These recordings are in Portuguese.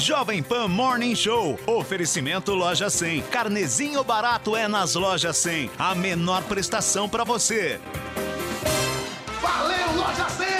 Jovem Pan Morning Show. Oferecimento Loja 100. Carnezinho barato é nas Lojas 100. A menor prestação para você. Valeu, Loja 100!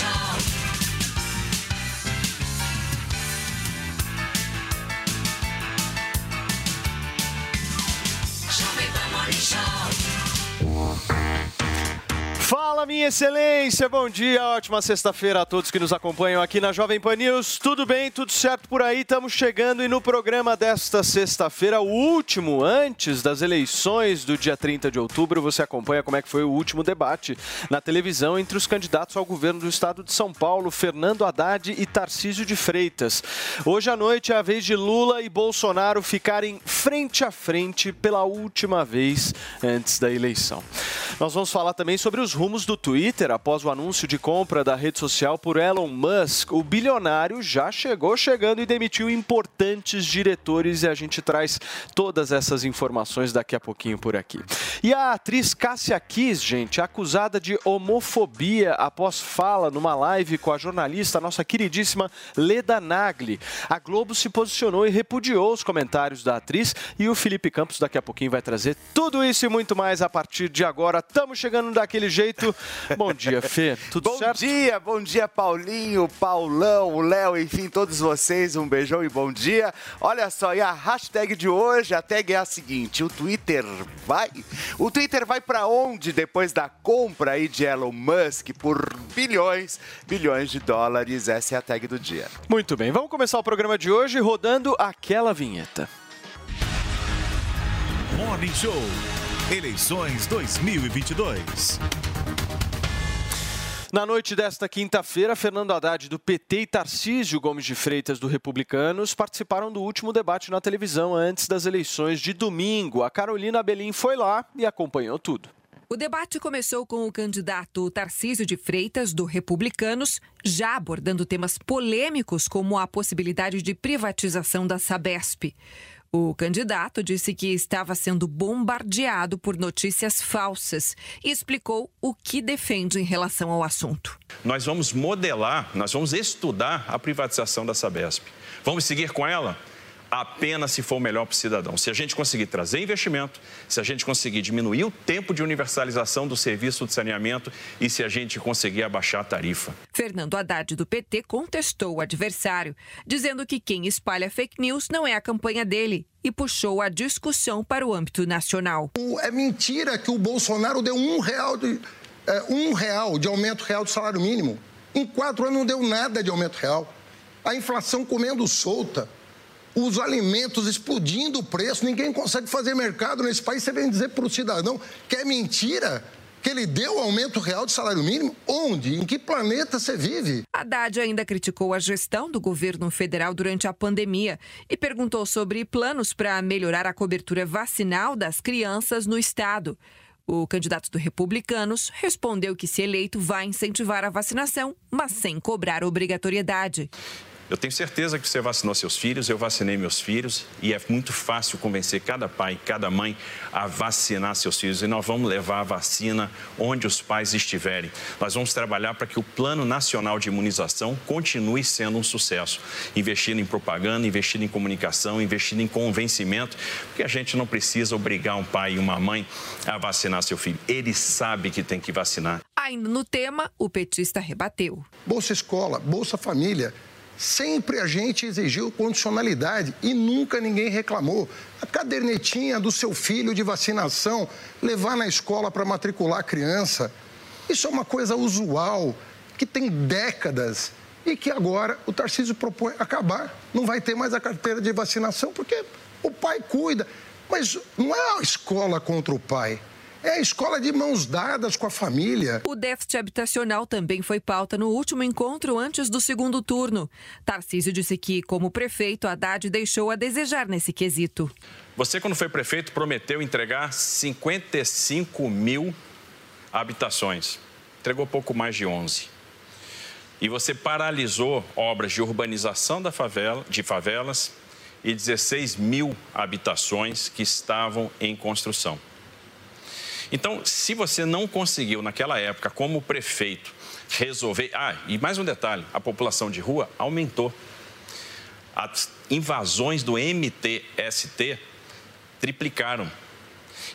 Pan Fala, minha excelência, bom dia, ótima sexta-feira a todos que nos acompanham aqui na Jovem Pan News. Tudo bem, tudo certo por aí? Estamos chegando e no programa desta sexta-feira, o último antes das eleições do dia 30 de outubro, você acompanha como é que foi o último debate na televisão entre os candidatos ao governo do estado de São Paulo, Fernando Haddad e Tarcísio de Freitas. Hoje à noite é a vez de Lula e Bolsonaro ficarem frente a frente pela última vez antes da eleição. Nós vamos falar também sobre os rumos do Twitter após o anúncio de compra da rede social por Elon Musk. O bilionário já chegou chegando e demitiu importantes diretores e a gente traz todas essas informações daqui a pouquinho por aqui. E a atriz Cássia Kiss, gente, acusada de homofobia após fala numa live com a jornalista, nossa queridíssima Leda Nagli. A Globo se posicionou e repudiou os comentários da atriz e o Felipe Campos daqui a pouquinho vai trazer tudo isso e muito mais a partir de agora. Estamos chegando daquele jeito. Bom dia, Fê. Tudo bom certo? dia, bom dia, Paulinho, Paulão, Léo, enfim, todos vocês, um beijão e bom dia. Olha só, e a hashtag de hoje, a tag é a seguinte: o Twitter vai. O Twitter vai para onde depois da compra aí de Elon Musk por bilhões, bilhões de dólares? Essa é a tag do dia. Muito bem, vamos começar o programa de hoje rodando aquela vinheta. Morning Show. Eleições 2022. Na noite desta quinta-feira, Fernando Haddad do PT e Tarcísio Gomes de Freitas do Republicanos participaram do último debate na televisão antes das eleições de domingo. A Carolina Belim foi lá e acompanhou tudo. O debate começou com o candidato Tarcísio de Freitas, do Republicanos, já abordando temas polêmicos como a possibilidade de privatização da Sabesp. O candidato disse que estava sendo bombardeado por notícias falsas e explicou o que defende em relação ao assunto. Nós vamos modelar, nós vamos estudar a privatização da Sabesp. Vamos seguir com ela? Apenas se for o melhor para o cidadão. Se a gente conseguir trazer investimento, se a gente conseguir diminuir o tempo de universalização do serviço de saneamento e se a gente conseguir abaixar a tarifa. Fernando Haddad, do PT, contestou o adversário, dizendo que quem espalha fake news não é a campanha dele e puxou a discussão para o âmbito nacional. É mentira que o Bolsonaro deu um real de, é, um real de aumento real do salário mínimo. Em quatro anos não deu nada de aumento real. A inflação comendo solta. Os alimentos explodindo o preço, ninguém consegue fazer mercado nesse país. Você vem dizer para o cidadão que é mentira que ele deu aumento real de salário mínimo? Onde? Em que planeta você vive? Haddad ainda criticou a gestão do governo federal durante a pandemia e perguntou sobre planos para melhorar a cobertura vacinal das crianças no estado. O candidato do Republicanos respondeu que, se eleito, vai incentivar a vacinação, mas sem cobrar obrigatoriedade. Eu tenho certeza que você vacinou seus filhos, eu vacinei meus filhos e é muito fácil convencer cada pai, cada mãe a vacinar seus filhos. E nós vamos levar a vacina onde os pais estiverem. Nós vamos trabalhar para que o Plano Nacional de Imunização continue sendo um sucesso. Investindo em propaganda, investindo em comunicação, investindo em convencimento, porque a gente não precisa obrigar um pai e uma mãe a vacinar seu filho. Ele sabe que tem que vacinar. Ainda no tema, o petista rebateu. Bolsa Escola, Bolsa Família. Sempre a gente exigiu condicionalidade e nunca ninguém reclamou. A cadernetinha do seu filho de vacinação, levar na escola para matricular a criança. Isso é uma coisa usual, que tem décadas e que agora o Tarcísio propõe acabar. Não vai ter mais a carteira de vacinação porque o pai cuida. Mas não é a escola contra o pai. É a escola de mãos dadas com a família. O déficit habitacional também foi pauta no último encontro antes do segundo turno. Tarcísio disse que, como prefeito, Haddad deixou a desejar nesse quesito. Você, quando foi prefeito, prometeu entregar 55 mil habitações. Entregou pouco mais de 11. E você paralisou obras de urbanização da favela, de favelas e 16 mil habitações que estavam em construção. Então, se você não conseguiu, naquela época, como prefeito, resolver. Ah, e mais um detalhe: a população de rua aumentou. As invasões do MTST triplicaram.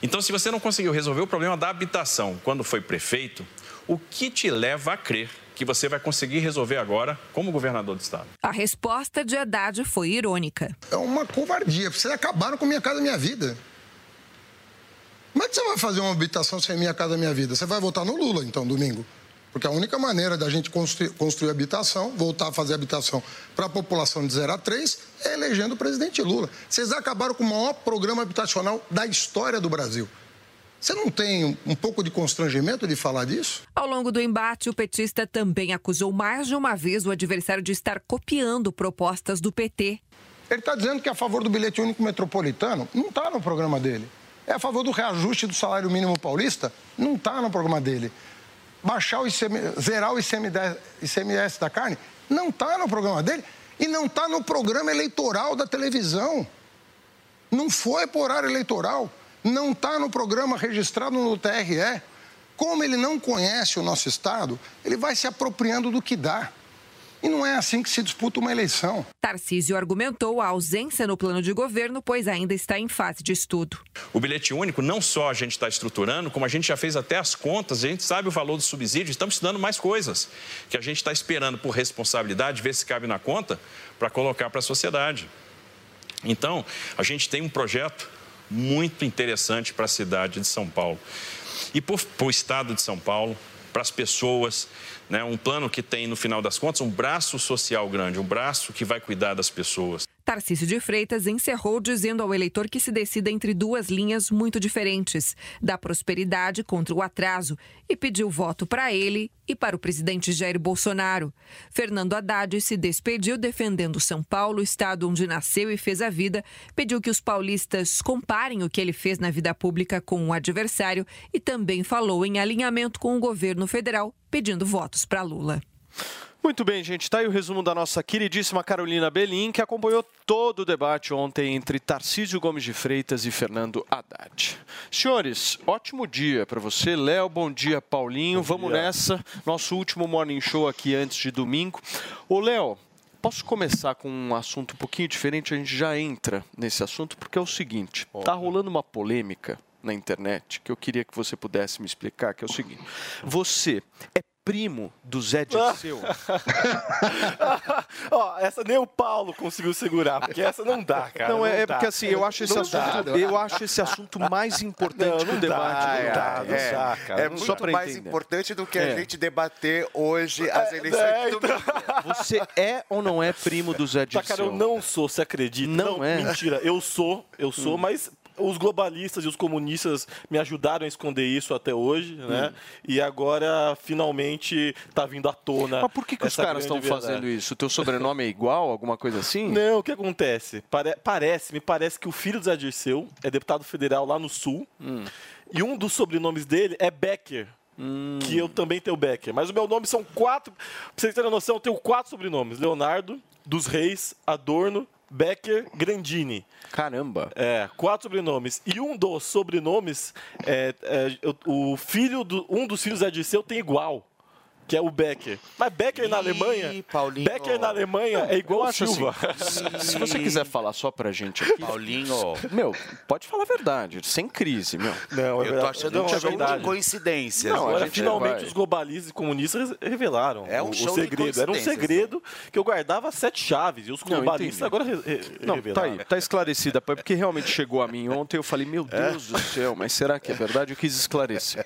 Então, se você não conseguiu resolver o problema da habitação quando foi prefeito, o que te leva a crer que você vai conseguir resolver agora como governador do estado? A resposta de Haddad foi irônica. É uma covardia. Vocês acabaram com minha casa, minha vida. Como é que você vai fazer uma habitação sem minha casa, minha vida? Você vai votar no Lula, então, domingo. Porque a única maneira da gente construir, construir habitação, voltar a fazer habitação para a população de 0 a 3, é elegendo o presidente Lula. Vocês acabaram com o maior programa habitacional da história do Brasil. Você não tem um, um pouco de constrangimento de falar disso? Ao longo do embate, o petista também acusou mais de uma vez o adversário de estar copiando propostas do PT. Ele está dizendo que é a favor do bilhete único metropolitano. Não está no programa dele. É a favor do reajuste do salário mínimo paulista? Não está no programa dele. Baixar o ICM, zerar o ICMS, ICMS da carne? Não está no programa dele. E não está no programa eleitoral da televisão. Não foi por horário eleitoral. Não está no programa registrado no TRE. Como ele não conhece o nosso Estado, ele vai se apropriando do que dá. E não é assim que se disputa uma eleição. Tarcísio argumentou a ausência no plano de governo, pois ainda está em fase de estudo. O bilhete único, não só a gente está estruturando, como a gente já fez até as contas, a gente sabe o valor do subsídio, estamos estudando mais coisas que a gente está esperando por responsabilidade, ver se cabe na conta, para colocar para a sociedade. Então, a gente tem um projeto muito interessante para a cidade de São Paulo e para o estado de São Paulo, para as pessoas, né? um plano que tem, no final das contas, um braço social grande, um braço que vai cuidar das pessoas. Tarcísio de Freitas encerrou dizendo ao eleitor que se decida entre duas linhas muito diferentes, da prosperidade contra o atraso, e pediu voto para ele e para o presidente Jair Bolsonaro. Fernando Haddad se despediu defendendo São Paulo, estado onde nasceu e fez a vida, pediu que os paulistas comparem o que ele fez na vida pública com o adversário e também falou em alinhamento com o governo federal, pedindo votos para Lula. Muito bem, gente. Está aí o resumo da nossa queridíssima Carolina Belim, que acompanhou todo o debate ontem entre Tarcísio Gomes de Freitas e Fernando Haddad. Senhores, ótimo dia para você. Léo, bom dia, Paulinho. Bom Vamos dia. nessa. Nosso último morning show aqui antes de domingo. Ô, Léo, posso começar com um assunto um pouquinho diferente? A gente já entra nesse assunto, porque é o seguinte: está rolando uma polêmica na internet que eu queria que você pudesse me explicar, que é o seguinte. Você é primo do Zé Dirceu. Ó, essa nem o Paulo conseguiu segurar, porque essa não dá, cara. Não, não é, dá. porque assim, eu acho esse Não assunto, dá. eu acho esse assunto mais importante Não, que o não dá, debate. não dá, não É, dá, cara. é muito mais entender. importante do que É. a gente debater hoje as É, eleições é, de domingo. Você é ou não é primo do Zé Tá, Dirceu? cara, eu não sou, você acredita? Não é? Mentira, eu sou, eu sou, Hum. mas os globalistas e os comunistas me ajudaram a esconder isso até hoje, né? E agora, finalmente, tá vindo à tona. Mas por que, que os caras estão fazendo isso? O teu sobrenome é igual, alguma coisa assim? Não, o que acontece? Pare- parece, me parece que o filho do Zé Dirceu é deputado federal lá no Sul. Hum. E um dos sobrenomes dele é Becker. que eu também tenho Becker. Mas o meu nome são quatro. Pra vocês terem noção, eu tenho quatro sobrenomes: Leonardo, dos Reis, Adorno, Becker, Grandini. Caramba. É, quatro sobrenomes. E um dos sobrenomes, é, é, o filho do, um dos filhos é de seu tem igual. Que é o Becker. Mas Becker na Alemanha. Becker na Alemanha é igual Eu a assim, Silva. se, se você quiser falar só pra gente aqui. Paulinho. Meu, pode falar a verdade, sem crise, meu. Não, Eu tô achando não, um é show verdade. de coincidências. Não, a era gente finalmente vai. os globalistas e comunistas revelaram É um o, o show de segredo. Era um coincidências, segredo que eu guardava sete chaves. E os Não, globalistas entendi. agora re, re, Não, revelaram. tá aí, tá esclarecida, pai, porque realmente chegou a mim ontem, eu falei, meu Deus do céu, mas será que é verdade? Eu quis esclarecer.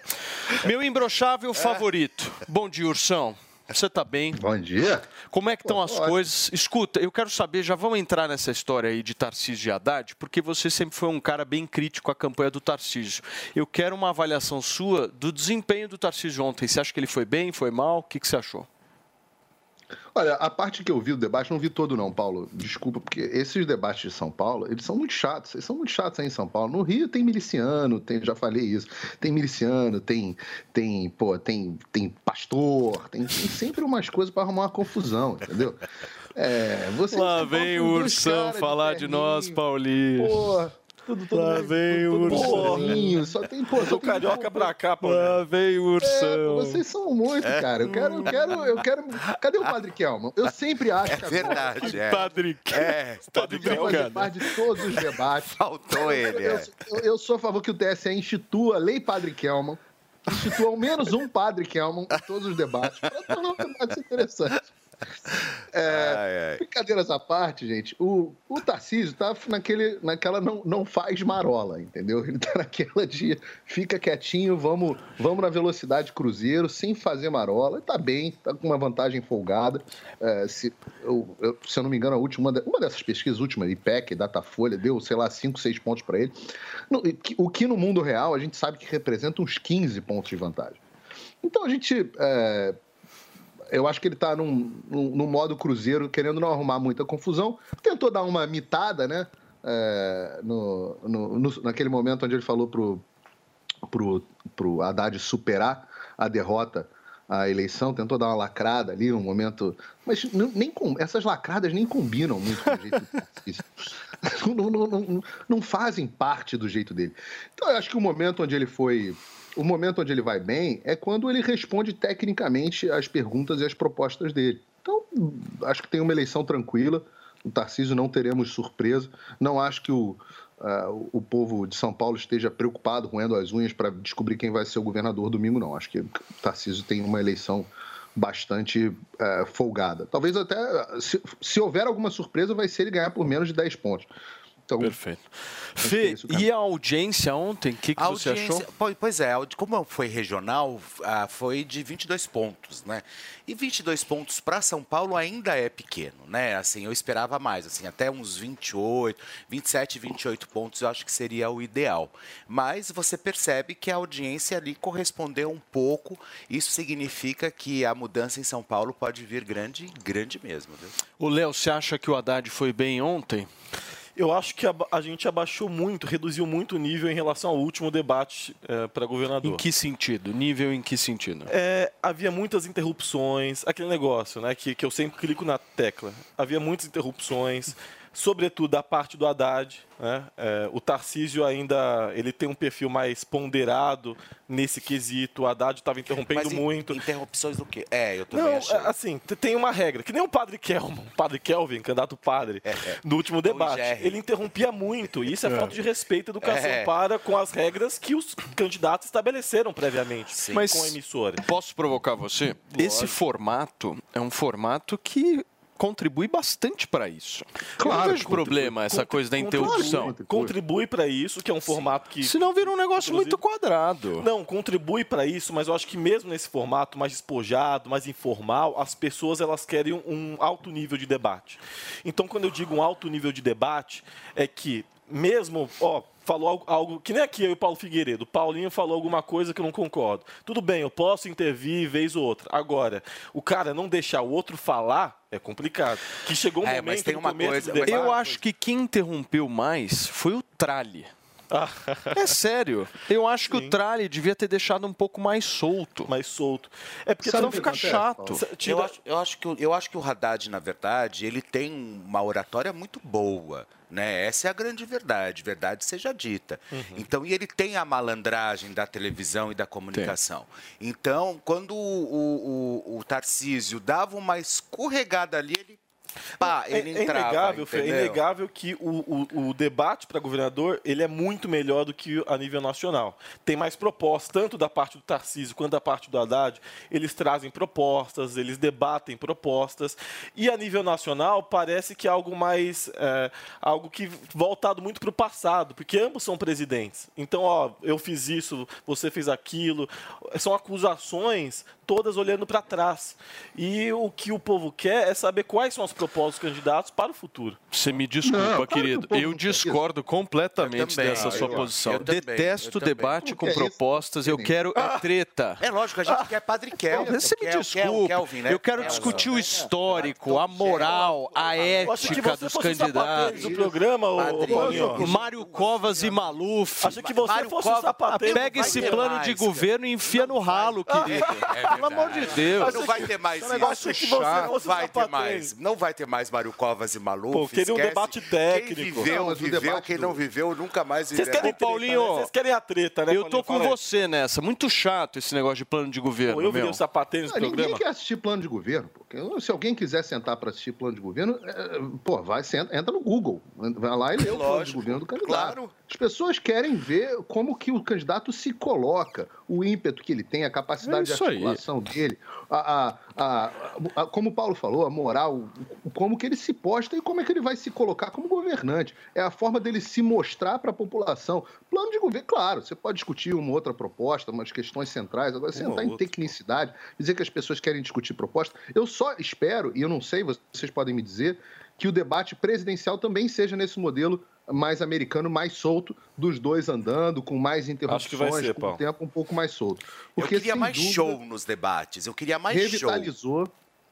Meu imbrochável favorito. Bom dia, Ursão. Você tá bem? Bom dia. Como é que estão as coisas? Escuta, eu quero saber, já vamos entrar nessa história aí de Tarcísio e Haddad, porque você sempre foi um cara bem crítico à campanha do Tarcísio. Eu quero uma avaliação sua do desempenho do Tarcísio ontem. Você acha que ele foi bem, foi mal? O que, que você achou? Olha, a parte que eu vi do debate, não vi todo não, Paulo. Desculpa, porque esses debates de São Paulo, eles são muito chatos. Eles são muito chatos aí em São Paulo. No Rio tem miliciano, tem, já falei isso. Tem miliciano, tem, tem, pô, tem, tem pastor, tem, tem sempre umas coisas para arrumar uma confusão, entendeu? É, você Lá você vem o Ursão caras de falar de nós, Paulinho. Pô, tudo, tudo, Lá vem o Ursão. Só tem, pô, só Do tem carioca pra cá, pô. Lá vem o É, Ursão. vocês são muito, cara. Eu quero, eu quero, eu quero. Cadê o Padre Kelman? Eu sempre acho É que verdade, é. Padre, É, tá de brincadeira. parte de todos os debates. faltou ele. Eu, é. eu- eu sou a favor que o TSE institua a Lei Padre Kelman, institua ao menos um Padre Kelman em todos os debates, para tornar o debate interessante. É, Ai, ai. Brincadeiras à parte, gente, o, o Tarcísio tá naquele, naquela não, não faz marola, entendeu? Ele tá naquela de fica quietinho, vamos, vamos na velocidade cruzeiro, sem fazer marola. Ele tá bem, tá com uma vantagem folgada. É, se, eu, eu- se eu não me engano, a última, uma de- uma dessas pesquisas últimas, IPEC, Datafolha, deu, sei lá, 5, 6 pontos para ele. No- o que no mundo real a gente sabe que representa uns 15 pontos de vantagem. Então a gente. é, eu acho que ele está num, num, num modo cruzeiro, querendo não arrumar muita confusão. Tentou dar uma mitada, né? é, no, no- no- naquele momento onde ele falou pro, pro, pro Haddad superar a derrota à eleição, tentou dar uma lacrada ali, um momento. Mas nem com, essas lacradas nem combinam muito com o jeito não, não, não, não, não fazem parte do jeito dele. Então, eu acho que o momento onde ele foi. O momento onde ele vai bem é quando ele responde tecnicamente às perguntas e às propostas dele. Então, acho que tem uma eleição tranquila. O Tarcísio não teremos surpresa. Não acho que o, ah, o- povo de São Paulo esteja preocupado, roendo as unhas para descobrir quem vai ser o governador domingo, não. Acho que o Tarcísio tem uma eleição bastante eh, folgada. Talvez até, se, se houver alguma surpresa, vai ser ele ganhar por menos de 10 pontos. Então, Perfeito. que Fê, é isso, e a audiência ontem, o que, que você achou? po- Pois é, como foi regional, ah, foi de 22 pontos, né? E 22 pontos para São Paulo ainda é pequeno, né? Assim, eu esperava mais, assim, até uns 28, 27, 28 pontos eu acho que seria o ideal. Mas você percebe que a audiência ali correspondeu um pouco. Isso significa que a mudança em São Paulo pode vir grande, grande mesmo, viu? O Léo, você acha que o Haddad foi bem ontem? Eu acho que a, a gente abaixou muito, reduziu muito o nível em relação ao último debate para governador. Em que sentido? Nível em que sentido? É, havia muitas interrupções, aquele negócio, né, que, que eu sempre clico na tecla. Havia muitas interrupções, sobretudo da parte do Haddad. Né? É, o Tarcísio ainda ele tem um perfil mais ponderado nesse quesito. O Haddad estava interrompendo Mas muito. Interrupções do quê? É, eu também Não, achei. é, assim, tem uma regra, que nem o padre Kelman, o padre Kelvin, candidato padre, no último debate. Ele interrompia muito, e isso é, É. falta de respeito e educação É. para com as regras que os candidatos estabeleceram previamente Mas- com a emissora. Posso provocar você? Esse formato é um formato que contribui bastante para isso. eu não vejo problema essa coisa da interrupção. Contribui para isso, que é um formato que. Senão vira um negócio muito quadrado. Não, contribui para isso, mas eu acho que mesmo nesse formato mais despojado, mais informal, as pessoas elas querem um, um alto nível de debate. Então, quando eu digo um alto nível de debate, é que mesmo, ó, falou algo, algo que nem aqui eu e o Paulo Figueiredo, o Paulinho falou alguma coisa que eu não concordo. Tudo bem, eu posso intervir vez ou outra. Agora, o cara não deixar o outro falar é complicado. Que chegou um É, momento mas tem uma começo coisa- Eu acho que quem interrompeu mais foi o Tralli. É sério. Eu acho que o Tralli devia ter deixado um pouco mais solto. Mais solto. É porque senão Sabe fica chato. Eu acho, eu, acho que, o- eu acho que o Haddad, na verdade, ele tem uma oratória muito boa. Né? Essa é a grande verdade, verdade seja dita. Então, e ele tem a malandragem da televisão e da comunicação. Então, quando o, o, o, o Tarcísio dava uma escorregada ali, ele, pá, É, ele é entrava. inegável, Fê, é inegável que o, o, o debate para governador ele é muito melhor do que a nível nacional. Tem mais propostas, tanto da parte do Tarcísio quanto da parte do Haddad. Eles trazem propostas, eles debatem propostas. E a nível nacional parece que é algo mais. é, algo que voltado muito para o passado, porque ambos são presidentes. Então, ó, eu fiz isso, você fez aquilo. São acusações todas olhando para trás. E o que o povo quer é saber quais são as propostas dos candidatos para o futuro. Você me desculpa, Não, querido. o Eu discordo completamente Eu dessa sua eu- posição. eu Detesto também. debate com é propostas. Eu quero é treta. É lógico, a gente quer Padre Kelvin. Você me quer- quer o desculpa. Kelvin, né? Eu quero É, discutir o histórico, a moral, a ética dos o candidatos. do programa. Mário Covas e Maluf. Achei que você fosse o sapatênis. Pega esse plano de governo e enfia no ralo, querido. Pelo amor de Deus. Não vai ter mais isso. Não vai ter mais. Não vai ter mais Mário Covas e Maluf. Pô, queria um debate técnico. Quem viveu, Não, viveu. debate Quem do- não viveu, nunca mais Vocês viverá. querem Paulinho, treta, né? Vocês querem a treta, né? Eu tô Paulinho? com você nessa. Muito chato esse negócio de plano de governo, Eu virei meu. o sapatênis do Ah, ninguém programa. quer assistir plano de governo. Porque se alguém quiser sentar para assistir plano de governo, é, pô, vai, senta, entra no Google. Vai lá e lê o plano de Lógico, governo do candidato. claro. As pessoas querem ver como que o candidato se coloca, o ímpeto que ele tem, a capacidade É de isso aí. articulação dele, a, a- a- a- como o Paulo falou, a moral, como que ele se posta e como é que ele vai se colocar como governante. É a forma dele se mostrar para a população. Plano de governo, claro, você pode discutir uma outra proposta, umas questões centrais, agora entrar em tecnicidade, dizer que as pessoas querem discutir proposta. Eu só espero, e eu não sei, vocês podem me dizer, que o debate presidencial também seja nesse modelo mais americano, mais solto, dos dois andando, com mais interrupções, Acho que vai ser, com o tempo um pouco mais solto. Eu queria mais dúvida, show nos debates. Eu queria mais show.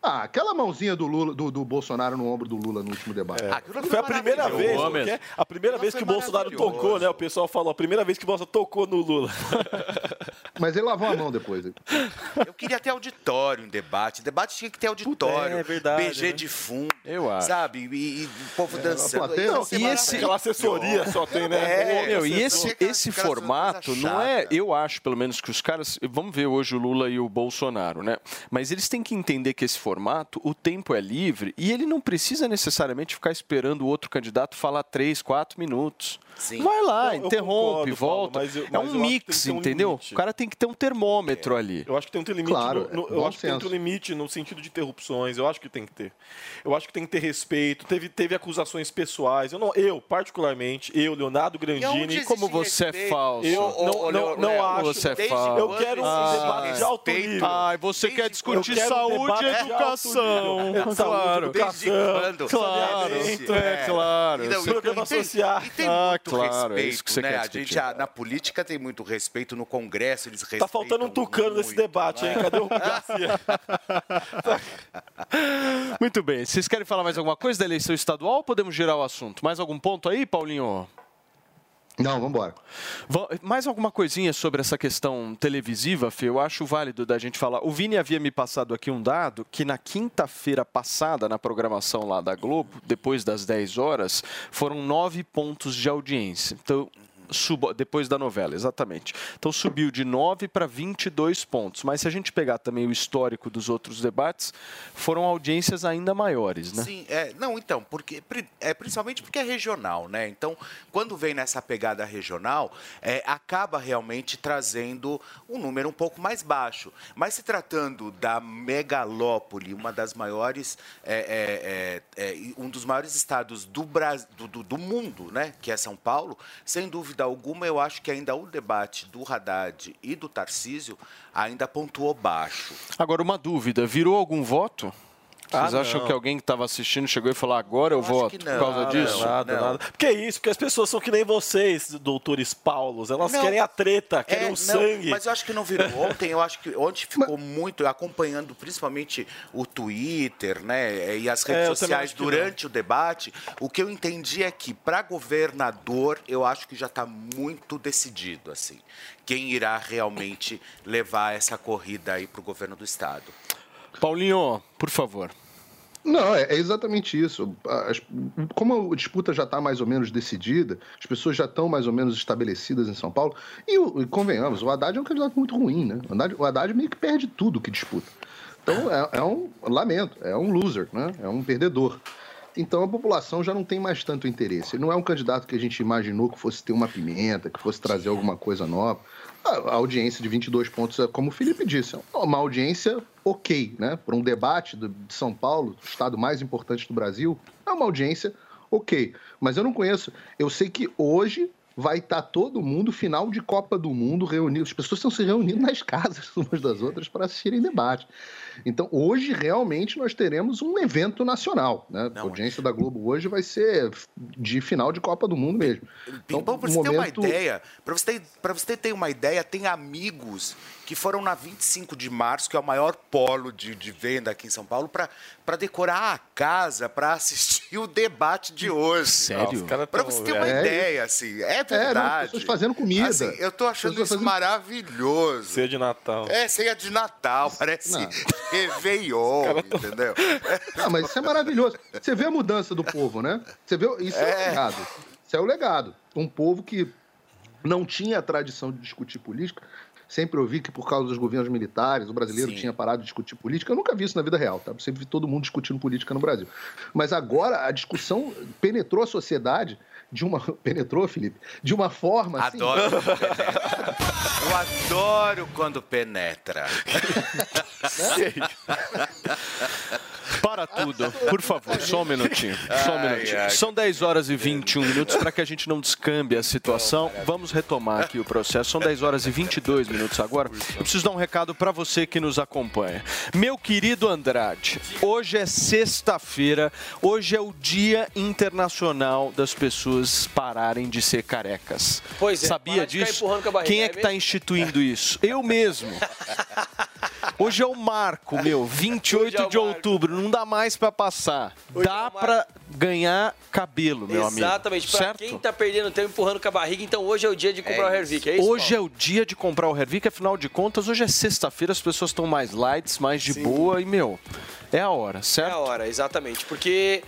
Ah, aquela mãozinha do Lula, do, do Bolsonaro no ombro do Lula no último debate. Aquilo Foi a primeira vez, porque a primeira vez que o Bolsonaro tocou, né? O pessoal falou, a primeira vez que o Bolsonaro tocou no Lula. Mas ele lavou a mão depois. Eu queria ter auditório em debate. Debate tinha que ter auditório. é verdade, BG né? de fundo. Eu acho. Sabe? E, e o povo a dançando. plateia- Ia ser e esse- Aquela assessoria só tem, né? É, Meu, e esse, esse formato não é. Eu acho, pelo menos, que os caras. Vamos ver hoje o Lula e o Bolsonaro, né? Mas eles têm que entender que esse formato, o tempo é livre e ele não precisa necessariamente ficar esperando o outro candidato falar três, quatro minutos. Sim. Vai lá, Não, eu interrompe, concordo, Paulo, volta. mas eu- é um eu tem mix, um entendeu? limite. O cara tem que ter um termômetro ali. Eu acho que tem que ter limite. Claro, no- no- é eu acho que tem que ter um senso. limite no sentido de interrupções. Eu acho que tem que ter. Eu acho que tem que ter respeito. Teve, teve acusações pessoais. Eu, não, eu, particularmente, eu, Leonardo Grandini. como você é respeito? falso. Eu não, não, Léo, não Léo, acho. você é falso. Eu quero um existe debate de alto nível. Ai, você Desde quer discutir Eu um saúde e educação. Saúde, Claro. Educação? Claro, é claro. Então, Programa e tem- social. E tem Ah, muito claro, é respeito, isso que você né? quer a gente, a- na política tem muito respeito, no Congresso eles respeitam Tá faltando um tucano nesse muito, debate, hein? né? Cadê o Garcia? Muito bem. Vocês querem falar mais alguma coisa da eleição estadual ou podemos girar o assunto? Mais algum ponto aí, Paulinho? Não, vamos embora. Mais alguma coisinha sobre essa questão televisiva, Fê? Eu acho válido da gente falar. O Vini havia me passado aqui um dado que na quinta-feira passada, na programação lá da Globo, depois das 10 horas, foram nove pontos de audiência. Então, subo- depois da novela, exatamente. Então subiu de 9 para 22 pontos. Mas se a gente pegar também o histórico dos outros debates, foram audiências ainda maiores, né? Sim, é, não, então, porque é principalmente porque é regional, né? Então, quando vem nessa pegada regional, é, acaba realmente trazendo um número um pouco mais baixo. Mas se tratando da megalópole, uma das maiores, é, é, é, é, um dos maiores estados do, Bras- do, do, do mundo, né? Que é São Paulo, sem dúvida alguma, eu acho que ainda o debate do Haddad e do Tarcísio ainda pontuou baixo. Agora, uma dúvida: virou algum voto? Vocês Ah, acham não. que alguém que estava assistindo chegou e falou agora eu, voto por causa disso? Nada, nada. Porque é isso, porque as pessoas são que nem vocês, doutores Paulos. Elas Não. querem a treta, querem É, o não, sangue. Mas eu acho que não virou ontem. Eu acho que ontem ficou muito acompanhando, principalmente o Twitter, né, e as É, redes eu também sociais durante o debate. O que eu entendi é que para governador, eu acho que já está muito decidido, assim, quem irá realmente levar essa corrida aí para o governo do estado. Paulinho, por favor. Não, é, é exatamente isso. Como a disputa já está mais ou menos decidida, as pessoas já estão mais ou menos estabelecidas em São Paulo, e, e convenhamos, o Haddad é um candidato muito ruim, né? O Haddad, o Haddad meio que perde tudo que disputa. Então é, é um lamento, é um loser, né? É um perdedor. Então a população já não tem mais tanto interesse. Ele não é um candidato que a gente imaginou que fosse ter uma pimenta, que fosse trazer alguma coisa nova. A, audiência de 22 pontos, é como o Felipe disse, é uma audiência ok, né? Para um debate de São Paulo, o estado mais importante do Brasil, é uma audiência ok. Mas eu não conheço. Eu sei que hoje vai estar todo mundo, final de Copa do Mundo, reunido. As pessoas estão se reunindo nas casas umas das outras para assistirem debate. Então, hoje, realmente, nós teremos um evento nacional. Né? a audiência da Globo hoje vai ser de final de Copa do Mundo mesmo. Então, Pimpão, para um você ter uma ideia, para você, ter- você ter uma ideia, tem amigos que foram na 25 de março, que é o maior polo de, de venda aqui em São Paulo, para decorar a casa, para assistir o debate de hoje. Sério? Para você ter uma É, ideia, assim, é É, verdade. não, as pessoas fazendo comida. Assim, eu tô achando isso fazendo- maravilhoso. Ceia de Natal. É, ceia de Natal, parece Não. Réveillon, entendeu? Ah, mas isso é maravilhoso. Você vê a mudança do povo, né? Você vê, isso é, É. o legado. Isso é o legado. Um povo que não tinha a tradição de discutir política. Sempre ouvi que por causa dos governos militares o brasileiro Sim. tinha parado de discutir política. Eu nunca vi isso na vida real, tá? Eu sempre vi todo mundo discutindo política no Brasil. Mas agora a discussão penetrou a sociedade de uma penetrou, Felipe, de uma forma assim. Adoro penetra. Eu adoro quando penetra. Para tudo, por favor, só um minutinho. Só um minutinho. São 10 horas e 21 minutos para que a gente não descambe a situação. Vamos retomar aqui o processo. São 10 horas e 22 minutos agora. Eu preciso dar um recado para você que nos acompanha. Meu querido Andrade, hoje é sexta-feira, hoje é o Dia Internacional das pessoas pararem de ser carecas. Pois é, Sabia ficar disso? Quem é é que está instituindo isso? Eu mesmo. Hoje é o marco, meu, 28 Hoje é de marco. outubro, não dá mais pra passar. Hoje é dá marco. pra ganhar cabelo, meu amigo. Exatamente. Pra certo? quem tá perdendo tempo empurrando com a barriga, então hoje é o dia de comprar o Hervik, é isso? Hoje é o dia de comprar o Hervik, afinal de contas, hoje é sexta-feira, as pessoas estão mais lights, mais de boa e, meu, é a hora, É certo? a hora, exatamente. Porque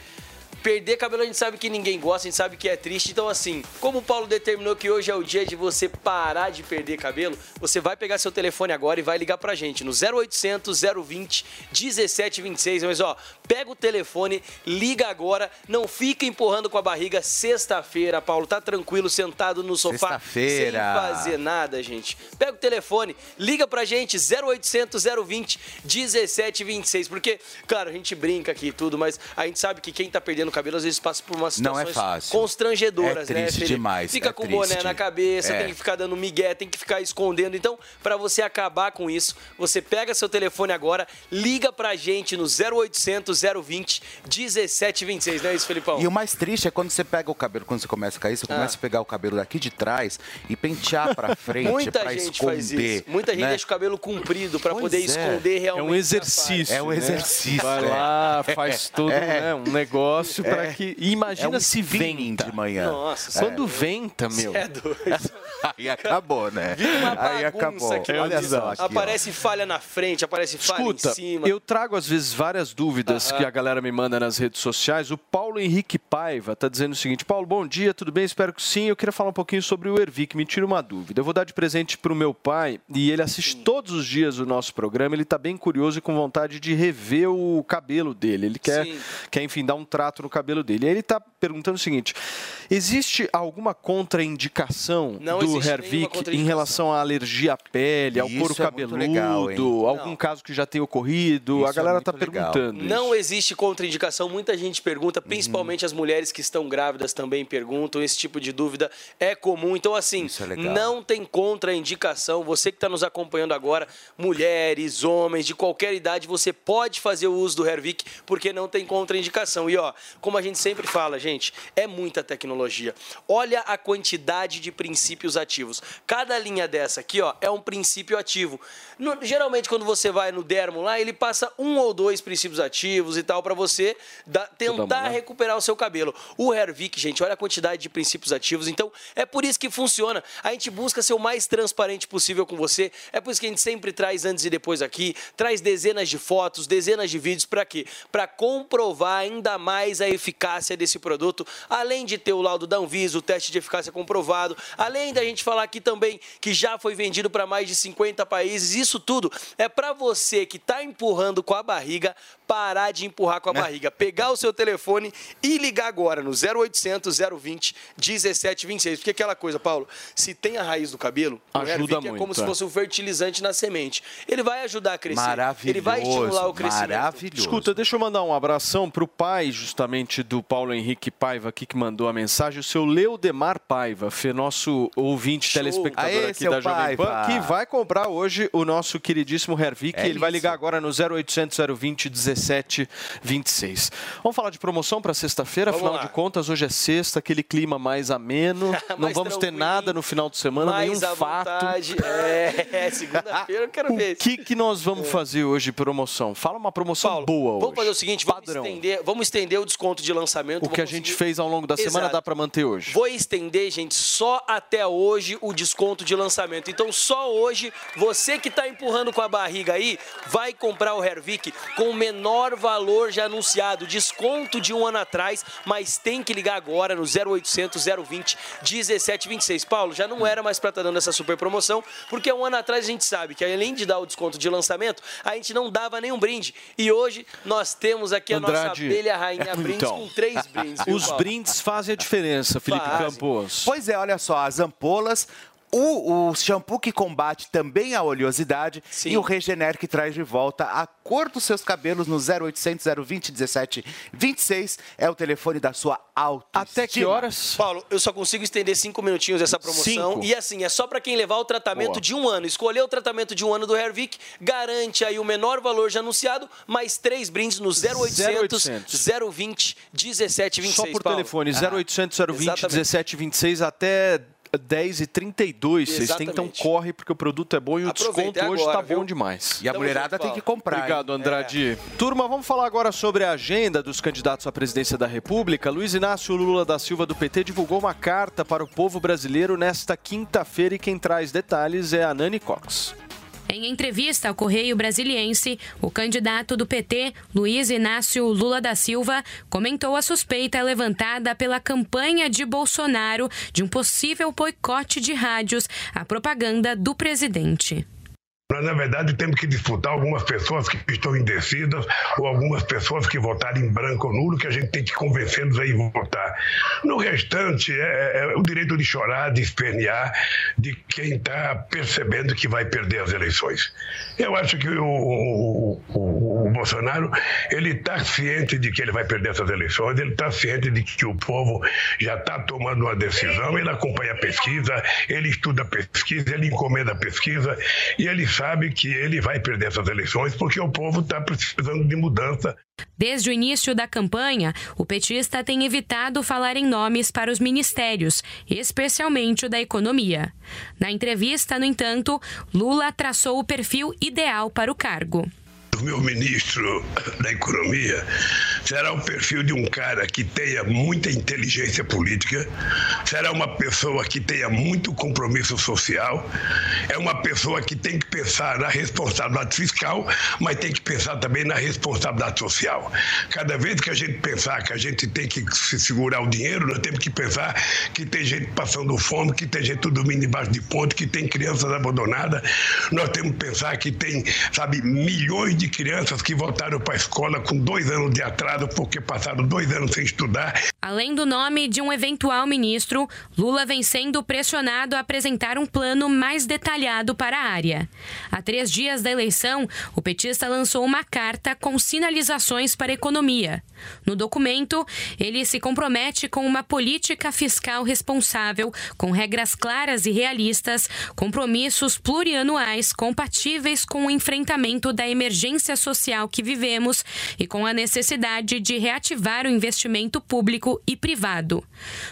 perder cabelo a gente sabe que ninguém gosta, a gente sabe que é triste. Então, assim, como o Paulo determinou que hoje é o dia de você parar de perder cabelo, você vai pegar seu telefone agora e vai ligar pra gente no 0800 020 1726. Mas, ó, pega o telefone, liga agora, não fica empurrando com a barriga. Sexta-feira, Paulo, tá tranquilo, sentado no sofá, sem Sexta-feira. fazer nada, gente. Pega o telefone, liga pra gente, 0800 020 1726. Porque, claro, a gente brinca aqui e tudo, mas a gente sabe que quem tá perdendo cabelo às vezes passa por umas Não é situações fácil. constrangedoras, É né, triste Felipe? demais, Fica é com o boné na cabeça, É. tem que ficar dando migué, tem que ficar escondendo. Então, pra você acabar com isso, você pega seu telefone agora, liga pra gente no 0800 020 1726, não é isso, Felipão? E o mais triste é quando você pega o cabelo, quando você começa a cair, você começa a pegar o cabelo daqui de trás e pentear pra frente Muita pra gente esconder. faz isso. Muita gente né? deixa o cabelo comprido pra Pois poder é. esconder É realmente. um a exercício. É um né? exercício, Vai é. lá, faz todo É. né, um negócio pra É. que. E imagina É um se venta. de manhã. Nossa, Quando venta, meu. Você é doido. Aí acabou, né? Vira uma Aí acabou. aqui. Olha só aqui, ó. Aparece falha na frente, aparece falha Escuta, em cima. eu trago às vezes várias dúvidas que a galera me manda nas redes sociais. O Paulo Henrique Paiva tá dizendo o seguinte: Paulo, bom dia, tudo bem? Espero que sim. Eu queria falar um pouquinho sobre o Ervic. Me tira uma dúvida. Eu vou dar de presente pro meu pai e ele assiste todos os dias o nosso programa. Ele tá bem curioso e com vontade de rever o cabelo dele. Ele quer, Sim. quer enfim, dar um trato no cabelo dele. E aí ele tá perguntando o seguinte: existe alguma contraindicação Não do Hervik em relação à alergia à pele, ao Isso couro é cabeludo, legal, algum caso que já tenha ocorrido? a Isso é galera muito tá legal. perguntando. Não existe contraindicação, muita gente pergunta, Uhum. principalmente as mulheres que estão grávidas também perguntam, esse tipo de dúvida é comum. Então, assim, Isso é não tem contraindicação. Você que está nos acompanhando agora, mulheres, homens, de qualquer idade, você pode fazer o uso do Hervik, porque não tem contraindicação. E, ó, como a gente sempre fala, gente, é muita tecnologia. Olha a quantidade de princípios ativos. Cada linha dessa aqui, ó, é um princípio ativo. No- geralmente, quando você vai no dermo lá, ele passa um ou dois princípios ativos e tal para você dar- tentar recuperar o seu cabelo. O Hervik, gente, olha a quantidade de princípios ativos. Então, é por isso que funciona. A gente busca ser o mais transparente possível com você. É por isso que a gente sempre traz antes e depois aqui, traz dezenas de fotos, dezenas de vídeos para quê? Para comprovar ainda mais a eficácia desse produto, além de ter o laudo da Anvisa, o teste de eficácia comprovado, além da gente falar aqui também que já foi vendido para mais de 50 países. Isso tudo é para você que está empurrando com a barriga parar de empurrar com a barriga, pegar o seu telefone e ligar agora no 0800 020 1726. Porque aquela coisa, Paulo, se tem a raiz do cabelo, o Ajuda Hervik é muito, como se é. fosse um fertilizante na semente. Ele vai ajudar a crescer. Ele vai Maravilhoso, estimular o crescimento. maravilhoso. Escuta, deixa eu mandar um abração pro pai, justamente, do Paulo Henrique Paiva aqui, que mandou a mensagem, o seu Leodemar Paiva, nosso ouvinte telespectador Aê, aqui da Jovem Pan, Paiva. que vai comprar hoje o nosso queridíssimo Hervik. É ele vai isso. ligar agora no 0800 020 1726. Vamos falar de promoção para sexta-feira, afinal lá. de contas, hoje é sexta, aquele clima mais ameno, não Mais vamos ter nada no final de semana, nenhum Mais à fato. vontade. É, segunda-feira eu quero ver. O que, que nós vamos fazer hoje, promoção? Fala uma promoção boa hoje. Vamos fazer o seguinte, vamos Padrão. estender, vamos estender o desconto de lançamento. O que a gente fez ao longo da semana Exato. dá para manter hoje. Vou estender, gente, só até hoje o desconto de lançamento. Então, só hoje, você que está empurrando com a barriga aí, vai comprar o Hervik com o menor valor já anunciado, desconto de um ano atrás, mas tem que ligar agora no 0800 020 1726. Paulo, já não era mais para estar dando essa super promoção, porque um ano atrás a gente sabe que além de dar o desconto de lançamento, a gente não dava nenhum brinde. E hoje nós temos aqui a nossa Andrade, abelha rainha brindes então, com três brindes. viu, Os Paulo? brindes fazem a diferença, Felipe Fazem. Campos. Pois é, olha só, as ampolas. O, o shampoo que combate também a oleosidade Sim. e o Regener que traz de volta a cor dos seus cabelos no 0800 020 17 26 é o telefone da sua autoestima. Até que horas? Paulo, eu só consigo estender cinco minutinhos essa promoção. Cinco. E assim, é só para quem levar o tratamento Boa. de um ano. Escolher o tratamento de um ano do Hervik, garante aí o menor valor já anunciado, mais três brindes no 0800 020 1726. Só por Paulo. telefone, 0800 020 Exatamente. 1726 até 10 e 32 Vocês têm, então corre, porque o produto é bom e o desconto é hoje agora, tá bom demais. E a Tamo mulherada junto, tem que comprar. Obrigado, Andrade. Turma, vamos falar agora sobre a agenda dos candidatos à presidência da República. Luiz Inácio Lula da Silva do PT divulgou uma carta para o povo brasileiro nesta quinta-feira e quem traz detalhes é a Nani Cox. Em entrevista ao Correio Brasiliense, o candidato do PT, Luiz Inácio Lula da Silva, comentou a suspeita levantada pela campanha de Bolsonaro de um possível boicote de rádios à propaganda do presidente. Nós, na verdade, temos que disputar algumas pessoas que estão indecidas ou algumas pessoas que votaram em branco ou nulo, que a gente tem que convencê-los a ir votar. No restante, é, é o direito de chorar, de espernear, de quem está percebendo que vai perder as eleições. Eu acho que o, o, o, o Bolsonaro ele está ciente de que ele vai perder essas eleições, ele está ciente de que o povo já está tomando uma decisão, ele acompanha a pesquisa, ele estuda a pesquisa, ele encomenda a pesquisa e ele sabe que ele vai perder essas eleições porque o povo está precisando de mudança. Desde o início da campanha, o petista tem evitado falar em nomes para os ministérios, especialmente o da economia. Na entrevista, no entanto, Lula traçou o perfil ideal para o cargo. O meu ministro da Economia será o perfil de um cara que tenha muita inteligência política, será uma pessoa que tenha muito compromisso social, é uma pessoa que tem que pensar na responsabilidade fiscal, mas tem que pensar também na responsabilidade social. Cada vez que a gente pensar que a gente tem que se segurar o dinheiro, nós temos que pensar que tem gente passando fome, que tem gente dormindo embaixo de ponte, que tem crianças abandonadas. Nós temos que pensar que tem, sabe, milhões de crianças que voltaram para a escola com dois anos de atraso porque passaram dois anos sem estudar. Além do nome de um eventual ministro, Lula vem sendo pressionado a apresentar um plano mais detalhado para a área. Há três dias da eleição, o petista lançou uma carta com sinalizações para a economia. No documento, ele se compromete com uma política fiscal responsável, com regras claras e realistas, compromissos plurianuais compatíveis com o enfrentamento da emergência social que vivemos e com a necessidade de reativar o investimento público e privado.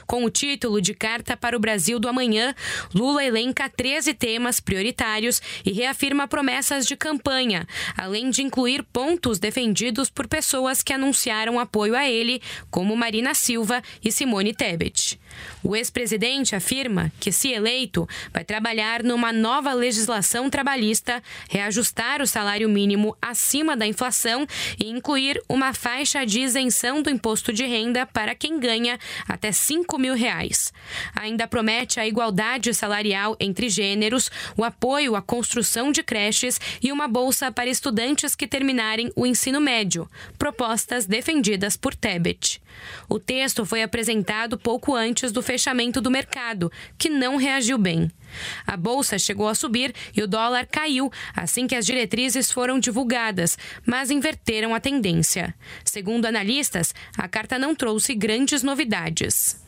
Com o título de Carta para o Brasil do Amanhã, Lula elenca 13 temas prioritários e reafirma promessas de campanha, além de incluir pontos defendidos por pessoas que anunciaram apoio a ele, como Marina Silva e Simone Tebet. O ex-presidente afirma que, se eleito, vai trabalhar numa nova legislação trabalhista, reajustar o salário mínimo acima da inflação e incluir uma faixa de isenção do imposto de renda para quem ganha até 5 mil reais. Ainda promete a igualdade salarial entre gêneros, o apoio à construção de creches e uma bolsa para estudantes que terminarem o ensino médio, propostas defendidas por Tebet. O texto foi apresentado pouco antes do fechamento do mercado, que não reagiu bem. A bolsa chegou a subir e o dólar caiu assim que as diretrizes foram divulgadas, mas inverteram a tendência. Segundo analistas, a carta não trouxe grandes novidades.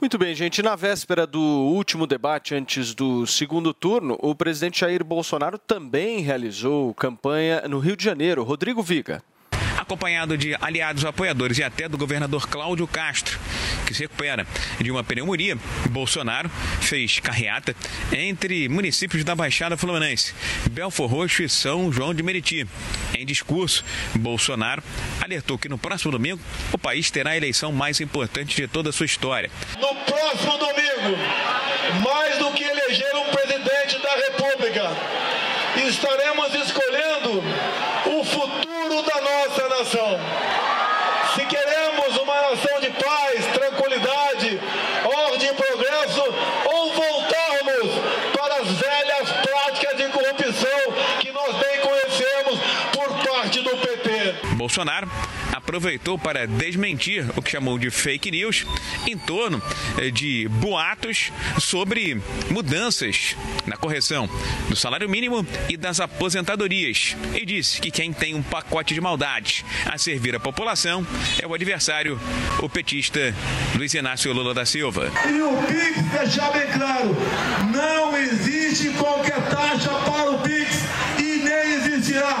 Muito bem, gente. Na véspera do último debate antes do segundo turno, o presidente Jair Bolsonaro também realizou campanha no Rio de Janeiro. Rodrigo Viga acompanhado de aliados apoiadores e até do governador Cláudio Castro, que se recupera de uma pneumonia. Bolsonaro fez carreata entre municípios da Baixada Fluminense, Belfor Roxo e São João de Meriti. Em discurso, Bolsonaro alertou que no próximo domingo o país terá a eleição mais importante de toda a sua história. No próximo domingo, mais do que eleger um presidente da República, estaremos escolhendo o futuro da nossa nação. Se queremos uma nação de paz, tranquilidade, ordem e progresso, ou voltarmos para as velhas práticas de corrupção que nós bem conhecemos por parte do PT. Bolsonaro aproveitou para desmentir o que chamou de fake news em torno eh, de boatos sobre mudanças na correção do salário mínimo e das aposentadorias e disse que quem tem um pacote de maldades a servir a população é o adversário, o petista Luiz Inácio Lula da Silva. E o PIX, deixar bem claro, não existe qualquer taxa para o PIX e nem existirá.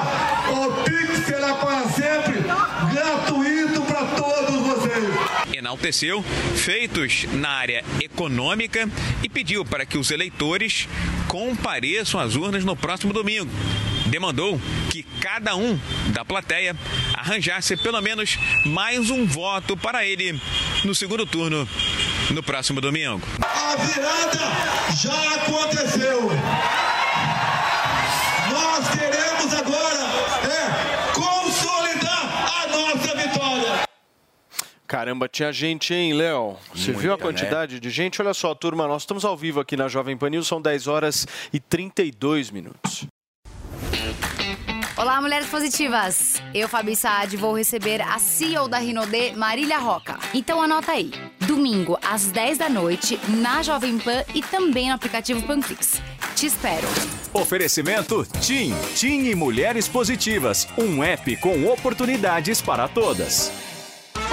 O PIX será para sempre gratuito para todos vocês. Enalteceu feitos na área econômica e pediu para que os eleitores compareçam às urnas no próximo domingo. Demandou que cada um da plateia arranjasse pelo menos mais um voto para ele no segundo turno no próximo domingo. A virada já aconteceu. Nós queremos agora é consolidar a nossa vitória. Caramba, tinha gente, hein, Léo? Você Muita, viu a né? quantidade de gente? Olha só, turma, nós estamos ao vivo aqui na Jovem Pan News, são 10 horas e 32 minutos. Olá, mulheres positivas! Eu, Fabi Saad, vou receber a CEO da Rinodê, Marília Roca. Então anota aí, domingo às 10 da noite, na Jovem Pan e também no aplicativo Panflix. Te espero! Oferecimento TIM. TIM e Mulheres Positivas. Um app com oportunidades para todas.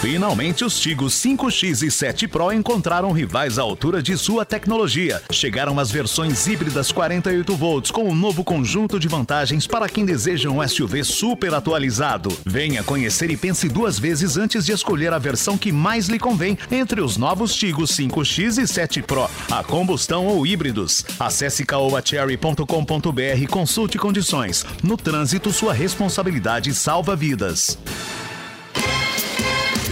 Finalmente, os Tigos 5X e 7 Pro encontraram rivais à altura de sua tecnologia. Chegaram as versões híbridas 48 volts com um novo conjunto de vantagens para quem deseja um SUV super atualizado. Venha conhecer e pense duas vezes antes de escolher a versão que mais lhe convém entre os novos Tigos 5X e 7 Pro, a combustão ou híbridos. Acesse caoacherry.com.br e consulte condições. No trânsito, sua responsabilidade salva vidas.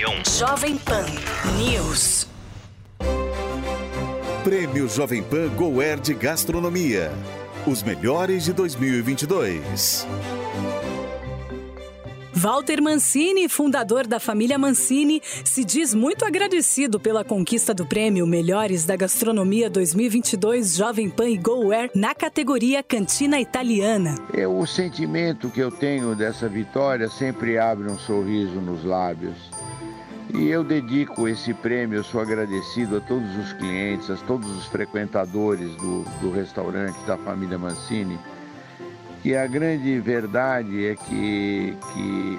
opinião. Jovem Pan News. Prêmio Jovem Pan Goer de Gastronomia. Os melhores de 2022. Walter Mancini, fundador da família Mancini, se diz muito agradecido pela conquista do prêmio Melhores da Gastronomia 2022 Jovem Pan e GoWare na categoria Cantina Italiana. É o sentimento que eu tenho dessa vitória sempre abre um sorriso nos lábios. E eu dedico esse prêmio, eu sou agradecido a todos os clientes, a todos os frequentadores do, do restaurante da família Mancini. E a grande verdade é que, que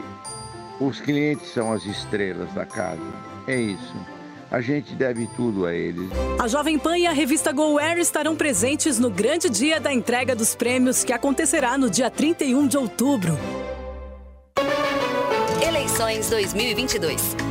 os clientes são as estrelas da casa. É isso. A gente deve tudo a eles. A Jovem Pan e a revista GoWare estarão presentes no grande dia da entrega dos prêmios que acontecerá no dia 31 de outubro. Eleições 2022.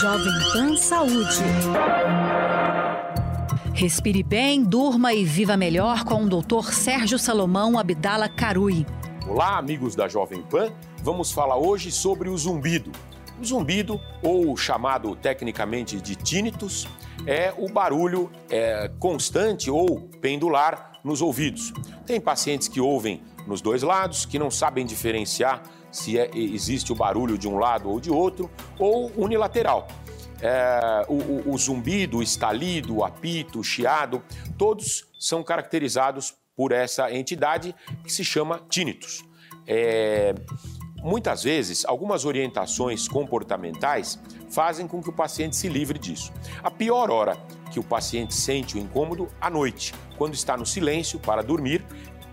Jovem Pan Saúde. Respire bem, durma e viva melhor com o Dr. Sérgio Salomão Abdala Carui. Olá, amigos da Jovem Pan. Vamos falar hoje sobre o zumbido. O zumbido, ou chamado tecnicamente de tinnitus, é o barulho é, constante ou pendular nos ouvidos. Tem pacientes que ouvem nos dois lados, que não sabem diferenciar se é- existe o barulho de um lado ou de outro, ou unilateral. É, o, o- o zumbido, o estalido, o apito, o chiado, todos são caracterizados por essa entidade que se chama tinnitus. É, muitas vezes, algumas orientações comportamentais fazem com que o paciente se livre disso. A pior hora que o paciente sente o incômodo à noite, quando está no silêncio para dormir,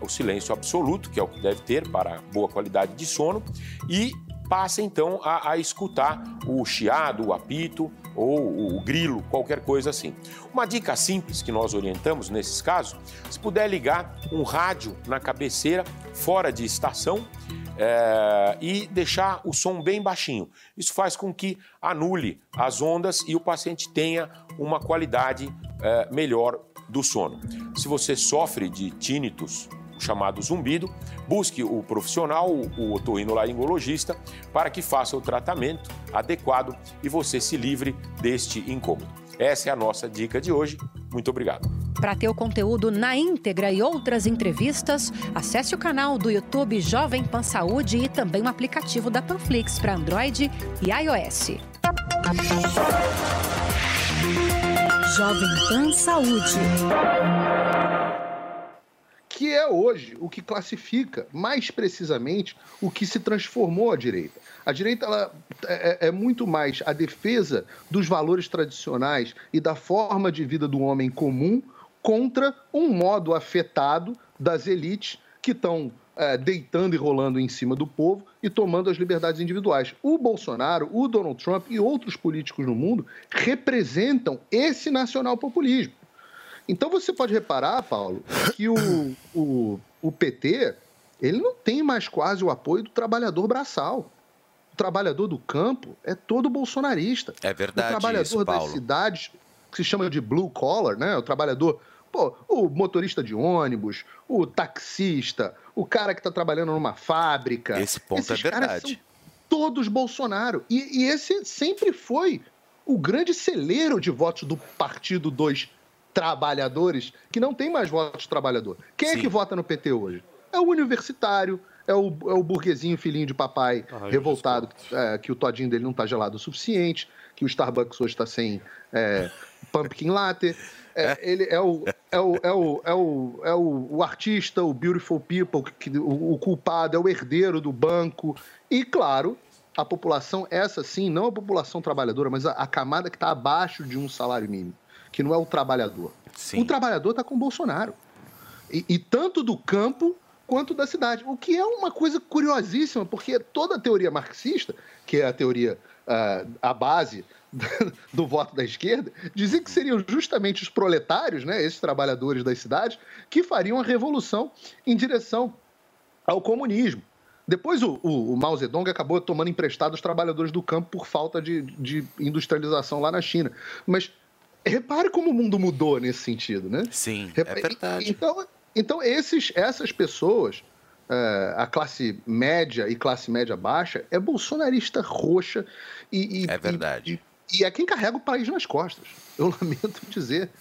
o silêncio absoluto, que é o que deve ter para boa qualidade de sono, e passa então a, a escutar o chiado, o apito ou o, grilo, qualquer coisa assim. Uma dica simples que nós orientamos nesses casos, se puder ligar um rádio na cabeceira, fora de estação, é, e deixar o som bem baixinho. Isso faz com que anule as ondas e o paciente tenha uma qualidade é, melhor do sono. Se você sofre de tinnitus o chamado zumbido, busque o profissional, o otorrinolaringologista, para que faça o tratamento adequado e você se livre deste incômodo. Essa é a nossa dica de hoje. Muito obrigado. Para ter o conteúdo na íntegra e outras entrevistas, acesse o canal do YouTube Jovem Pan Saúde e também o aplicativo da Panflix para Android e iOS. Jovem Pan Saúde. Que é hoje o que classifica, mais precisamente, o que se transformou a direita. A direita ela é, é muito mais a defesa dos valores tradicionais e da forma de vida do homem comum contra um modo afetado das elites que estão é, deitando e rolando em cima do povo e tomando as liberdades individuais. O Bolsonaro, o Donald Trump e outros políticos no mundo representam esse nacional-populismo. Então você pode reparar, Paulo, que o, o, o PT ele não tem mais quase o apoio do trabalhador braçal. O trabalhador do campo é todo bolsonarista. É verdade. O trabalhador isso, das cidades, que se chama de blue collar, né? O trabalhador, pô, o motorista de ônibus, o taxista, o cara que está trabalhando numa fábrica. Esse ponto Esses é caras verdade. são todos Bolsonaro. E, e esse sempre foi o grande celeiro de votos do Partido dos Trabalhadores, que não tem mais votos de trabalhador. Quem é que vota no PT hoje? É o universitário, é o, é o burguesinho filhinho de papai Ah, revoltado, é, que o todinho dele não está gelado o suficiente, que o Starbucks hoje está sem é, pumpkin latte. É, ele é o, é, o, é, o, é, o, é o, o artista, o beautiful people, que, o, o culpado, é o herdeiro do banco. E, claro, a população, essa sim, não a população trabalhadora, mas a, a camada que está abaixo de um salário mínimo, que não é o trabalhador. O trabalhador está com o Bolsonaro. E, e tanto do campo quanto da cidade. O que é uma coisa curiosíssima, porque toda a teoria marxista, que é a teoria, ah, a base do voto da esquerda, dizia que seriam justamente os proletários, né, esses trabalhadores das cidades, que fariam a revolução em direção ao comunismo. Depois o, o, o Mao Zedong acabou tomando emprestado os trabalhadores do campo por falta de, de industrialização lá na China. Mas repare como o mundo mudou nesse sentido, né? Sim, Repa- é verdade. Então, então esses, essas pessoas, é, a classe média e classe média baixa, é bolsonarista roxa e, e- É verdade. e, e é quem carrega o país nas costas. Eu lamento dizer.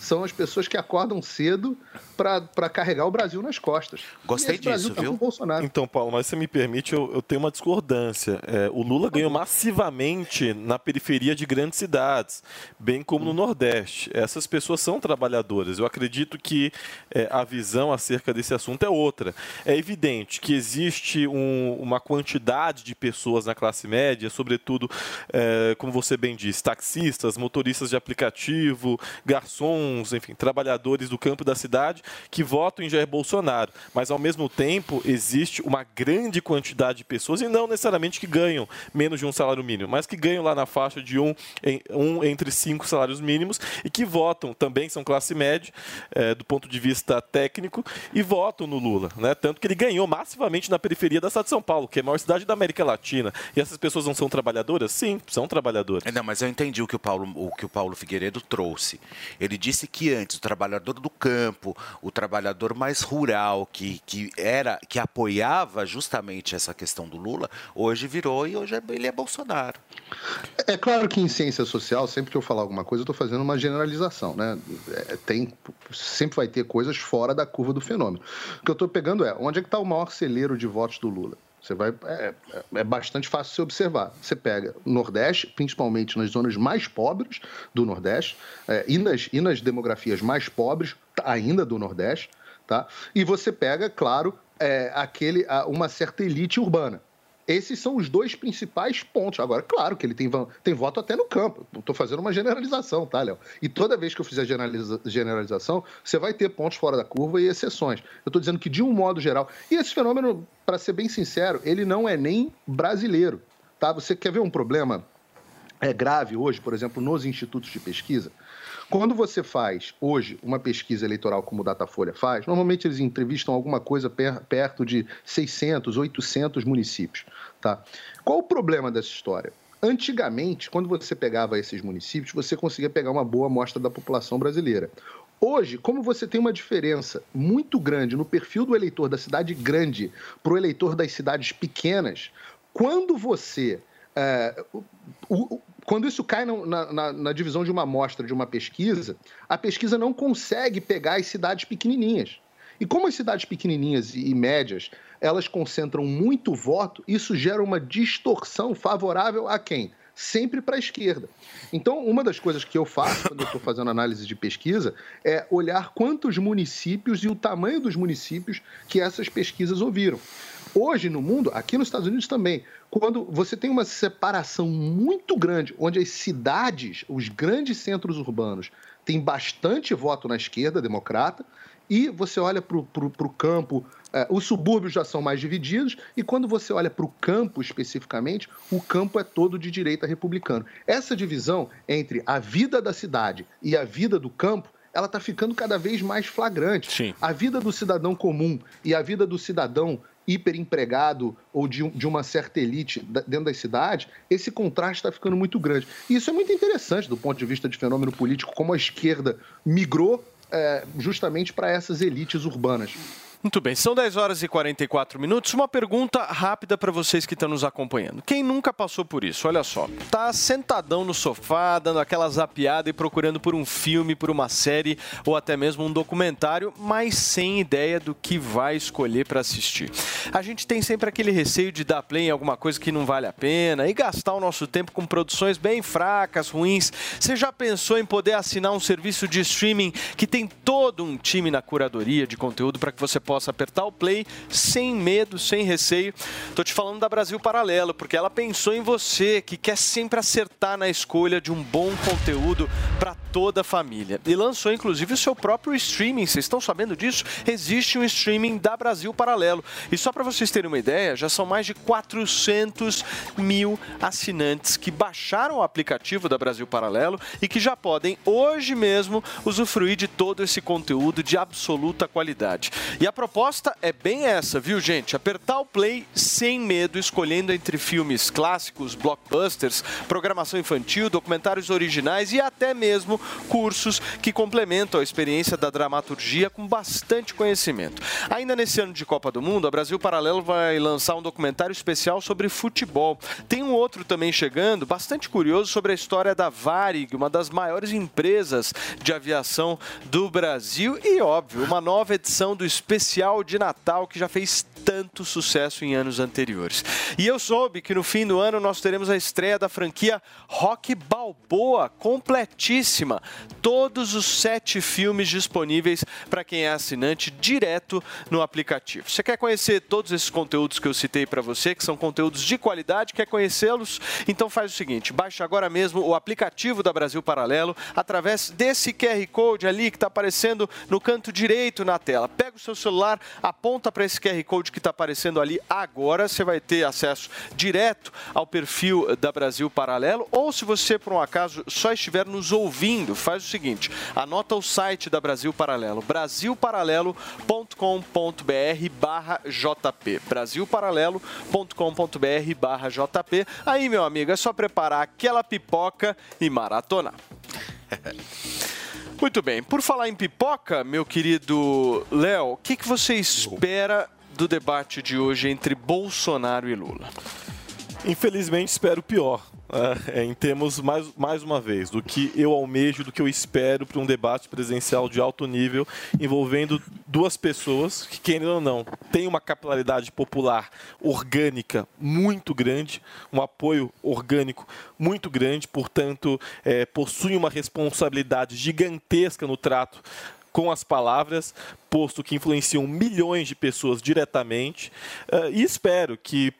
São as pessoas que acordam cedo para carregar o Brasil nas costas. Gostei E esse Brasil disso, tá viu? com o Bolsonaro. Então, Paulo, mas se me permite, eu, eu tenho uma discordância. É, o Lula ganhou massivamente na periferia de grandes cidades, bem como no Nordeste. Essas pessoas são trabalhadoras. Eu acredito que é, a visão acerca desse assunto é outra. É evidente que existe um- uma quantidade de pessoas na classe média, sobretudo, é, como você bem disse, taxistas, motoristas de aplicativo, garçons, enfim, trabalhadores do campo da cidade que votam em Jair Bolsonaro. Mas, ao mesmo tempo, existe uma grande quantidade de pessoas, e não necessariamente que ganham menos de um salário mínimo, mas que ganham lá na faixa de um, em- um entre cinco salários mínimos e que votam, também são classe média, eh, do ponto de vista técnico, e votam no Lula. Né? Tanto que ele ganhou massivamente na periferia da cidade de São Paulo, que é a maior cidade da América Latina. E essas pessoas não são trabalhadoras? Sim, são trabalhadoras. Não, mas eu entendi o que o Paulo, o que o Paulo Figueiredo trouxe. Ele disse que antes o trabalhador do campo, o trabalhador mais rural, que, que era, que apoiava justamente essa questão do Lula, hoje virou e hoje é- ele é Bolsonaro. É claro que em ciência social, sempre que eu falar alguma coisa, eu estou fazendo uma generalização, né? É, tem, sempre vai ter coisas fora da curva do fenômeno. O que eu estou pegando é, onde é que está o maior celeiro de votos do Lula? Você vai, é, é- é bastante fácil se observar. Você pega o Nordeste, principalmente nas zonas mais pobres do Nordeste, é, e, nas, e nas demografias mais pobres ainda do Nordeste, tá? E você pega, claro, é, aquele, uma certa elite urbana. Esses são os dois principais pontos. Agora, claro que ele tem, tem voto até no campo. Estou fazendo uma generalização, tá, Léo? E toda vez que eu fizer generaliza- generalização, você vai ter pontos fora da curva e exceções. Eu estou dizendo que, de um modo geral. E esse fenômeno, para ser bem sincero, ele não é nem brasileiro. Tá? Você quer ver um problema é grave hoje, por exemplo, nos institutos de pesquisa? Quando você faz hoje uma pesquisa eleitoral como o Datafolha faz, normalmente eles entrevistam alguma coisa per- perto de 600, 800 municípios. Tá? Qual o problema dessa história? Antigamente, quando você pegava esses municípios, você conseguia pegar uma boa amostra da população brasileira. Hoje, como você tem uma diferença muito grande no perfil do eleitor da cidade grande para o eleitor das cidades pequenas, quando você. É, o, o, quando isso cai na, na, na, divisão de uma amostra, de uma pesquisa, a pesquisa não consegue pegar as cidades pequenininhas. E como as cidades pequenininhas e médias, elas concentram muito voto, isso gera uma distorção favorável a quem? Sempre para a esquerda. Então, uma das coisas que eu faço quando estou fazendo análise de pesquisa é olhar quantos municípios e o tamanho dos municípios que essas pesquisas ouviram. Hoje no mundo, aqui nos Estados Unidos também, quando você tem uma separação muito grande, onde as cidades, os grandes centros urbanos, têm bastante voto na esquerda democrata, e você olha para o campo, é, os subúrbios já são mais divididos, e quando você olha para o campo especificamente, o campo é todo de direita republicano. Essa divisão entre a vida da cidade e a vida do campo ela está ficando cada vez mais flagrante. Sim. A vida do cidadão comum e a vida do cidadão hiperempregado ou de, de uma certa elite dentro das cidades, esse contraste está ficando muito grande. E isso é muito interessante do ponto de vista de fenômeno político, como a esquerda migrou é, justamente para essas elites urbanas. Muito bem, são 10 horas e 44 minutos. Uma pergunta rápida para vocês que estão nos acompanhando. Quem nunca passou por isso? Olha só, tá sentadão no sofá, dando aquela zapiada e procurando por um filme, por uma série ou até mesmo um documentário, mas sem ideia do que vai escolher para assistir. A gente tem sempre aquele receio de dar play em alguma coisa que não vale a pena e gastar o nosso tempo com produções bem fracas, ruins. Você já pensou em poder assinar um serviço de streaming que tem todo um time na curadoria de conteúdo para que você possa apertar o play sem medo, sem receio. Tô te falando da Brasil Paralelo, porque ela pensou em você, que quer sempre acertar na escolha de um bom conteúdo para toda a família. E lançou inclusive o seu próprio streaming. Vocês estão sabendo disso? Existe um streaming da Brasil Paralelo. E só para vocês terem uma ideia, já são mais de 400 mil assinantes que baixaram o aplicativo da Brasil Paralelo e que já podem hoje mesmo usufruir de todo esse conteúdo de absoluta qualidade. E a proposta é bem essa, viu, gente? Apertar o play sem medo, escolhendo entre filmes clássicos, blockbusters, programação infantil, documentários originais e até mesmo cursos que complementam a experiência da dramaturgia com bastante conhecimento. Ainda nesse ano de Copa do Mundo, a Brasil Paralelo vai lançar um documentário especial sobre futebol. Tem um outro também chegando, bastante curioso, sobre a história da Varig, uma das maiores empresas de aviação do Brasil e, óbvio, uma nova edição do especial especial de Natal que já fez tanto sucesso em anos anteriores. E eu soube que no fim do ano nós teremos a estreia da franquia Rock Balboa, completíssima. Todos os sete filmes disponíveis para quem é assinante direto no aplicativo. Você quer conhecer todos esses conteúdos que eu citei para você, que são conteúdos de qualidade, quer conhecê-los? Então faz o seguinte, baixe agora mesmo o aplicativo da Brasil Paralelo através desse QR Code ali que está aparecendo no canto direito na tela. Pega o seu celular, aponta para esse QR Code que está aparecendo ali agora, você vai ter acesso direto ao perfil da Brasil Paralelo, ou se você, por um acaso, só estiver nos ouvindo, faz o seguinte, anota o site da Brasil Paralelo, brasilparalelo.com.br barra JP, brasilparalelo.com.br barra JP. Aí, meu amigo, é só preparar aquela pipoca e maratonar. Muito bem. Por falar em pipoca, meu querido Léo, o que, que você espera do debate de hoje entre Bolsonaro e Lula? Infelizmente, espero pior. É, em termos, mais, mais uma vez, do que eu almejo, do que eu espero para um debate presidencial de alto nível envolvendo duas pessoas que, querendo ou não, têm uma capilaridade popular orgânica muito grande, um apoio orgânico muito grande, portanto, é, possuem uma responsabilidade gigantesca no trato com as palavras, posto que influenciam milhões de pessoas diretamente. Uh, e espero que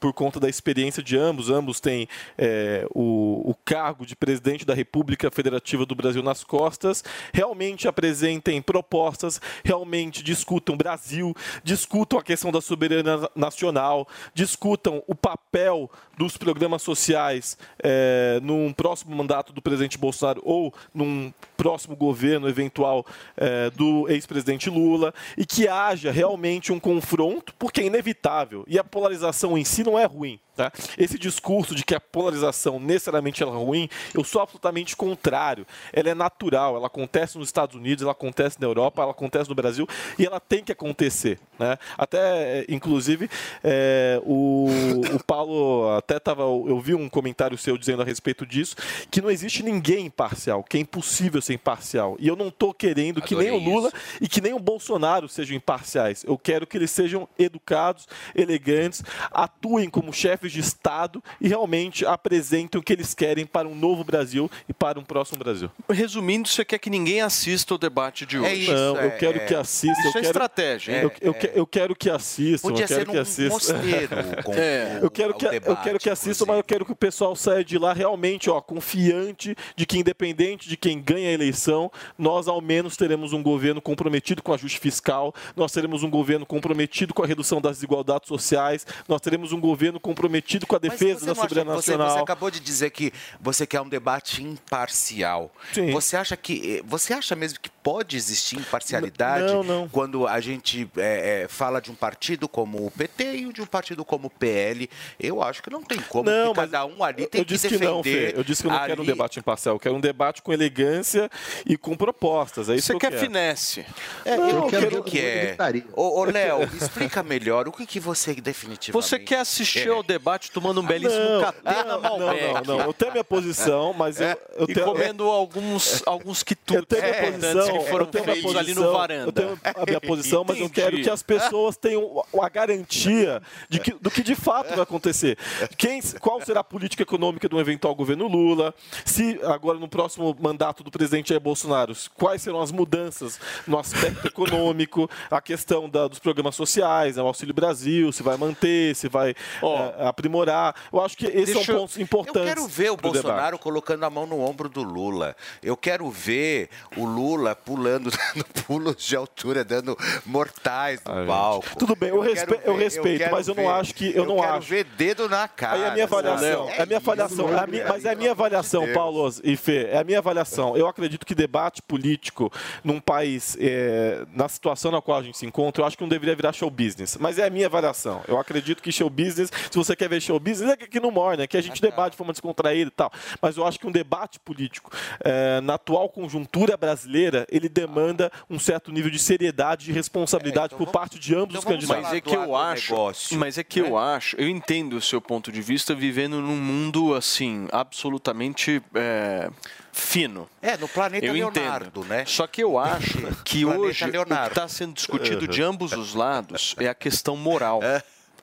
por conta da experiência de ambos, ambos têm é, o, o, cargo de presidente da República Federativa do Brasil nas costas, realmente apresentem propostas, realmente discutam Brasil, discutam a questão da soberania nacional, discutam o papel dos programas sociais é, num próximo mandato do presidente Bolsonaro ou num próximo governo eventual é, do ex-presidente Lula e que haja realmente um confronto, porque é inevitável. E a polarização eleição em si não é ruim. Tá? Esse discurso de que a polarização necessariamente é ruim, eu sou absolutamente contrário. Ela é natural, ela acontece nos Estados Unidos, ela acontece na Europa, ela acontece no Brasil e ela tem que acontecer. Né? Até, inclusive, é, o, o Paulo até estava. Eu vi um comentário seu dizendo a respeito disso, que não existe ninguém imparcial, que é impossível ser imparcial. E eu não estou querendo que nem o Lula e que nem o Bolsonaro sejam imparciais. Eu quero que eles sejam educados, elegantes, atuem como chefes de Estado e realmente apresentem o que eles querem para um novo Brasil e para um próximo Brasil. Resumindo, você quer que ninguém assista o debate de hoje. não, eu quero que assista. Isso eu é quero, estratégia, hein? Eu, eu, que- eu quero que assistam. Podia eu quero ser que assistam. mosteiro É, o- eu quero que eu debate, quero que assistam, mas eu quero que o pessoal saia de lá realmente, ó, confiante de que independente de quem ganha a eleição, nós ao menos teremos um governo comprometido com o ajuste fiscal, nós teremos um governo comprometido com a redução das desigualdades sociais, nós teremos um governo comprometido com a defesa Você da soberania você, nacional. você acabou de dizer que você quer um debate imparcial. Você acha que eh, você acha mesmo que pode existir imparcialidade Não, não. quando a gente eh, eh, fala de um partido como o PT e de um partido como o PL? Eu acho que não tem como. Não, que cada um ali tem eu que disse defender. que não, Fê. Eu disse que eu não quero um ali- debate imparcial. Eu quero um debate com elegância e com propostas. É isso Você que quer finesse. É, Não, eu eu quero quero o que é. Ô, ô, Léo, explica melhor o que, que você definitivamente. Você quer assistir É. ao debate tomando um belíssimo Não, catena não, Malbec. não, não, não. Eu tenho a minha posição, mas eu, eu e tenho... comendo alguns, alguns quitutes Eu importantes posição, que foram eu feitos ali no varanda. Eu tenho a minha posição, mas eu quero que as pessoas tenham a garantia de que, do que de fato vai acontecer. Quem, qual será a política econômica do eventual governo Lula? Se agora no próximo mandato do presidente Jair Bolsonaro, quais serão as mudanças no aspecto econômico, a questão da- dos programas sociais, né, o Auxílio Brasil, se vai manter, se vai eh, aprimorar. Eu acho que esses Deixa são eu- pontos importantes. Eu quero ver o pro debate. Bolsonaro colocando a mão no ombro do Lula. Eu quero ver o Lula pulando, dando pulos de altura, dando mortais no palco. Tudo bem, eu, quero respe- eu ver- respeito, quero mas eu não ver- acho que. Eu, não quero acho. ver dedo na cara. Aí é a minha avaliação, sabe? é a minha avaliação, é minha- mas é a minha avaliação, Deus. Paulo e Fê, é a minha avaliação. Eu acredito que debate político num país, é, na situação na qual a gente se encontra, eu acho que não deveria virar show business. Mas é a minha avaliação. Eu acredito que show business, se você quer ver show business, é que aqui não morre, né? Que a gente debate de forma descontraída e tal. Mas eu acho que um debate político, é, na atual conjuntura brasileira, ele demanda um certo nível de seriedade e responsabilidade por parte de ambos os candidatos. Mas é que eu acho, mas é que eu acho, eu entendo o seu ponto de vista vivendo num mundo assim absolutamente é, fino. É, no planeta eu Leonardo, entendo. né? Só que eu acho que hoje o que Leonardo. está sendo discutido de ambos os lados é a questão moral.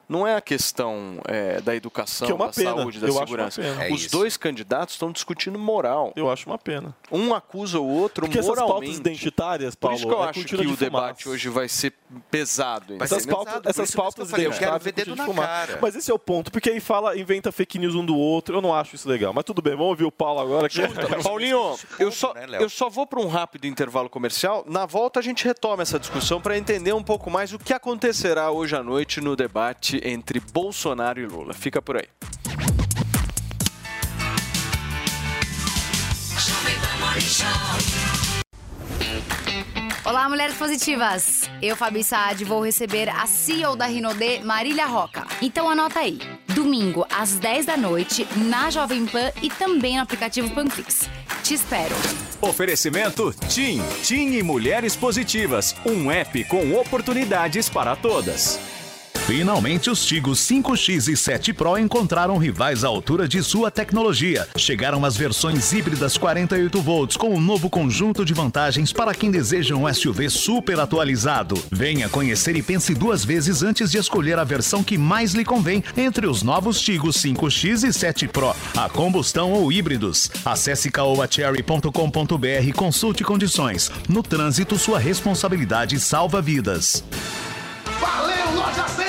Não é a questão é, da educação, Que é uma da pena. saúde, da Eu acho uma segurança. pena. É Os isso. dois candidatos estão discutindo moral. Eu acho uma pena. Um acusa o outro Porque essas moralmente. pautas identitárias, Por isso que Paulo, eu é acho que o debate fumaça. hoje vai ser pesado. Essas entendeu? pautas, essas pautas falei, eu quero identitárias ver é dedo cara. Mas esse é o ponto, porque aí fala, inventa fake news um do outro. Eu não acho isso legal. Mas tudo bem, vamos ouvir o Paulo agora. Que... Paulinho, eu só, né, eu só vou para um rápido intervalo comercial. Na volta a gente retoma essa discussão para entender um pouco mais o que acontecerá hoje à noite no debate entre Bolsonaro e Lula. Fica por aí. Olá, mulheres positivas! Eu, Fabi Saad, vou receber a CEO da Rinodê, Marília Roca. Então anota aí. Domingo, às 10 da noite, na Jovem Pan e também no aplicativo Panflix. Te espero. Oferecimento TIM. TIM e Mulheres Positivas. Um app com oportunidades para todas. Finalmente, os Tigos 5X e 7 Pro encontraram rivais à altura de sua tecnologia. Chegaram as versões híbridas 48 volts com um novo conjunto de vantagens para quem deseja um SUV super atualizado. Venha conhecer e pense duas vezes antes de escolher a versão que mais lhe convém entre os novos Tigos 5X e 7 Pro, a combustão ou híbridos. Acesse caoacherry.com.br e consulte condições. No trânsito, sua responsabilidade salva vidas. Valeu, Loja 100!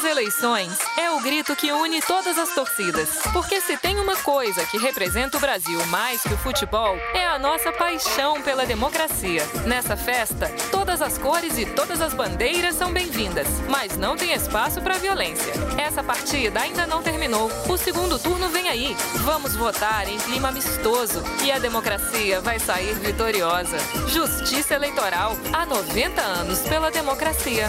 Nas eleições é o grito que une todas as torcidas. Porque se tem uma coisa que representa o Brasil mais que o futebol, é a nossa paixão pela democracia. Nessa festa, todas as cores e todas as bandeiras são bem-vindas, mas não tem espaço para violência. Essa partida ainda não terminou. O segundo turno vem aí. Vamos votar em clima amistoso e a democracia vai sair vitoriosa. Justiça Eleitoral há 90 anos pela democracia.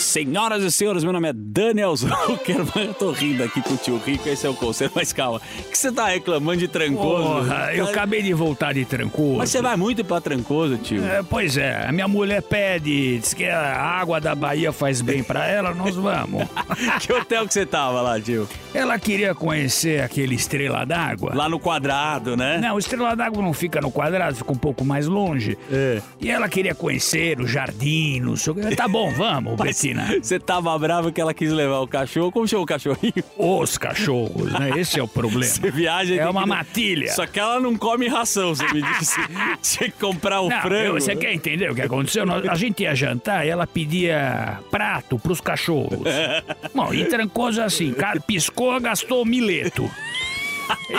Senhoras e senhores, meu nome é Daniel Zucker, mas eu tô rindo aqui com o tio Rico, esse é o conselho, mas calma. O que você tá reclamando de Trancoso? Porra, eu acabei de voltar de Trancoso. Mas você vai muito pra Trancoso, tio? É, pois é, a minha mulher pede, diz que a água da Bahia faz bem pra ela, nós vamos. que hotel que você tava lá, tio? Ela queria conhecer aquele Estrela d'Água. Lá no quadrado, né? Não, Estrela d'Água não fica no quadrado, fica um pouco mais longe. É. E ela queria conhecer o jardim, não sei o que. Tá bom, vamos, Mas Betina. Você tava bravo que ela quis levar o cachorro. Como chama o cachorrinho? Os cachorros, né? Esse é o problema. Você viaja É uma que- matilha. Só que ela não come ração, você me disse. Tinha que comprar o Não, frango. eu- você quer entender o que aconteceu? A gente ia jantar e ela pedia prato pros cachorros. Bom, e Trancoso assim, cara, piscou, gastou mileto.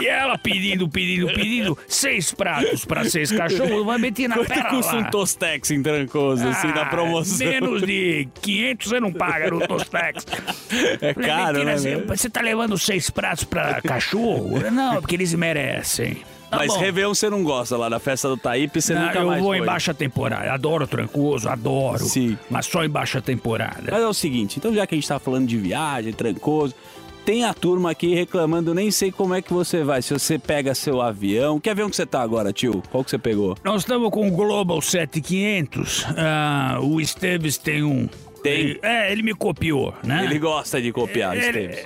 E ela pedindo, pedindo, pedindo, seis pratos pra seis cachorros, vai meter na Quanto pera custa lá. um Tostex em Trancoso, assim, na Ah, promoção? Menos de 500 você não paga no Tostex. É Falei, caro, "Mentira, né? Você, meu? você tá levando seis pratos pra cachorro? Não, porque eles merecem. Tá Mas bom. Réveillon você não gosta lá da festa do Taípe, você Não, nunca eu mais vou foi. em baixa temporada. Adoro Trancoso, adoro. Sim. Mas só em baixa temporada. Mas é o seguinte, então já que a gente tá falando de viagem, Trancoso, tem a turma aqui reclamando, nem sei como é que você vai, se você pega seu avião. Que avião que você tá agora, tio? Qual que você pegou? Nós estamos com o Global 7500. Ah, o Esteves tem um. Tem? É, ele me copiou, né? Ele gosta de copiar, Ele- Esteves.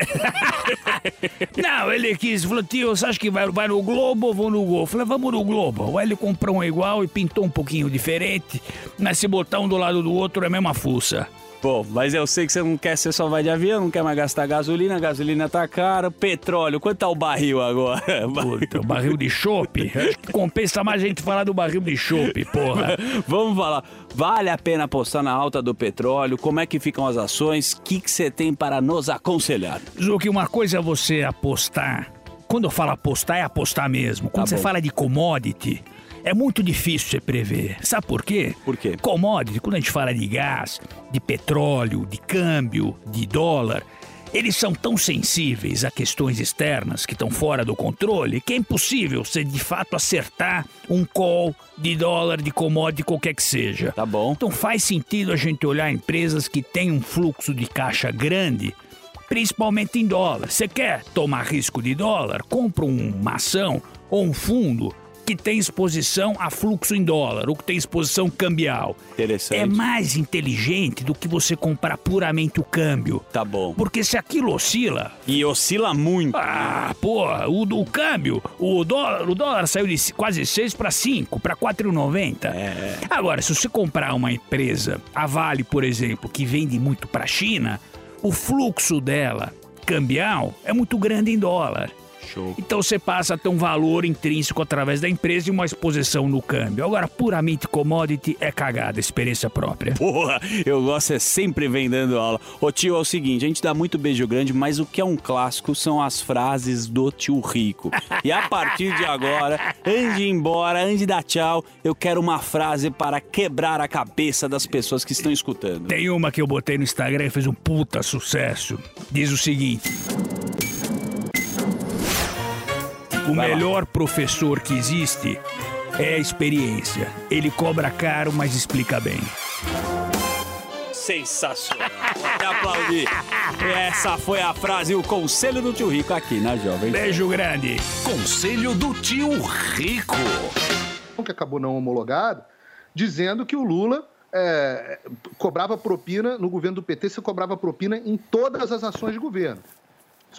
Não, ele quis, falou, tio, você acha que vai, vai no Globo ou vou no Gol? Eu falei, vamos no Globo. Aí ele comprou um igual e pintou um pouquinho diferente, mas se botar um do lado do outro é a mesma fuça. Pô, mas eu sei que você não quer, você só vai de avião, não quer mais gastar gasolina, a gasolina tá cara, petróleo, quanto tá o barril agora? Puta, o barril de chope? Acho que compensa mais a gente falar do barril de chope, porra. Vamos falar, vale a pena apostar na alta do petróleo? Como é que ficam as ações? O que que você tem para nos aconselhar? Zuki, uma coisa é você apostar. Quando eu falo apostar, é apostar mesmo. Quando Tá você bom. fala de commodity, é muito difícil você prever. Sabe por quê? Por quê? Commodity, quando a gente fala de gás, de petróleo, de câmbio, de dólar, eles são tão sensíveis a questões externas que estão fora do controle que é impossível você de fato acertar um call de dólar, de commodity, qualquer que seja. Tá bom. Então faz sentido a gente olhar empresas que têm um fluxo de caixa grande principalmente em dólar. Você quer tomar risco de dólar? Compra um- uma ação ou um fundo que tem exposição a fluxo em dólar ou que tem exposição cambial. Interessante. É mais inteligente do que você comprar puramente o câmbio. Tá bom. Porque se aquilo oscila. E oscila muito. Ah, pô, o, o câmbio, o dólar, o dólar saiu de quase 6 para 5, para 4,90. É. Agora, se você comprar uma empresa, a Vale, por exemplo, que vende muito para a China, o fluxo dela cambial é muito grande em dólar. Show. Então você passa a ter um valor intrínseco através da empresa e uma exposição no câmbio. Agora, puramente commodity é cagada, experiência própria. Porra, eu gosto é sempre vem dando aula. Ô tio, é o seguinte, a gente dá muito beijo grande, mas o que é um clássico são as frases do tio Rico. E a partir de agora, antes de ir embora, antes de dar tchau, eu quero uma frase para quebrar a cabeça das pessoas que estão escutando. Tem uma que eu botei no Instagram e fez um puta sucesso. Diz o seguinte: O Vai lá. melhor professor que existe é a experiência. Ele cobra caro, mas explica bem. Sensacional. Vou até aplaudir. Essa foi a frase e o conselho do tio Rico aqui na Jovem. Beijo grande. Conselho do tio Rico. que acabou não homologado, dizendo que o Lula é, cobrava propina no governo do PT, você cobrava propina em todas as ações de governo.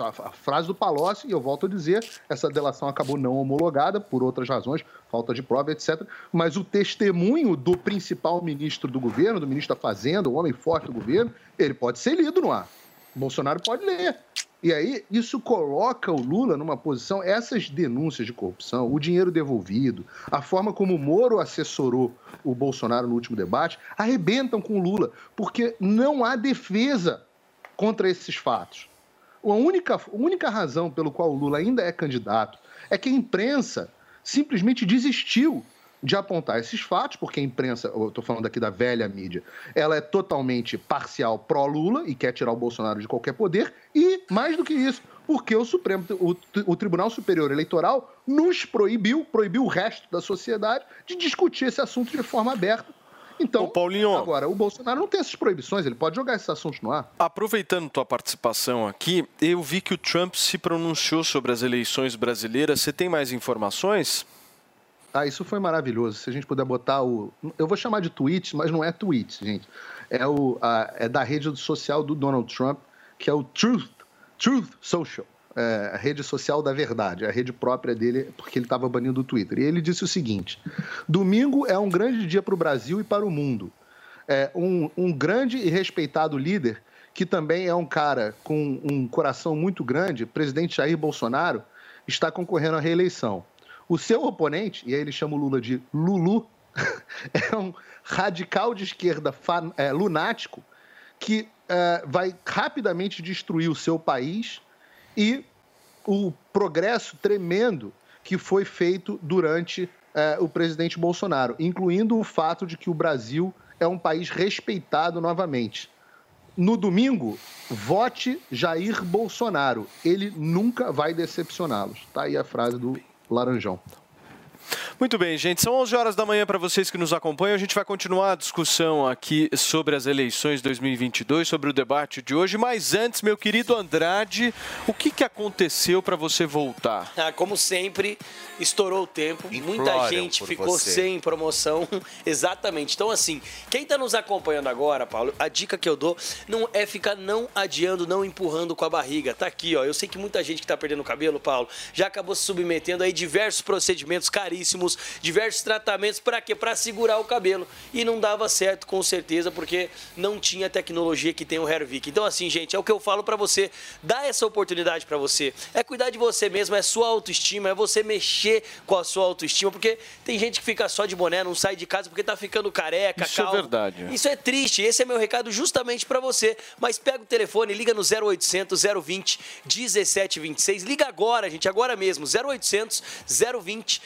A frase do Palocci, e eu volto a dizer, essa delação acabou não homologada por outras razões, falta de prova, etc. Mas o testemunho do principal ministro do governo, do ministro da Fazenda, o homem forte do governo, ele pode ser lido no ar. Bolsonaro pode ler. E aí, isso coloca o Lula numa posição, essas denúncias de corrupção, o dinheiro devolvido, a forma como o Moro assessorou o Bolsonaro no último debate, arrebentam com o Lula, porque não há defesa contra esses fatos. A única, a única razão pelo qual o Lula ainda é candidato é que a imprensa simplesmente desistiu de apontar esses fatos, porque a imprensa, eu estou falando aqui da velha mídia, ela é totalmente parcial pró-Lula e quer tirar o Bolsonaro de qualquer poder, e mais do que isso, porque o Supremo, o, o Tribunal Superior Eleitoral nos proibiu, proibiu o resto da sociedade de discutir esse assunto de forma aberta. Então, agora, o Bolsonaro não tem essas proibições, ele pode jogar esses assuntos no ar. Aproveitando tua participação aqui, eu vi que o Trump se pronunciou sobre as eleições brasileiras. Você tem mais informações? Ah, isso foi maravilhoso. Se a gente puder botar o. Eu vou chamar de tweets, mas não é tweets, gente. É, o, a- é da rede social do Donald Trump, que é o Truth, Truth Social. É, a rede social da verdade, a rede própria dele, porque ele estava banindo o Twitter. E ele disse o seguinte: domingo é um grande dia para o Brasil e para o mundo. É um, um grande e respeitado líder, que também é um cara com um coração muito grande, presidente Jair Bolsonaro, está concorrendo à reeleição. O seu oponente, e aí ele chama o Lula de Lulu, é um radical de esquerda fan- é, lunático que é, vai rapidamente destruir o seu país e o progresso tremendo que foi feito durante é, o presidente Bolsonaro, incluindo o fato de que o Brasil é um país respeitado novamente. No domingo, vote Jair Bolsonaro. Ele nunca vai decepcioná-los. Tá aí a frase do Laranjão. Muito bem, gente. São 11 horas da manhã para vocês que nos acompanham. A gente vai continuar a discussão aqui sobre as eleições 2022, sobre o debate de hoje. Mas antes, meu querido Andrade, o que, que aconteceu para você voltar? Ah, como sempre, estourou o tempo. Muita Imploram gente ficou você. sem promoção. Exatamente. Então, assim, quem está nos acompanhando agora, Paulo, a dica que eu dou não é ficar não adiando, não empurrando com a barriga. Tá aqui, ó. Eu sei que muita gente que está perdendo o cabelo, Paulo, já acabou se submetendo aí diversos procedimentos caríssimos, diversos tratamentos para quê? Para segurar o cabelo. E não dava certo, com certeza, porque não tinha tecnologia que tem o Hervik. Então, assim, gente, é o que eu falo para você. Dá essa oportunidade para você. É cuidar de você mesmo, é sua autoestima, é você mexer com a sua autoestima, porque tem gente que fica só de boné, não sai de casa porque tá ficando careca, Isso é verdade. Isso é triste. Esse é meu recado justamente para você. Mas pega o telefone, liga no 0800 020 1726. Liga agora, gente, agora mesmo. 0800 020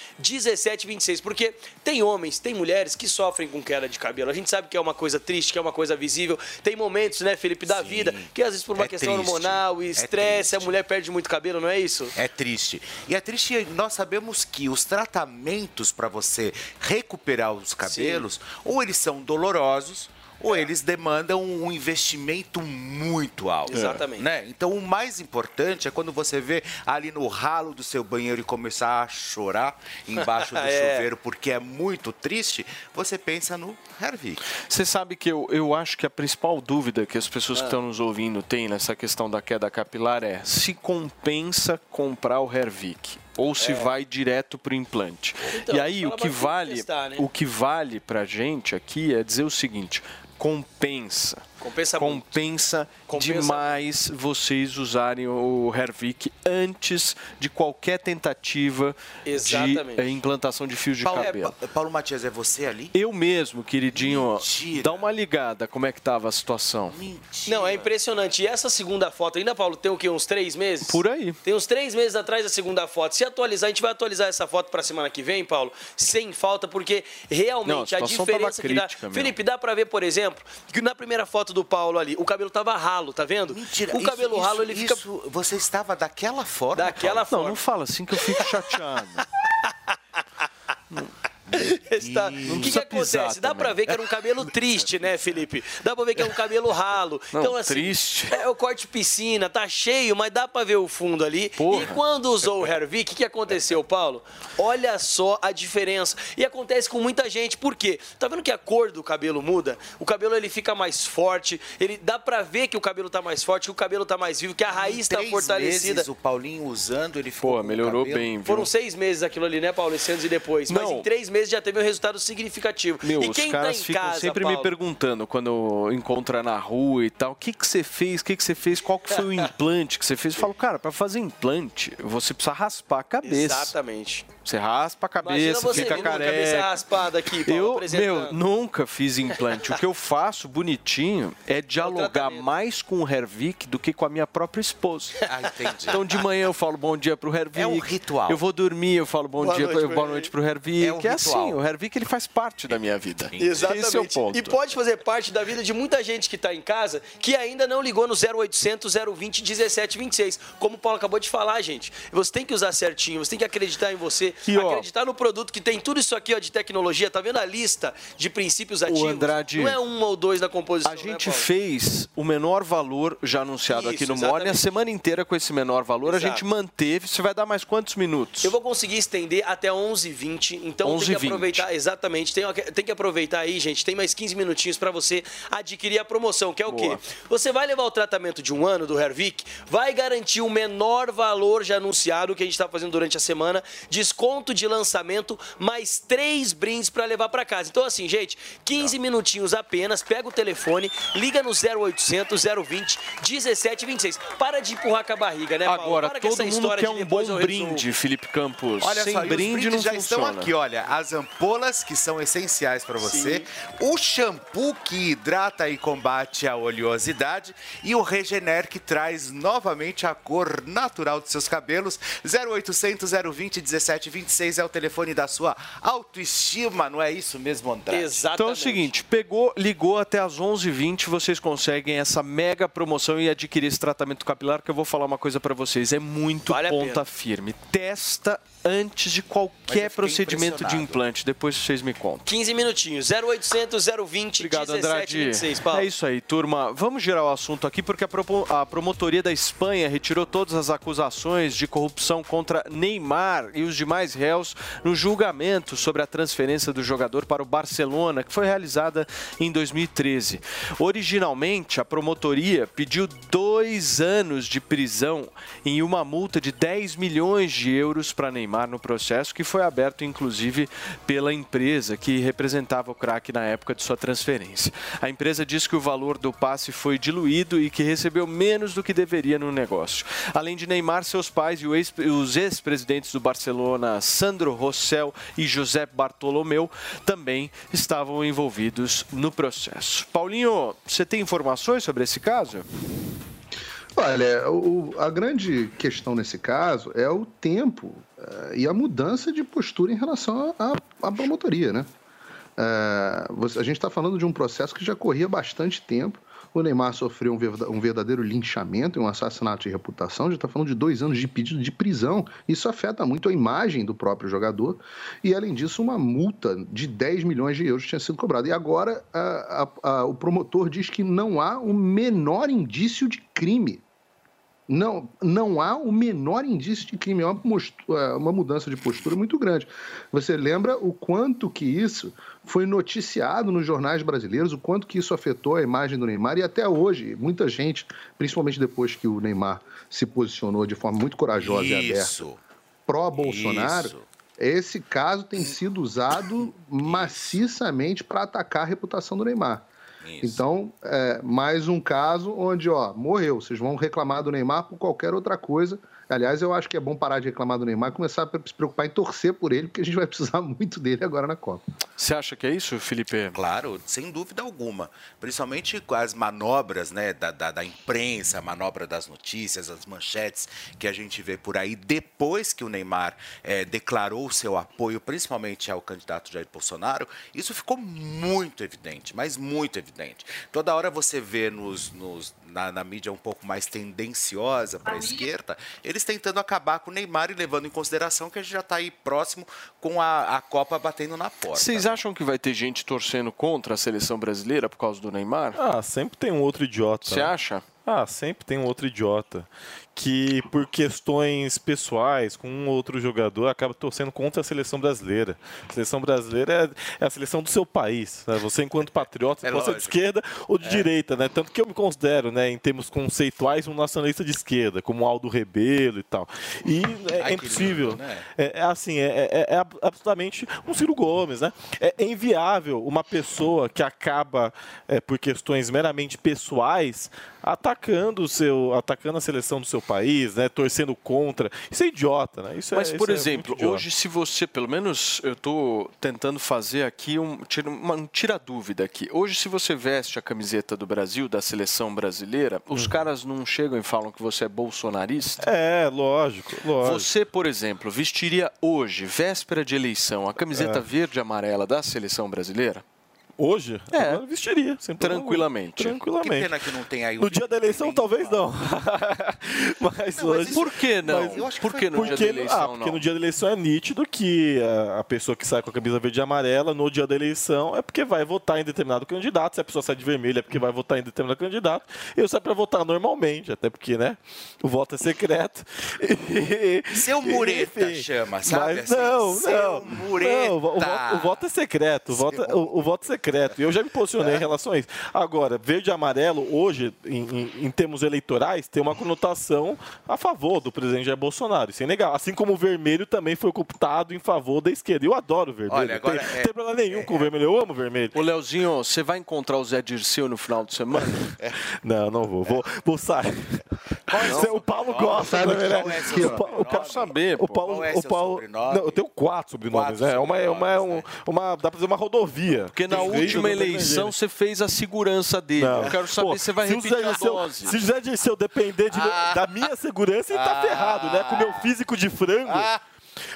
1726. Porque tem homens, tem mulheres que sofrem com queda de cabelo. A gente sabe que é uma coisa triste, que é uma coisa visível. Tem momentos, né, Felipe, da vida, que às vezes por uma É questão triste. hormonal, É estresse, a mulher perde muito cabelo, não é isso? É triste. E é triste, nós sabemos que os tratamentos para você recuperar os cabelos, ou eles são dolorosos, ou eles demandam um investimento muito alto. Exatamente. Né? Então, o mais importante é quando você vê ali no ralo do seu banheiro e começar a chorar embaixo do É. chuveiro porque é muito triste, você pensa no Hervik. Você sabe que eu, eu acho que a principal dúvida que as pessoas que Ah. estão nos ouvindo têm nessa questão da queda capilar é se compensa comprar o Hervik ou se É. vai direto para o implante. Então, e aí o que vale, testar, né? o que vale para gente aqui é dizer o seguinte: compensa. Compensa. Compensa, Compensa demais vocês usarem o Hervik antes de qualquer tentativa Exatamente. de eh, implantação de fios de Paulo, cabelo. Pa- Paulo Matias, é você ali? Eu mesmo, queridinho, dá uma ligada como é que tava a situação. Não, é impressionante. E essa segunda foto, ainda, Paulo, tem o quê? Uns três meses? Por aí. Tem uns três meses atrás da segunda foto. Se atualizar, a gente vai atualizar essa foto pra semana que vem, Paulo, sem falta, porque Não, realmente a a tava diferença que dá. meu. Felipe, dá pra ver, por exemplo, que na primeira foto foto do Paulo ali. O cabelo tava ralo, tá vendo? Mentira, O cabelo isso- ralo, isso- ele fica. isso, você estava daquela forma? Daquela Não, não fala assim que eu fico chateado. Está... O que, que acontece? Dá também. pra ver que era um cabelo triste, né, Felipe? Dá pra ver que é um cabelo ralo. Não, então, assim, triste. É o corte piscina, tá cheio, mas dá pra ver o fundo ali. E quando usou o Hervik, o que, aconteceu, Paulo? Olha só a diferença. E acontece com muita gente. Por quê? Tá vendo que a cor do cabelo muda? O cabelo ele fica mais forte. Ele dá pra ver que o cabelo tá mais forte, que o cabelo tá mais vivo, que a raiz tá fortalecida. meses, o Paulinho usando, ele ficou Pô, com melhorou bem, viu? Foram seis meses aquilo ali, né, Paulo? Esse antes e depois. Mas Não. em três meses já teve um resultado significativo. Meu, e os quem caras tá em ficam casa, sempre Paulo? me perguntando quando encontra na rua e tal, o que que você fez, o que que você fez, qual que foi o implante que você fez. Eu falo, cara, pra fazer implante, você precisa raspar a cabeça. Exatamente. Você raspa a cabeça, você fica careca. cabeça raspada aqui, Paulo, Eu, meu, nunca fiz implante. O que eu faço bonitinho é dialogar mais com o Hervik do que com a minha própria esposa. Ah, entendi. Então de manhã eu falo bom dia pro Hervik. É um ritual. Eu vou dormir, eu falo bom Boa dia, noite boa Hervik. noite pro Hervik. É um É, ritual. assim, o Hervik ele faz parte da minha vida. Exatamente. Esse é o ponto. E pode fazer parte da vida de muita gente que está em casa que ainda não ligou no 0800 020 1726. Como o Paulo acabou de falar, gente. Você tem que usar certinho, você tem que acreditar em você, E, ó, acreditar no produto que tem tudo isso aqui ó, de tecnologia. Tá vendo a lista de princípios ativos? Andrade, não é um ou dois na composição. A né, gente Paulo? fez o menor valor já anunciado aqui Isso, no Morning, a semana inteira com esse menor valor. A Exato. gente manteve. Você vai dar mais quantos minutos? Eu vou conseguir estender até 11h20, então tem 11h20. que aproveitar, exatamente, tem, tem que aproveitar aí, gente, tem mais 15 minutinhos para você adquirir a promoção, que é o Boa. quê? Você vai levar o tratamento de um ano do Hervik, vai garantir o menor valor já anunciado que a gente está fazendo durante a semana, desconto de lançamento, mais três brindes para levar para casa. Então assim, gente, 15 minutinhos apenas, pega o telefone, liga no 0800 020 1726. Para de empurrar com a barriga, né, Paulo? Agora, Para todo essa mundo história quer um bom resolvo. brinde, Felipe Campos. Olha Sem só, os brinde brindes não já funciona. estão aqui, olha. As ampolas, que são essenciais para você. O shampoo, que hidrata e combate a oleosidade. E o Regener, que traz novamente a cor natural dos seus cabelos. 0800 020 1726 é o telefone da sua autoestima, não é isso mesmo, André? Então é o seguinte, pegou, ligou até as 11h20, vocês conseguem essa mega promoção e adquirir esse tratamento capilar que eu vou falar uma coisa pra vocês, é muito Vale ponta firme. Testa antes de qualquer procedimento de implante, depois vocês me contam. 15 minutinhos, 0800 020 Obrigado, Andrade. 1726, Paulo. É isso aí, turma. Vamos girar o assunto aqui porque a, promotoria da Espanha retirou todas as acusações de corrupção contra Neymar e os demais réus no julgamento sobre a transferência do jogador para o Barcelona, que foi realizada em 2013. Originalmente, a promotoria pediu dois anos de prisão em uma multa de 10 milhões de euros para Neymar no processo, que foi aberto inclusive pela empresa que representava o craque na época de sua transferência. A empresa diz que o valor do passe foi diluído e que recebeu menos do que deveria no negócio. Além de Neymar, seus pais e os ex-presidentes do Barcelona, Sandro Rossell e José Bartolomeu, também estavam envolvidos no processo. Paulinho, você tem informações sobre esse caso? Olha, o- a grande questão nesse caso é o tempo e a mudança de postura em relação à promotoria, né? Você- a gente está falando de um processo que já corria bastante tempo. O Neymar sofreu um um verdadeiro linchamento e um assassinato de reputação. Já está falando de dois anos de pedido de prisão. Isso afeta muito a imagem do próprio jogador. E, além disso, uma multa de 10 milhões de euros tinha sido cobrada. E agora a- a- a- o promotor diz que não há o menor indício de crime. Não, não há o menor indício de crime. É uma, é uma mudança de postura muito grande. Você lembra o quanto que isso foi noticiado nos jornais brasileiros, o quanto que isso afetou a imagem do Neymar e até hoje, muita gente, principalmente depois que o Neymar se posicionou de forma muito corajosa e aberta Isso. pró-Bolsonaro, Isso. esse caso tem sido usado maciçamente para atacar a reputação do Neymar. Então, é, mais um caso onde, ó, morreu. Vocês vão reclamar do Neymar por qualquer outra coisa. Aliás, eu acho que é bom parar de reclamar do Neymar e começar a se preocupar em torcer por ele, porque a gente vai precisar muito dele agora na Copa. Você acha que é isso, Felipe? Claro, sem dúvida alguma. Principalmente com as manobras né, da, da, da imprensa, a manobra das notícias, as manchetes que a gente vê por aí, depois que o Neymar eh, declarou seu apoio, principalmente ao candidato Jair Bolsonaro, isso ficou muito evidente, mas muito evidente. Toda hora você vê nos, nos na, na, mídia um pouco mais tendenciosa para a esquerda, eles tentando acabar com o Neymar e levando em consideração que a gente já está aí próximo com a, a Copa batendo na porta. Vocês acham que vai ter gente torcendo contra a seleção brasileira por causa do Neymar? Ah, sempre tem um outro idiota. Você né? acha? Ah, sempre tem um outro idiota que, por questões pessoais, com um outro jogador, acaba torcendo contra a seleção brasileira. A seleção brasileira é, é a seleção do seu país. Né? Você, enquanto patriota, É pode ser de esquerda ou de É. direita, né? Tanto que eu me considero, né, em termos conceituais, um nacionalista de esquerda, como Aldo Rebelo e tal. E é, Ai, que impossível. lindo, né? É, é assim, é, é- é ab- absolutamente um Ciro Gomes, né? É, é inviável uma pessoa que acaba, é, por questões meramente pessoais, atacando o seu, atacando a seleção do seu país, né? Torcendo contra. Isso é idiota, né? Isso é- Mas, isso por é exemplo, idiota. hoje, se você, pelo menos eu estou tentando fazer aqui um, tira- uma- um tira-dúvida aqui. Hoje, se você veste a camiseta do Brasil, da seleção brasileira, os caras não chegam e falam que você é bolsonarista? É, lógico, lógico. Você, por exemplo, vestiria hoje, véspera de eleição, a camiseta É. verde e amarela da seleção brasileira? Hoje? É. Eu vestiria. sem problema. Tranquilamente. Tranquilamente. Que pena que não tem aí o No dia da eleição, talvez não. mas hoje. Por que não? Mas eu acho que Por foi- que no dia da porque- eleição ah, porque não? no dia da eleição é nítido que a, a pessoa que sai com a camisa verde e amarela no dia da eleição é porque vai votar em determinado candidato. Se a pessoa sai de vermelho é porque vai votar em determinado candidato. Eu saio para votar normalmente, até porque, né? O voto é secreto. Seu mureta chama, sabe? Mas assim? não, Seu não. mureta. Não, o, voto, o voto é secreto. O voto, o, o voto é secreto. E eu já me posicionei em relação a isso. Agora, verde e amarelo, hoje, em, em- em termos eleitorais, tem uma conotação a favor do presidente Jair Bolsonaro. Isso é inegável. Assim como o vermelho também foi computado em favor da esquerda. Eu adoro o vermelho. Olha, agora tem, é- tem problema nenhum com o vermelho. Eu amo o vermelho. Ô, Leozinho, você vai encontrar o Zé Dirceu no final de semana? Não, não vou. Vou, vou sair. O Paulo gosta, Sabe né? é O Pa- o Pa- saber, o Paulo, Qual é o Paulo, não, eu tenho quatro sobrenomes, né? É uma, é uma, é um- uma, dá pra fazer uma rodovia. Porque na última eleição você fez a segurança dele. Não. Eu quero saber se você vai se repetir a dose. Se José Dirceu depender de- da minha segurança, ele tá ferrado, né? Com o meu físico de frango.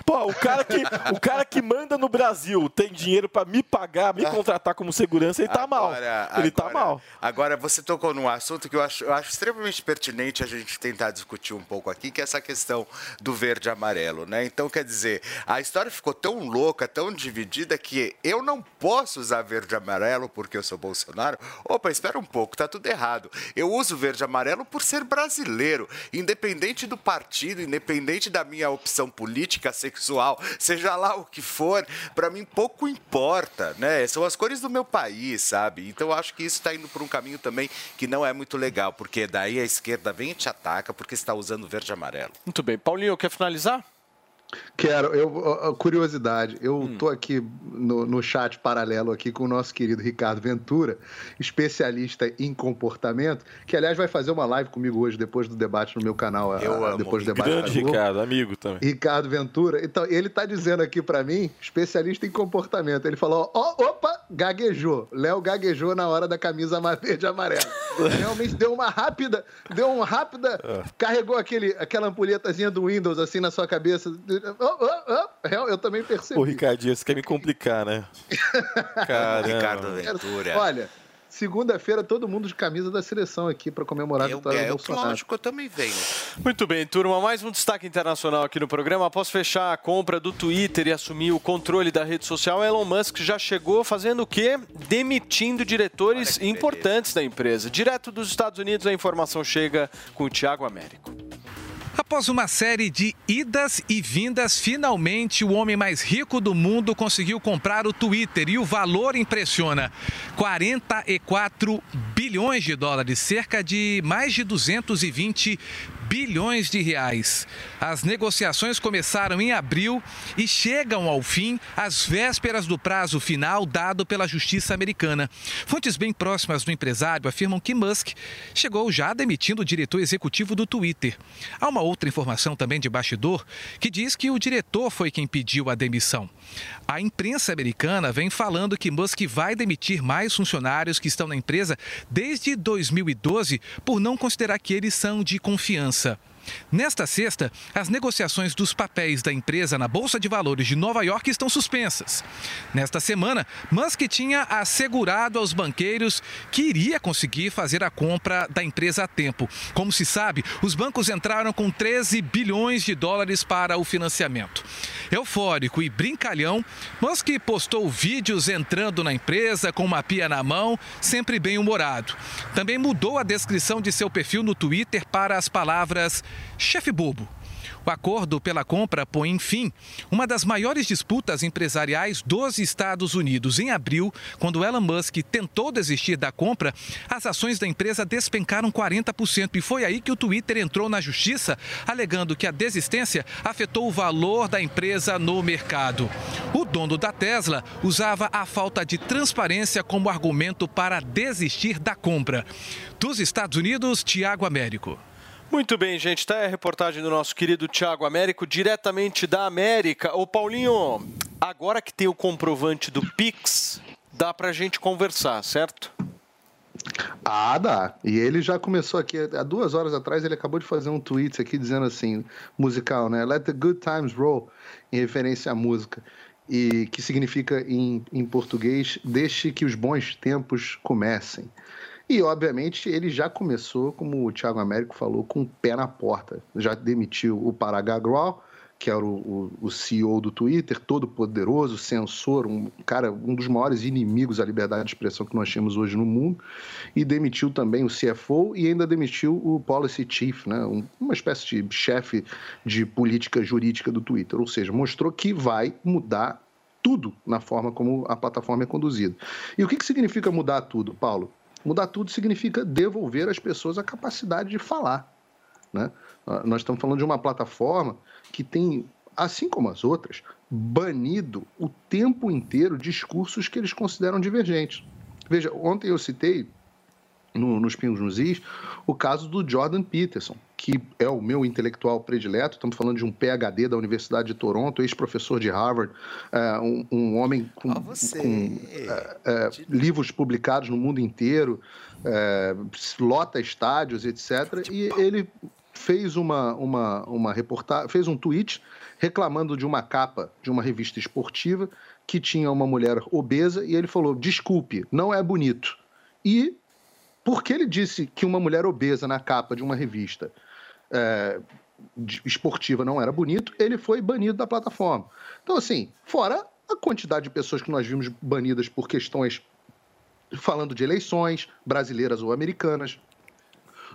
Pô, o cara, que, o cara que manda no Brasil tem dinheiro pra me pagar, me contratar como segurança, ele tá mal. Ele tá mal. Agora, você tocou num assunto que eu acho, eu acho extremamente pertinente a gente tentar discutir um pouco aqui, que é essa questão do verde e amarelo, né? Então, quer dizer, a história ficou tão louca, tão dividida, que eu não posso usar verde e amarelo porque eu sou Bolsonaro. Opa, espera um pouco, tá tudo errado. Eu uso verde e amarelo por ser brasileiro, independente do partido, independente da minha opção política, sexual, seja lá o que for, para mim pouco importa, né? São as cores do meu país, sabe? Então eu acho que isso está indo por um caminho também que não é muito legal, porque daí a esquerda vem e te ataca porque está usando verde e amarelo. Muito bem. Paulinho, quer finalizar? Quero, eu, curiosidade, eu Hum. tô aqui no, no chat paralelo aqui com o nosso querido Ricardo Ventura, especialista em comportamento, que aliás vai fazer uma live comigo hoje depois do debate no meu canal, Eu a- amo. depois do debate Grande. Ricardo, amigo também. Ricardo Ventura. Então, ele tá dizendo aqui pra mim, especialista em comportamento. Ele falou: ó, opa, gaguejou. Léo gaguejou na hora da camisa verde e amarela. Realmente deu uma rápida, deu uma rápida, carregou aquele, aquela ampulhetazinha do Windows assim na sua cabeça. Ó, ó. Real, Eu também percebi. Ô, Ricardinho, você quer me complicar, né? Caramba. Ricardo Ventura. Olha, segunda-feira todo mundo de camisa da seleção aqui pra comemorar a vitória é, do eu, Bolsonaro. lógico, eu também venho. Muito bem, turma. Mais um destaque internacional aqui no programa. Após fechar a compra do Twitter e assumir o controle da rede social, Elon Musk já chegou fazendo o quê? Demitindo diretores importantes da empresa. Direto dos Estados Unidos, a informação chega com o Tiago Américo. Após uma série de idas e vindas, finalmente o homem mais rico do mundo conseguiu comprar o Twitter e o valor impressiona: 44 bilhões de dólares, cerca de mais de 220 bilhões de reais. As negociações começaram em abril e chegam ao fim às vésperas do prazo final dado pela Justiça Americana. Fontes bem próximas do empresário afirmam que Musk chegou já demitindo o diretor executivo do Twitter. Há uma outra informação também de bastidor que diz que o diretor foi quem pediu a demissão. A imprensa americana vem falando que Musk vai demitir mais funcionários que estão na empresa desde 2012 por não considerar que eles são de confiança. Nesta sexta, as negociações dos papéis da empresa na Bolsa de Valores de Nova York estão suspensas. Nesta semana, Musk tinha assegurado aos banqueiros que iria conseguir fazer a compra da empresa a tempo. Como se sabe, os bancos entraram com 13 bilhões de dólares para o financiamento. Eufórico e brincalhão, Musk postou vídeos entrando na empresa com uma pia na mão, sempre bem humorado. Também mudou a descrição de seu perfil no Twitter para as palavras chefe bobo. O acordo pela compra põe, enfim, uma das maiores disputas empresariais dos Estados Unidos. Em abril, quando Elon Musk tentou desistir da compra, as ações da empresa despencaram 40%. E foi aí que o Twitter entrou na justiça, alegando que a desistência afetou o valor da empresa no mercado. O dono da Tesla usava a falta de transparência como argumento para desistir da compra. Dos Estados Unidos, Tiago Américo. Muito bem, gente. Aí a reportagem do nosso querido Tiago Américo, diretamente da América. Ô, Paulinho, agora que tem o comprovante do Pix, dá para a gente conversar, certo? Ah, dá. E ele já começou aqui, há duas horas atrás, ele acabou de fazer um tweet aqui dizendo assim, musical, né? Let the good times roll, em referência à música. E que significa em, em português, deixe que os bons tempos comecem. E, obviamente, ele já começou, como o Thiago Américo falou, com o pé na porta. Já demitiu o Parag que era o, o, o, CEO do Twitter, todo poderoso, censor, um cara, um dos maiores inimigos à liberdade de expressão que nós temos hoje no mundo, e demitiu também o CFO e ainda demitiu o Policy Chief, né, um, uma espécie de chefe de política jurídica do Twitter, ou seja, mostrou que vai mudar tudo na forma como a plataforma é conduzida. E o que, que significa mudar tudo, Paulo? Mudar tudo significa devolver às pessoas a capacidade de falar. Né? Nós estamos falando de uma plataforma que tem, assim como as outras, banido o tempo inteiro discursos que eles consideram divergentes. Veja, ontem eu citei no, nos Pingos nos Is o caso do Jordan Peterson, que é o meu intelectual predileto. Estamos falando de um PhD da Universidade de Toronto, ex-professor de Harvard, é, um, um, homem com, com é, é, livros publicados no mundo inteiro, lota estádios, etc. E ele fez uma, uma, uma reportagem, fez um tweet reclamando de uma capa de uma revista esportiva que tinha uma mulher obesa e ele falou: desculpe, não é bonito. E porque ele disse que uma mulher obesa na capa de uma revista é, esportiva não era bonito, ele foi banido da plataforma. Então, assim, fora a quantidade de pessoas que nós vimos banidas por questões falando de eleições brasileiras ou americanas.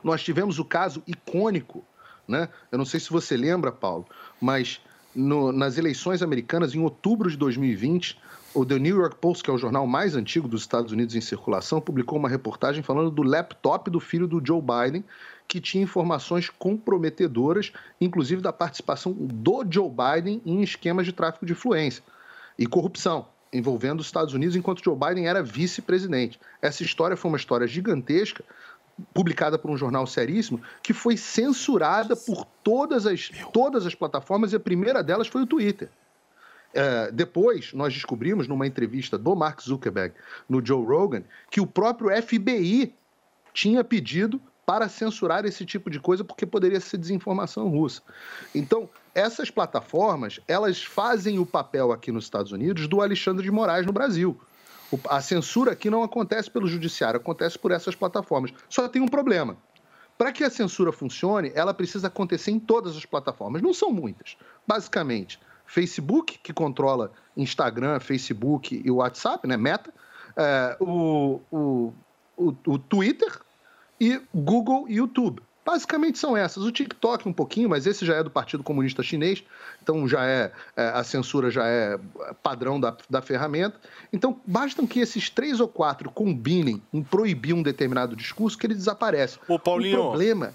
Nós tivemos o caso icônico, né? Eu não sei se você lembra, Paulo, mas no, nas eleições americanas, em outubro de 2020, o The New York Post, que é o jornal mais antigo dos Estados Unidos em circulação, publicou uma reportagem falando do laptop do filho do Joe Biden, que tinha informações comprometedoras, inclusive da participação do Joe Biden em esquemas de tráfico de influência e corrupção envolvendo os Estados Unidos enquanto Joe Biden era vice-presidente. Essa história foi uma história gigantesca, publicada por um jornal seríssimo, que foi censurada por todas as, todas as plataformas e a primeira delas foi o Twitter. É, depois, nós descobrimos numa entrevista do Mark Zuckerberg no Joe Rogan que o próprio FBI tinha pedido para censurar esse tipo de coisa porque poderia ser desinformação russa. Então, essas plataformas, elas fazem o papel aqui nos Estados Unidos do Alexandre de Moraes no Brasil. A censura aqui não acontece pelo judiciário, acontece por essas plataformas. Só tem um problema. Para que a censura funcione, ela precisa acontecer em todas as plataformas. Não são muitas. Basicamente, Facebook, que controla Instagram, Facebook e o WhatsApp, né? Meta, é, o, o, o, o Twitter e Google e YouTube. Basicamente são essas. O TikTok um pouquinho, mas esse já é do Partido Comunista Chinês, então já é, é a censura já é padrão da, da ferramenta. Então bastam que esses três ou quatro combinem em proibir um determinado discurso que ele desaparece. Ô, Paulinho, o problema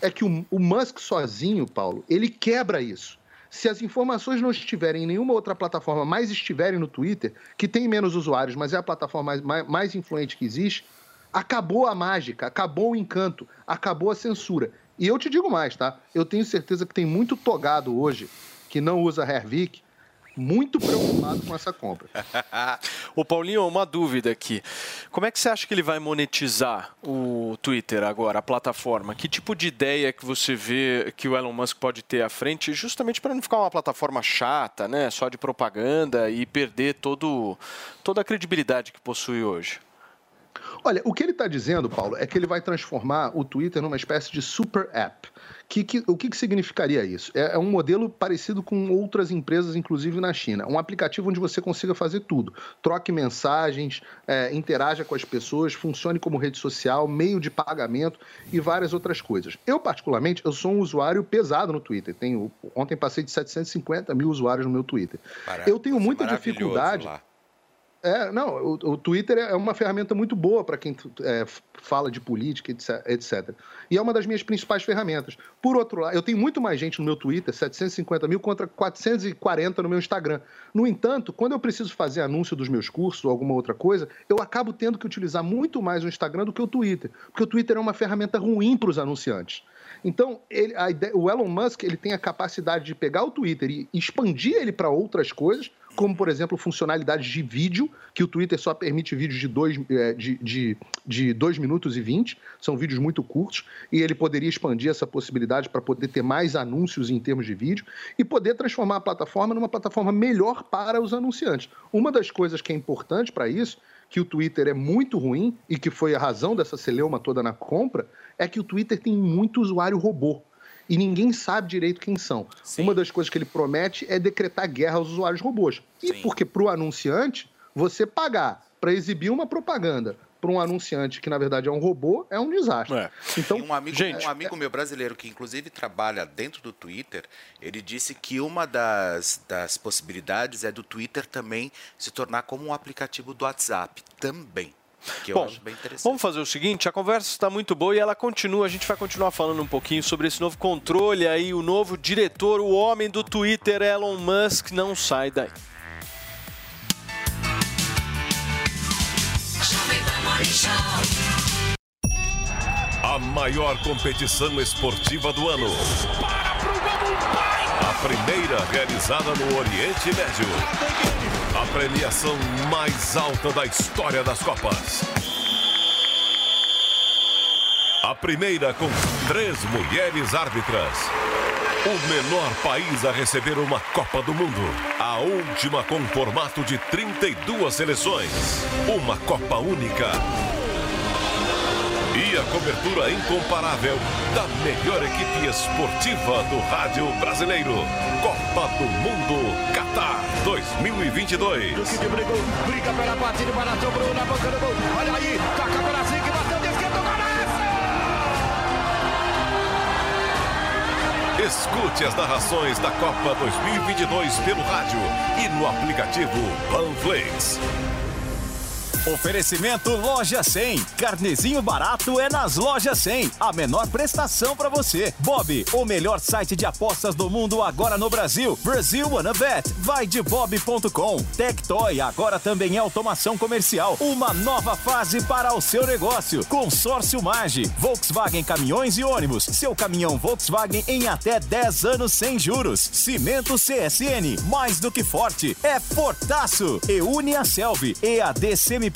é que o, o Musk sozinho, Paulo, ele quebra isso. Se as informações não estiverem em nenhuma outra plataforma, mas estiverem no Twitter, que tem menos usuários, mas é a plataforma mais, mais, mais influente que existe, acabou a mágica, acabou o encanto, acabou a censura. E eu te digo mais, tá? Eu tenho certeza que tem muito togado hoje que não usa Hervik, muito preocupado com essa compra. Ô Paulinho, uma dúvida aqui. Como é que você acha que ele vai monetizar o Twitter agora, a plataforma? Que tipo de ideia que você vê que o Elon Musk pode ter à frente, justamente para não ficar uma plataforma chata, né, só de propaganda e perder todo, toda a credibilidade que possui hoje? Olha, o que ele está dizendo, Paulo, é que ele vai transformar o Twitter numa espécie de super app. Que, que, o que, que significaria isso? É, é, um modelo parecido com outras empresas, inclusive na China. Um aplicativo onde você consiga fazer tudo. Troque mensagens, é, interaja com as pessoas, funcione como rede social, meio de pagamento e várias outras coisas. Eu, particularmente, eu sou um usuário pesado no Twitter. Tenho, ontem passei de 750 mil usuários no meu Twitter. eu tenho muita dificuldade... Lá. É, não, o, o, Twitter é uma ferramenta muito boa para quem é, fala de política, etc. E é uma das minhas principais ferramentas. Por outro lado, eu tenho muito mais gente no meu Twitter, 750 mil contra 440 no meu Instagram. No entanto, quando eu preciso fazer anúncio dos meus cursos ou alguma outra coisa, eu acabo tendo que utilizar muito mais o Instagram do que o Twitter, porque o Twitter é uma ferramenta ruim para os anunciantes. Então, ele, ideia, o Elon Musk ele tem a capacidade de pegar o Twitter e expandir ele para outras coisas, como, por exemplo, funcionalidades de vídeo, que o Twitter só permite vídeos de 2 é, de, de, de dois minutos e 20, são vídeos muito curtos, e ele poderia expandir essa possibilidade para poder ter mais anúncios em termos de vídeo e poder transformar a plataforma numa plataforma melhor para os anunciantes. Uma das coisas que é importante para isso que o Twitter é muito ruim e que foi a razão dessa celeuma toda na compra, é que o Twitter tem muito usuário robô e ninguém sabe direito quem são. Sim. Uma das coisas que ele promete é decretar guerra aos usuários robôs. E Sim. porque para o anunciante, você pagar para exibir uma propaganda para um anunciante que na verdade é um robô é um desastre. É. Então, um amigo, gente, um amigo meu brasileiro que inclusive trabalha dentro do Twitter, ele disse que uma das, das possibilidades é do Twitter também se tornar como um aplicativo do WhatsApp também. Que Bom, vamos fazer o seguinte, a conversa está muito boa e ela continua, a gente vai continuar falando um pouquinho sobre esse novo controle aí, o novo diretor, o homem do Twitter, Elon Musk, não sai daí. A maior competição esportiva do ano. A primeira realizada no Oriente Médio. A premiação mais alta da história das Copas. A primeira com três mulheres árbitras. O menor país a receber uma Copa do Mundo. A última com formato de 32 seleções. Uma Copa única. E a cobertura incomparável da melhor equipe esportiva do rádio brasileiro. Copa do Mundo Qatar 2022. que brigou, briga pela baratou Bruno na boca do gol. Olha aí, para bateu de esquerda, golaço! Escute as narrações da Copa 2022 pelo rádio e no aplicativo Panflix. Oferecimento Loja 100. Carnezinho barato é nas Lojas 100. A menor prestação para você. Bob, o melhor site de apostas do mundo agora no Brasil. Brasil Wanna Bet. Vai de bob.com. Tectoy agora também é automação comercial. Uma nova fase para o seu negócio. Consórcio Mage. Volkswagen Caminhões e Ônibus. Seu caminhão Volkswagen em até 10 anos sem juros. Cimento CSN. Mais do que forte. É fortaço. E une a Selvi. EAD semi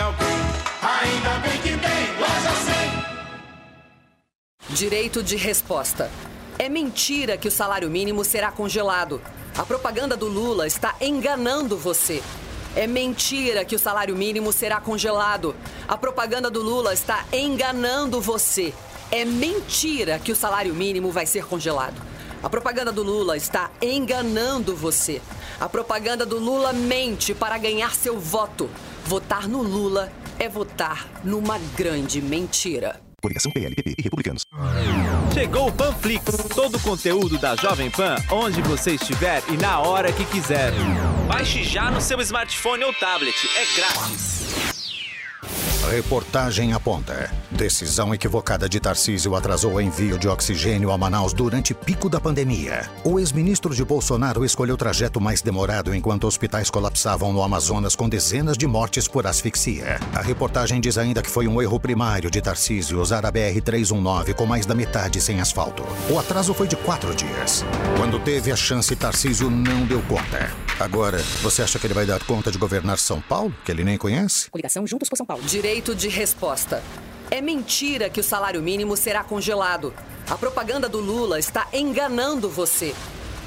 alguém, ainda bem que tem loja 100. Direito de resposta. É mentira que o salário mínimo será congelado. A propaganda do Lula está enganando você. É mentira que o salário mínimo será congelado. A propaganda do Lula está enganando você. É mentira que o salário mínimo vai ser congelado. A propaganda do Lula está enganando você. A propaganda do Lula mente para ganhar seu voto. Votar no Lula é votar numa grande mentira. Coligação PLPP e Republicanos. Chegou o Panflix, todo o conteúdo da Jovem Pan, onde você estiver e na hora que quiser. Baixe já no seu smartphone ou tablet. É grátis. Reportagem aponta. Decisão equivocada de Tarcísio atrasou o envio de oxigênio a Manaus durante pico da pandemia. O ex-ministro de Bolsonaro escolheu o trajeto mais demorado enquanto hospitais colapsavam no Amazonas com dezenas de mortes por asfixia. A reportagem diz ainda que foi um erro primário de Tarcísio usar a BR-319 com mais da metade sem asfalto. O atraso foi de quatro dias. Quando teve a chance, Tarcísio não deu conta. Agora, você acha que ele vai dar conta de governar São Paulo, que ele nem conhece? Coligação Juntos por São Paulo. Direito de resposta. É mentira que o salário mínimo será congelado. A propaganda do Lula está enganando você.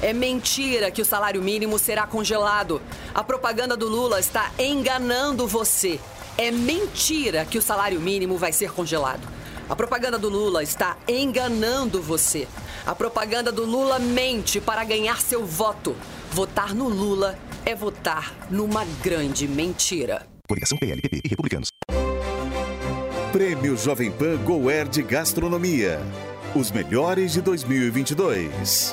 É mentira que o salário mínimo será congelado. A propaganda do Lula está enganando você. É mentira que o salário mínimo vai ser congelado. A propaganda do Lula está enganando você. A propaganda do Lula mente para ganhar seu voto. Votar no Lula é votar numa grande mentira. Coligação PLPP e Republicanos. Prêmio Jovem Pan Goer de Gastronomia. Os melhores de 2022.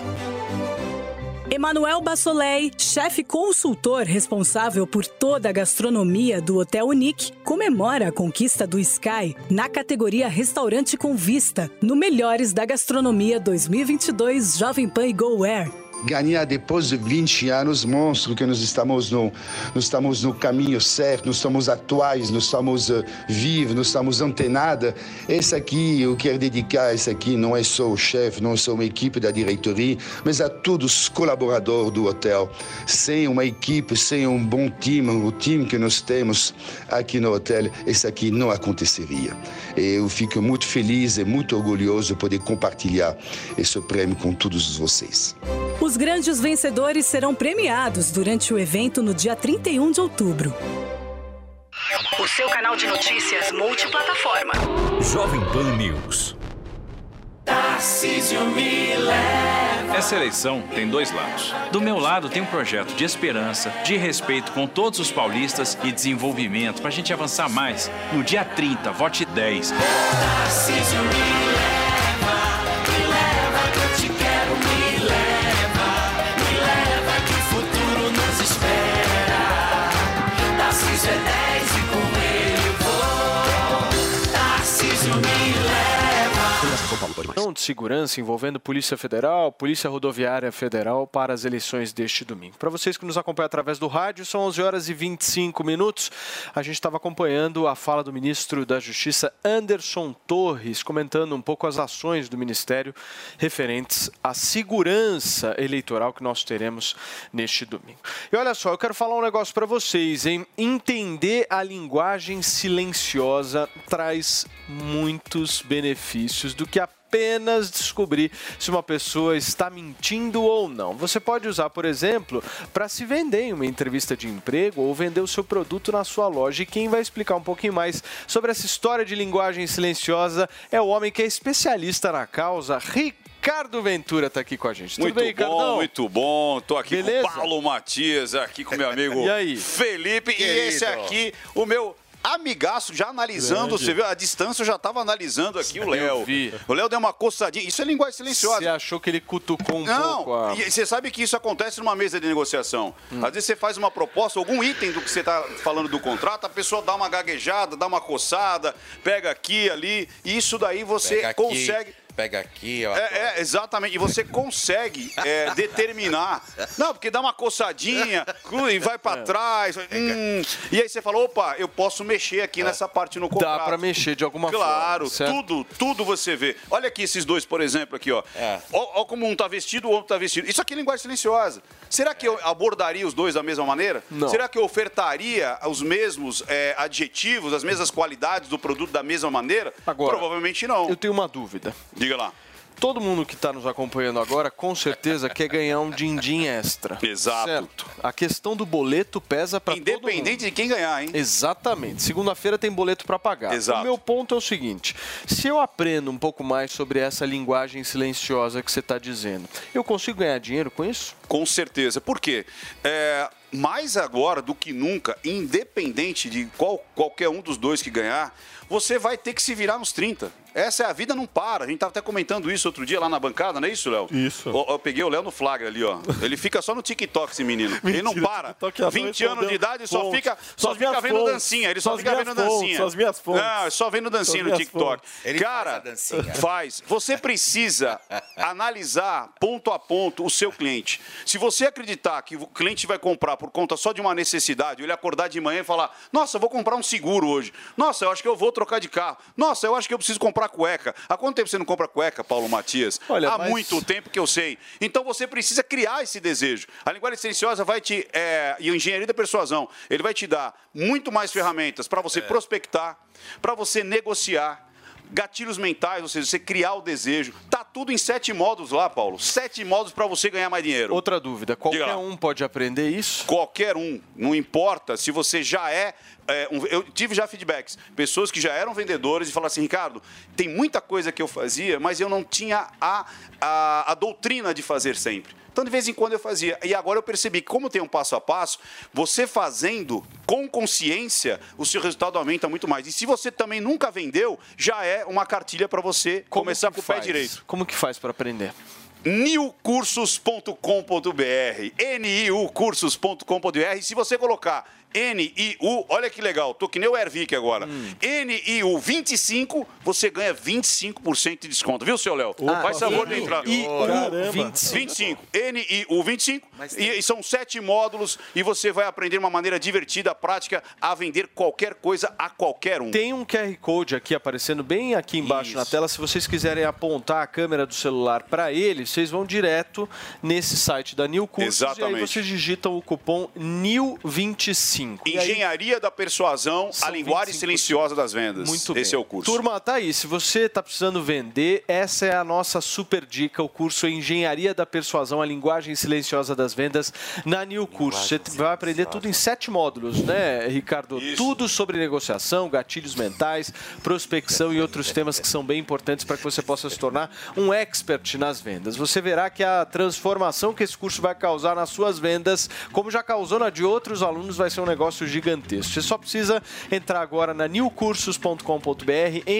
Emanuel Bassolei, chefe consultor responsável por toda a gastronomia do Hotel Unique, comemora a conquista do Sky na categoria Restaurante com Vista, no Melhores da Gastronomia 2022 Jovem Pan e GoWare. Ganhar depois de 20 anos monstro que nós estamos no nós estamos no caminho certo nós estamos atuais nós estamos uh, vivos nós estamos antenados. Esse aqui eu quero dedicar esse aqui não é só o chefe não é só uma equipe da diretoria mas a todos os colaboradores do hotel. Sem uma equipe sem um bom time o time que nós temos aqui no hotel esse aqui não aconteceria. Eu fico muito feliz e muito orgulhoso de poder compartilhar esse prêmio com todos vocês Os grandes vencedores serão premiados durante o evento no dia 31 de outubro. O seu canal de notícias multiplataforma. Jovem Pan News. Tarcísio me leva. Essa eleição tem dois lados. Do meu lado tem um projeto de esperança, de respeito com todos os paulistas e desenvolvimento para a gente avançar mais. No dia 30, vote 10. Tarcísio me leva, Não de segurança envolvendo Polícia Federal, Polícia Rodoviária Federal para as eleições deste domingo. Para vocês que nos acompanham através do rádio, são 11 horas e 25 minutos. A gente estava acompanhando a fala do ministro da Justiça, Anderson Torres, comentando um pouco as ações do Ministério referentes à segurança eleitoral que nós teremos neste domingo. E olha só, eu quero falar um negócio para vocês, hein? Entender a linguagem silenciosa traz muitos benefícios do que apenas descobrir se uma pessoa está mentindo ou não. Você pode usar, por exemplo, para se vender em uma entrevista de emprego ou vender o seu produto na sua loja. E quem vai explicar um pouquinho mais sobre essa história de linguagem silenciosa é o homem que é especialista na causa, Ricardo Ventura está aqui com a gente. Tudo Muito bem, bom, muito bom. Tô aqui Beleza? com o Paulo Matias, aqui com meu amigo E aí? Felipe. Querido. E esse aqui, o meu amigaço, já analisando, Grande. você viu, a distância eu já estava analisando aqui o Léo. O Léo deu uma coçadinha. Isso é linguagem silenciosa. Você achou que ele cutucou um Não, pouco a... e você sabe que isso acontece numa mesa de negociação. Hum. Às vezes você faz uma proposta, algum item do que você está falando do contrato, a pessoa dá uma gaguejada, dá uma coçada, pega aqui, ali, e isso daí você Pega aqui, consegue. Pega aqui, ó. É, é, exatamente. E você consegue é, determinar. Não, porque dá uma coçadinha e vai É. pra trás. hum, e aí você fala, opa, eu posso mexer aqui nessa parte no contrato. Dá pra mexer de alguma claro, forma. certo? tudo, tudo você vê. Olha aqui esses dois, por exemplo, aqui, ó. Ó, ó como um tá vestido, o outro tá vestido. Isso aqui é linguagem silenciosa. Será que eu abordaria os dois da mesma maneira? Não. Será que eu ofertaria os mesmos é, adjetivos, as mesmas qualidades do produto da mesma maneira? Agora, Provavelmente não. Eu tenho uma dúvida. Diga lá. todo mundo que está nos acompanhando agora, com certeza, quer ganhar um din-din extra. Exato. Certo. A questão do boleto pesa para todo mundo. Independente de quem ganhar, hein? Exatamente. Segunda-feira tem boleto para pagar. Exato. O meu ponto é o seguinte: se eu aprendo um pouco mais sobre essa linguagem silenciosa que você está dizendo, eu consigo ganhar dinheiro com isso? Com certeza. Por quê? É, mais agora do que nunca, independente de qual, qualquer um dos dois que ganhar, você vai ter que se virar nos 30. Essa é a vida, não para. A gente estava até comentando isso outro dia lá na bancada, não é isso, Léo? Isso. Eu, eu peguei o Léo no flagra ali, ó. Ele fica só no TikTok, esse menino. ele não Mentira, para. TikTok à 20 noite anos de idade só fontes. fica, Só fica minhas vendo fontes. dancinha. Ele Só só fica vendo fontes, dancinha. só as minhas fontes. Não, é só vendo dancinha no TikTok. fontes. Cara, faz. Você precisa analisar ponto a ponto o seu cliente. Se você acreditar que o cliente vai comprar por conta só de uma necessidade, ele acordar de manhã e falar: Nossa, eu vou comprar um seguro hoje. Nossa, eu acho que eu vou trocar de carro. Nossa, eu acho que eu preciso comprar cueca. Há quanto tempo você não compra cueca, Paulo Matias? Olha, Há mas- muito tempo que eu sei. Então você precisa criar esse desejo. A linguagem silenciosa vai te. É, e a engenharia da persuasão, ele vai te dar muito mais ferramentas para É. você prospectar, para você negociar. Gatilhos mentais, ou seja, você criar o desejo. Tá tudo em sete módulos lá, Paulo. Sete módulos para você ganhar mais dinheiro. Outra dúvida: qualquer um pode aprender isso? Qualquer um. Não importa se você já é. É, um- eu tive já feedbacks. Pessoas que já eram vendedores e falaram assim, Ricardo, tem muita coisa que eu fazia, mas eu não tinha a, a, a doutrina de fazer sempre. Então, de vez em quando eu fazia. E agora eu percebi que, como tem um passo a passo, você fazendo com consciência, o seu resultado aumenta muito mais. E se você também nunca vendeu, já é uma cartilha para você começar com o pé direito. Como que faz para aprender? niucursos.com.br niucursos.com.br Se você colocar NIU, olha que legal, tô que nem o Ervic agora. NIU 25, você ganha 25% de desconto, viu, seu Léo? Ah, Faz favor de entrar. Caramba. 25. NIU 25. E, e são sete módulos e você vai aprender uma maneira divertida, prática, a vender qualquer coisa a qualquer um. Tem um QR Code aqui aparecendo bem aqui embaixo na tela. Se vocês quiserem apontar a câmera do celular para ele, vocês vão direto nesse site da New Cursos e aí Exatamente. vocês digitam o cupom NIU25. E aí- Engenharia da persuasão, a linguagem 25%. silenciosa das vendas. Muito bem. Esse é o curso. Turma, tá aí. Se você está precisando vender, essa é a nossa super dica, o curso Engenharia da Persuasão, a linguagem silenciosa das vendas na New Curso. Você vai aprender tudo em sete módulos, né, Ricardo? Tudo sobre negociação, gatilhos mentais, prospecção e outros temas que são bem importantes para que você possa se tornar um expert nas vendas. Você verá que a transformação que esse curso vai causar nas suas vendas, como já causou na de outros alunos, vai ser um negócio gigantesco. Você só precisa entrar agora na newcursos.com.br,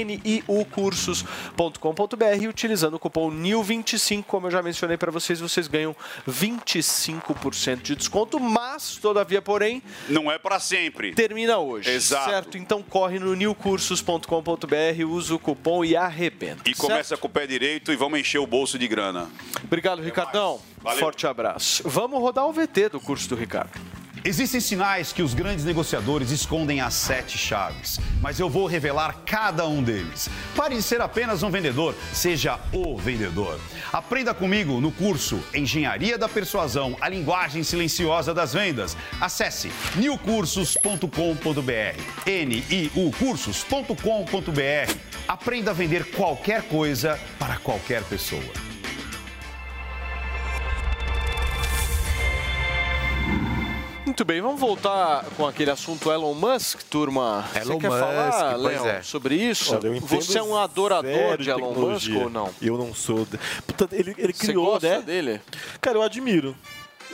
niucursos.com.br e utilizando o cupom NIU25, como eu já mencionei para vocês, vocês ganham 25% de desconto, mas, todavia, porém, Não é para sempre. termina hoje. Exato. Certo? Então corre no newcursos.com.br, usa o cupom e arrebenta. E começa com o pé direito e vamos encher o bolso de grana. Obrigado, Ricardão. Valeu. Forte abraço. Vamos rodar o VT do curso do Ricardo. Existem sinais que os grandes negociadores escondem as sete chaves, mas eu vou revelar cada um deles. Pare de ser apenas um vendedor, seja o vendedor. Aprenda comigo no curso Engenharia da Persuasão, a linguagem silenciosa das vendas. Acesse newcursos.com.br, niucursos.com.br. Aprenda a vender qualquer coisa para qualquer pessoa. Muito bem, vamos voltar com aquele assunto Elon Musk, turma. Elon Você quer Musk, falar, Leon, é. sobre isso? Olha, Você é um adorador de Elon Musk ou não? Eu não sou. de- Portanto, ele, ele Você criou, gosta né? dele? Cara, eu admiro.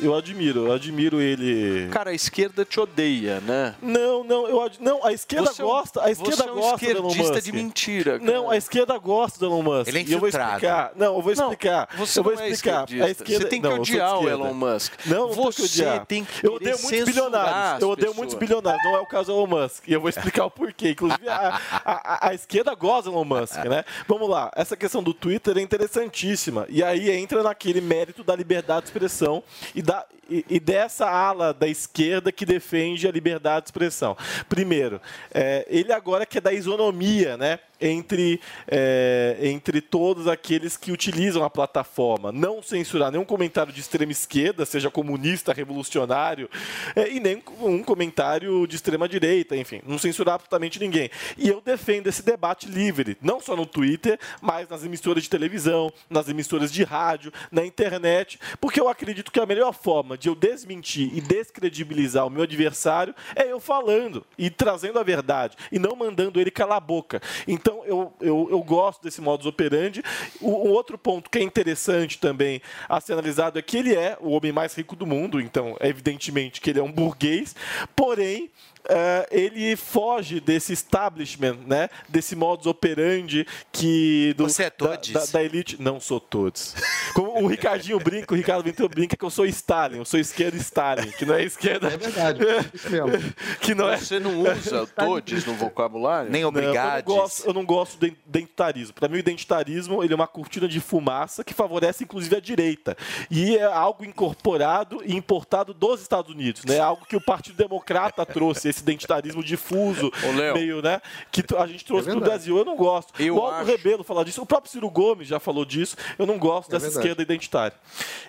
Eu admiro, eu admiro ele. Cara, a esquerda te odeia, né? Não, não, eu ad- não, a esquerda Você é gosta, a esquerda você é um gosta do Elon esquerdista Musk. de mentira, cara. Não, a esquerda gosta do Elon Musk. Ele é E eu vou explicar. Não, eu vou Não, explicar. você eu vou não é explicar. esquerdista. a esquerda, Você tem que não, odiar o. Elon Musk. Não, não tenho que Você odiar. tem que Eu odeio muitos bilionários. Eu odeio muitos bilionários. Não é o caso do Elon Musk. E eu vou explicar o porquê. Inclusive, a, a- a- a esquerda gosta do Elon Musk, né? Vamos lá. Essa questão do Twitter é interessantíssima. E aí entra naquele mérito da liberdade de expressão e, da, e, e dessa ala da esquerda que defende a liberdade de expressão. Primeiro, é, ele agora quer dar isonomia, né? Entre, é, entre todos aqueles que utilizam a plataforma. Não censurar nenhum comentário de extrema esquerda, seja comunista, revolucionário, é, e nem um comentário de extrema direita, enfim, não censurar absolutamente ninguém. E eu defendo esse debate livre, não só no Twitter, mas nas emissoras de televisão, nas emissoras de rádio, na internet, porque eu acredito que a melhor forma de eu desmentir e descredibilizar o meu adversário é eu falando e trazendo a verdade e não mandando ele calar a boca. Então eu, eu, eu gosto desse modus operandi. O, o outro ponto que é interessante também a ser analisado é que ele é o homem mais rico do mundo, então é evidentemente que ele é um burguês, porém eh, ele foge desse establishment, né? Desse modus operandi que do, Você é da, todes? da, da elite. Não sou todos. Como o Ricardinho brinca, o Ricardo Ventura brinca que eu sou Stalin, eu sou esquerda Stalin, que não é esquerda. É verdade, isso mesmo. que não é. Você não usa todes no vocabulário? Nem Não, eu, não gosto, eu não gosto do identitarismo. Para mim, o identitarismo ele é uma cortina de fumaça que favorece, inclusive, a direita. E é algo incorporado e importado dos Estados Unidos. Né? É algo que o Partido Democrata trouxe, esse identitarismo difuso, Ô, meio, né? Que a gente trouxe É para o. Brasil. Eu não gosto. Eu o Aldo acho- Rebelo fala disso. O próprio Ciro Gomes já falou disso. Eu não gosto É dessa verdade. esquerda identitária.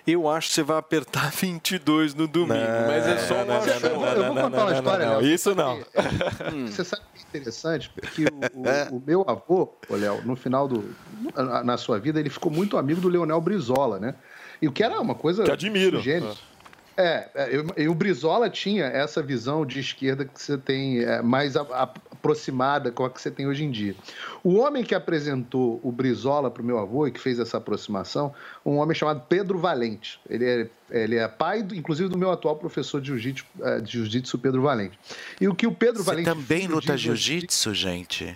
Eu acho que você vai apertar 22 no domingo, mas é só um não, não, não, não, Eu vou contar uma história, não, Léo. Isso não. Você sabe que é interessante? Porque o, o- o meu avô, ô Léo, no final do. na- Na sua vida, ele ficou muito amigo do Leonel Brizola, né? E o que era uma coisa. Que admiro. gênio. É, é, eu- e o Brizola tinha essa visão de esquerda que você tem é, mais a- a- aproximada com a que você tem hoje em dia. O homem que apresentou o Brizola para o meu avô e que fez essa aproximação, um homem chamado Pedro Valente. Ele é, ele é pai, do- inclusive, do meu atual professor de jiu-jitsu, é, jiu-jitsu, Pedro Valente. E o que o Pedro Você Valente. também luta jiu-jitsu, gente?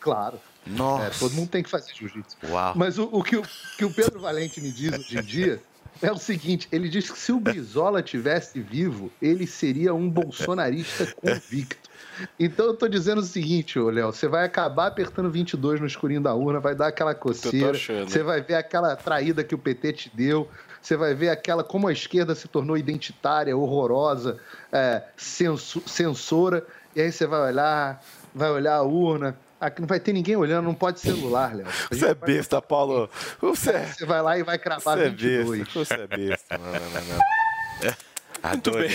Claro. Nossa. É, todo mundo tem que fazer jiu-jitsu. Mas o, o que o que o Pedro Valente me diz hoje em dia é o seguinte: ele diz que se o Brizola tivesse vivo, ele seria um bolsonarista convicto. Então eu tô dizendo o seguinte, ô Léo, você vai acabar apertando 22 no escurinho da urna, vai dar aquela coceira, você vai ver aquela traída que o PT te deu, você vai ver aquela como a esquerda se tornou identitária, horrorosa, é, censora, e aí você vai olhar, vai olhar a urna, aqui não vai ter ninguém olhando, não pode celular, Léo. Gente Você é vai- besta, Paulo. Você é, Você vai lá e vai cravar você é 22. besta. Você é besta. Não, não, não, não. Muito bem.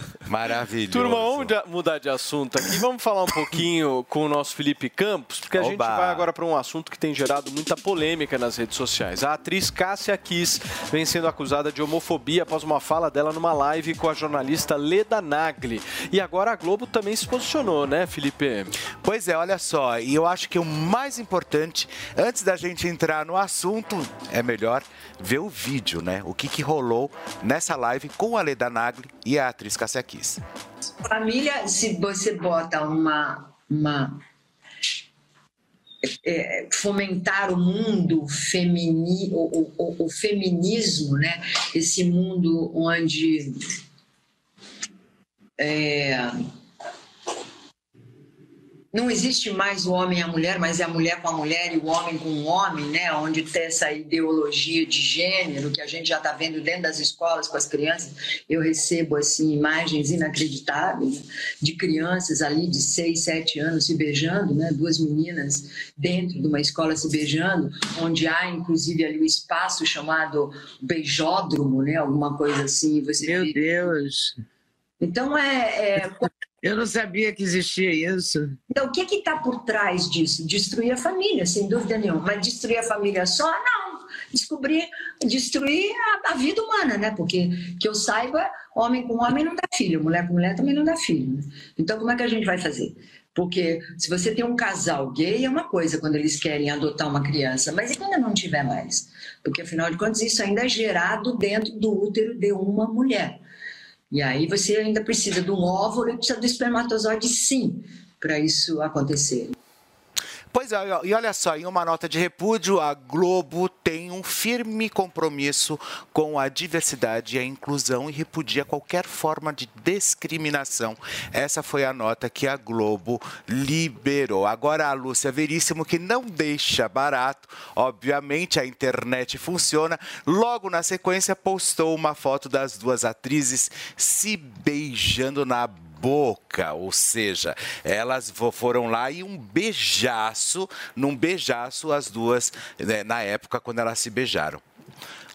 Maravilhoso. Turma, vamos mudar de assunto aqui. Vamos falar um pouquinho com o nosso Felipe Campos, porque a gente Oba. vai agora para um assunto que tem gerado muita polêmica nas redes sociais. A atriz Cássia Kiss vem sendo acusada de homofobia após uma fala dela numa live com a jornalista Leda Nagli. E agora a Globo também se posicionou, né, Felipe? Pois é, olha só, e eu acho que o mais importante, antes da gente entrar no assunto, é melhor ver o vídeo, né? O que, que rolou nessa live com a Leda Nagli e a atriz Cássia Kiss. Família, se você bota uma, uma é, fomentar o mundo femini, o- o- o feminismo, né? Esse mundo onde é, não existe mais o homem e a mulher, mas é a mulher com a mulher e o homem com o homem, né? Onde tem essa ideologia de gênero que a gente já está vendo dentro das escolas com as crianças. Eu recebo assim imagens inacreditáveis de crianças ali de 6, 7 anos se beijando, né? Duas meninas dentro de uma escola se beijando, onde há inclusive ali o espaço chamado beijódromo, né? Alguma coisa assim. Você Meu Deus. Então é, é Eu não sabia que existia isso. então, o que está por trás disso? Destruir a família, sem dúvida nenhuma. Mas destruir a família só? Não. Descobrir, destruir a, a vida humana, né? Porque, que eu saiba, homem com homem não dá filho, mulher com mulher também não dá filho. né? Então, como é que a gente vai fazer? Porque se você tem um casal gay, é uma coisa quando eles querem adotar uma criança, mas e quando não tiver mais? Porque, afinal de contas, isso ainda é gerado dentro do útero de uma mulher. E aí você ainda precisa de um óvulo e precisa do espermatozoide, sim, para isso acontecer. Pois é, e olha só, em uma nota de repúdio, a Globo tem um firme compromisso com a diversidade e a inclusão e repudia qualquer forma de discriminação. Essa foi a nota que a Globo liberou. Agora a Lúcia Veríssimo, que não deixa barato, obviamente a internet funciona, logo na sequência postou uma foto das duas atrizes se beijando na boca, ou seja, elas foram lá e um beijaço, num beijaço as duas, né, na época quando elas se beijaram.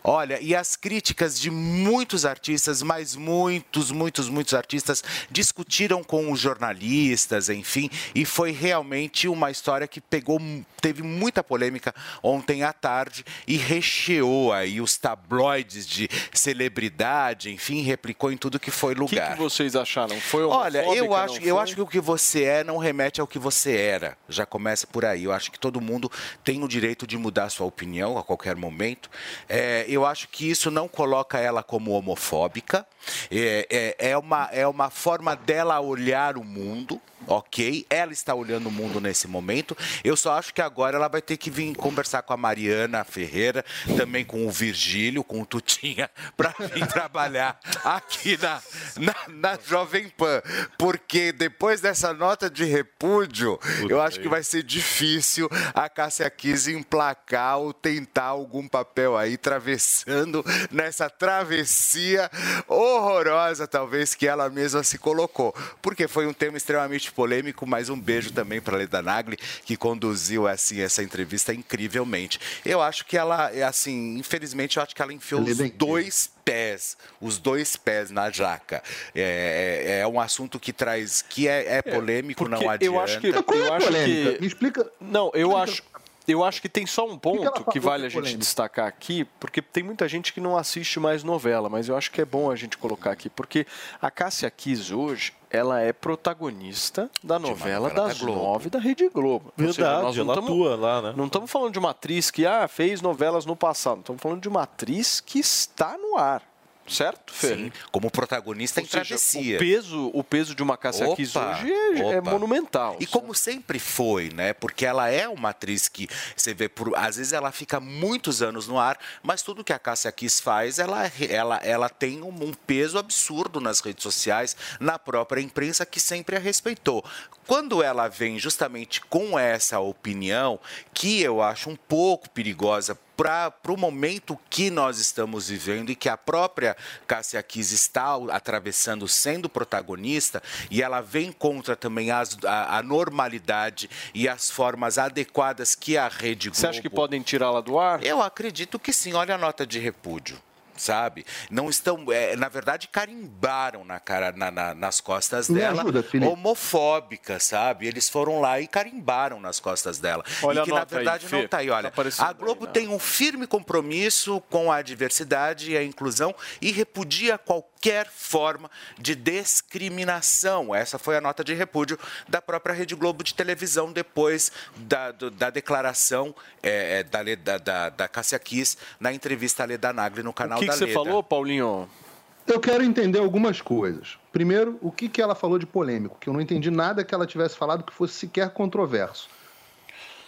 Olha, e as críticas de muitos artistas, mas muitos, muitos, muitos artistas discutiram com os jornalistas, enfim, e foi realmente uma história que pegou, teve muita polêmica ontem à tarde e recheou aí os tabloides de celebridade, enfim, replicou em tudo que foi O que, lugar. que vocês acharam? Foi Olha, eu acho, eu acho que o que você é não remete ao que você era. Já começa por aí. Eu acho que todo mundo tem o direito de mudar sua opinião a qualquer momento. É, eu acho que isso não coloca ela como homofóbica. É, é, é uma, é uma forma dela olhar o mundo. Ok, ela está olhando o mundo nesse momento. Eu só acho que agora ela vai ter que vir conversar com a Mariana Ferreira, também com o Virgílio, com o Tutinha, para vir trabalhar aqui na, na, na Jovem Pan. Porque depois dessa nota de repúdio, eu acho que vai ser difícil a Cássia Kiss emplacar ou tentar algum papel aí, travessando nessa travessia horrorosa, talvez, que ela mesma se colocou. Porque foi um tema extremamente polêmico, mas um beijo também para Leda Nagli, que conduziu assim essa entrevista incrivelmente. Eu acho que ela, é assim, infelizmente, eu acho que ela enfiou os dois pés, os dois pés na jaca. É, é- é um assunto que traz, que é, é polêmico, não adianta. Eu acho que, eu acho que Me explica. Não, eu acho. Eu acho que tem só um ponto falou que vale que é a gente polêmico? destacar aqui, porque tem muita gente que não assiste mais novela, mas eu acho que é bom a gente colocar aqui, porque a Cássia Kiss hoje, ela é protagonista da novela, novela das da nove da Rede Globo. Ou seja, Verdade, nós não ela tamo- atua lá, né? Não estamos falando de uma atriz que ah, fez novelas no passado, estamos falando de uma atriz que está no ar. Certo, Fer? Sim, como protagonista em Ou seja, travessia. O peso, o peso de uma Cássia Kiss hoje é, é monumental. E como sempre foi, né? Porque ela é uma atriz que você vê por, às vezes ela fica muitos anos no ar, mas tudo que a Cássia Kiss faz, ela ela ela tem um, um peso absurdo nas redes sociais, na própria imprensa que sempre a respeitou. Quando ela vem justamente com essa opinião, que eu acho um pouco perigosa para o momento que nós estamos vivendo e que a própria Cássia Kiss está atravessando sendo protagonista e ela vem contra também as- a, a normalidade e as formas adequadas que a Rede Globo... Você acha que podem tirá-la do ar? Eu acredito que sim. Olha a nota de repúdio. Sabe? Não estão. é, na verdade, carimbaram na cara, na- na- nas costas Me dela ajuda, homofóbica, sabe? Eles foram lá e carimbaram nas costas dela. Olha e a que, na aí, verdade, Fê. não está aí. Olha, Tá a Globo tem um firme compromisso com a diversidade e a inclusão e repudia qualquer forma de discriminação. Essa foi a nota de repúdio da própria Rede Globo de televisão depois da, do- da declaração é, é, da, Le- da, da, da Cássia Kiss na entrevista à Leda Nagli no canal O que, da que você Leda. falou, Paulinho? Eu quero entender algumas coisas. Primeiro, o que, que ela falou de polêmico, que eu não entendi nada que ela tivesse falado que fosse sequer controverso.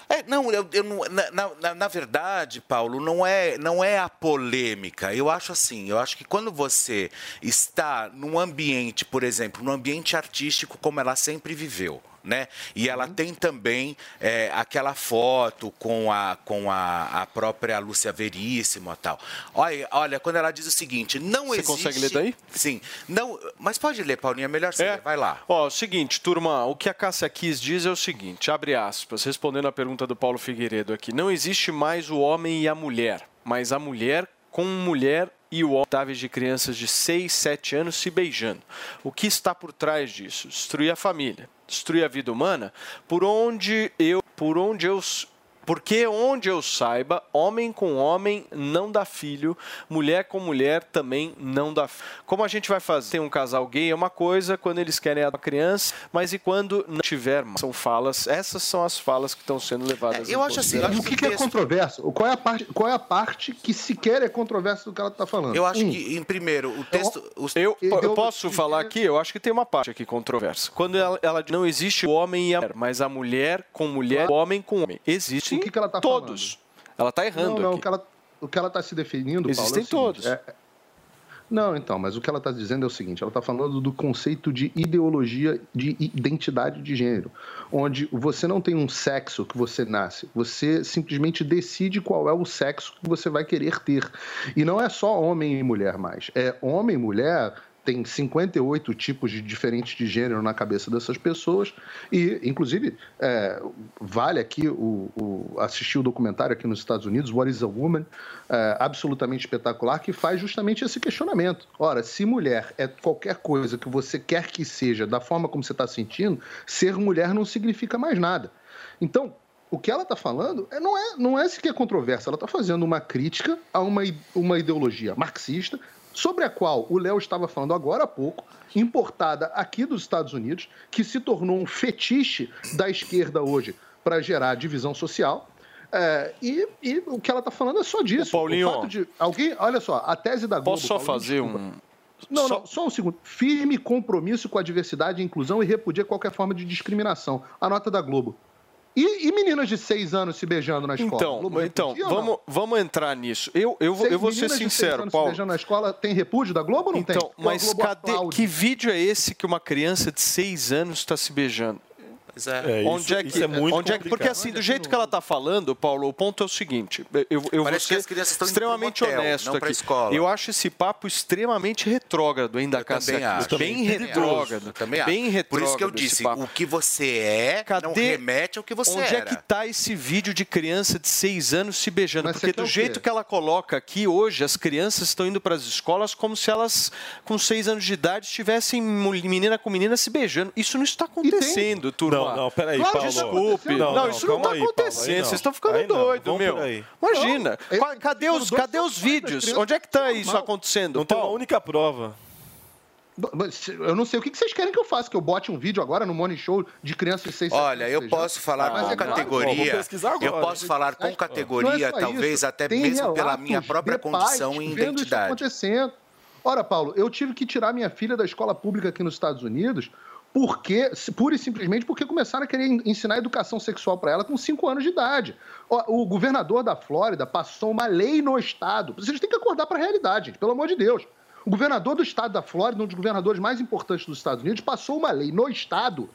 É, não, eu, eu na- na- na verdade, Paulo, não é, não é a polêmica. Eu acho assim, eu acho que quando você está num ambiente, por exemplo, num ambiente artístico como ela sempre viveu, né? E ela tem também é, aquela foto com a, com a, a própria Lúcia Veríssimo e tal. Olha, olha, quando ela diz o seguinte, não Você existe... consegue ler daí? Sim. Não, mas pode ler, Paulinho, é melhor você ler. Vai lá. Ó, o seguinte, turma, o que a Cássia Kiss diz é o seguinte, abre aspas, respondendo a pergunta do Paulo Figueiredo aqui. Não existe mais o homem e a mulher, mas a mulher com mulher e o homem de crianças de 6, 7 anos se beijando. O que está por trás disso? Destruir a família, destruir a vida humana, por onde eu, por onde eu porque onde eu saiba, homem com homem não dá filho, mulher com mulher também não dá filho. Como a gente vai fazer? Tem um casal gay é uma coisa, quando eles querem a criança, mas e quando não tiver? São falas, essas são as falas que estão sendo levadas eu em acho assim, o que, que é controverso? Qual é, a parte, qual é a parte que sequer é controversa do que ela está falando? Eu acho Um, que, em primeiro, o texto... Eu, eu posso falar aqui, eu acho que tem uma parte aqui controversa. Quando ela, ela não existe o homem e a mulher, mas a mulher com mulher, o homem com homem. Existem O que que ela tá todos. Ela está errando Não, não, aqui. o que ela, o que ela está se definindo, Existem Paulo, é todos. é- Não, então, mas o que ela está dizendo é o seguinte: ela está falando do conceito de ideologia de identidade de gênero, onde você não tem um sexo que você nasce, você simplesmente decide qual é o sexo que você vai querer ter. E não é só homem e mulher mais, é homem e mulher tem 58 tipos de diferentes de gênero na cabeça dessas pessoas e, inclusive, é, vale aqui o, o, assistir o documentário aqui nos Estados Unidos, What is a Woman, é, absolutamente espetacular, que faz justamente esse questionamento. Ora, se mulher é qualquer coisa que você quer que seja, da forma como você está sentindo, ser mulher não significa mais nada. Então, o que ela está falando é, não, é, não é sequer controverso, ela está fazendo uma crítica a uma, uma ideologia marxista, sobre a qual o Léo estava falando agora há pouco, importada aqui dos Estados Unidos, que se tornou um fetiche da esquerda hoje para gerar divisão social. É, e, e, o que ela está falando é só disso. Ô, Paulinho, o fato de alguém, olha só, a tese da Globo. Posso só Paulinho, fazer desculpa. um. Não, só... não, só um segundo. Firme compromisso com a diversidade e inclusão e repudia qualquer forma de discriminação. A nota da Globo. E, e meninas de seis anos se beijando na escola? Então, Globo então repudia vamos, vamos entrar nisso. Eu, eu, vou- Seis eu vou ser meninas de seis sincero, anos Paulo. Se beijando na escola tem repúdio da Globo ou não tem? Então, Ou a mas cadê, aplaude? que vídeo é esse que uma criança de seis anos está se beijando? É, isso- onde é que, isso é muito onde é que, porque assim, do jeito que ela está falando, Paulo, o ponto é o seguinte: eu, eu Parece vou que ser as crianças estão indo pro extremamente motel, honesto não aqui. escola. Eu acho esse papo extremamente retrógrado, hein, da Cássia também acho. Bem retrógrado. Eu também acho. Bem retrógrado. Por isso que eu disse, o que você é não remete ao que você Onde era. é que tá esse vídeo de criança de seis anos se beijando? Mas Porque do jeito que ela coloca aqui hoje, as crianças estão indo para as escolas como se elas, com seis anos de idade, estivessem menina com menina se beijando. Isso não está acontecendo, turma. Não, não, peraí, Claro, Paulo. Desculpe. Não, Não, não, isso não está acontecendo. aí não. Vocês estão ficando Aí não, doidos, meu. Imagina. Não, cadê os, cadê os vídeos? Onde é que está isso acontecendo? Não tem uma única prova. Eu não sei o que vocês querem que eu faça, que eu bote um vídeo agora no Morning Show de crianças de seis Olha, eu posso falar Mas com é categoria. vou pesquisar agora. eu posso falar com Não é categoria, talvez isso. até Tem mesmo pela minha própria condição e vendo isso identidade. acontecendo. Ora, Paulo, eu tive que tirar minha filha da escola pública aqui nos Estados Unidos porque, pura e simplesmente porque começaram a querer ensinar educação sexual para ela com 5 anos de idade. O, governador da Flórida passou uma lei no estado. Vocês têm que acordar para a realidade, gente, pelo amor de Deus. O governador do estado da Flórida, um dos governadores mais importantes dos Estados Unidos, passou uma lei no estado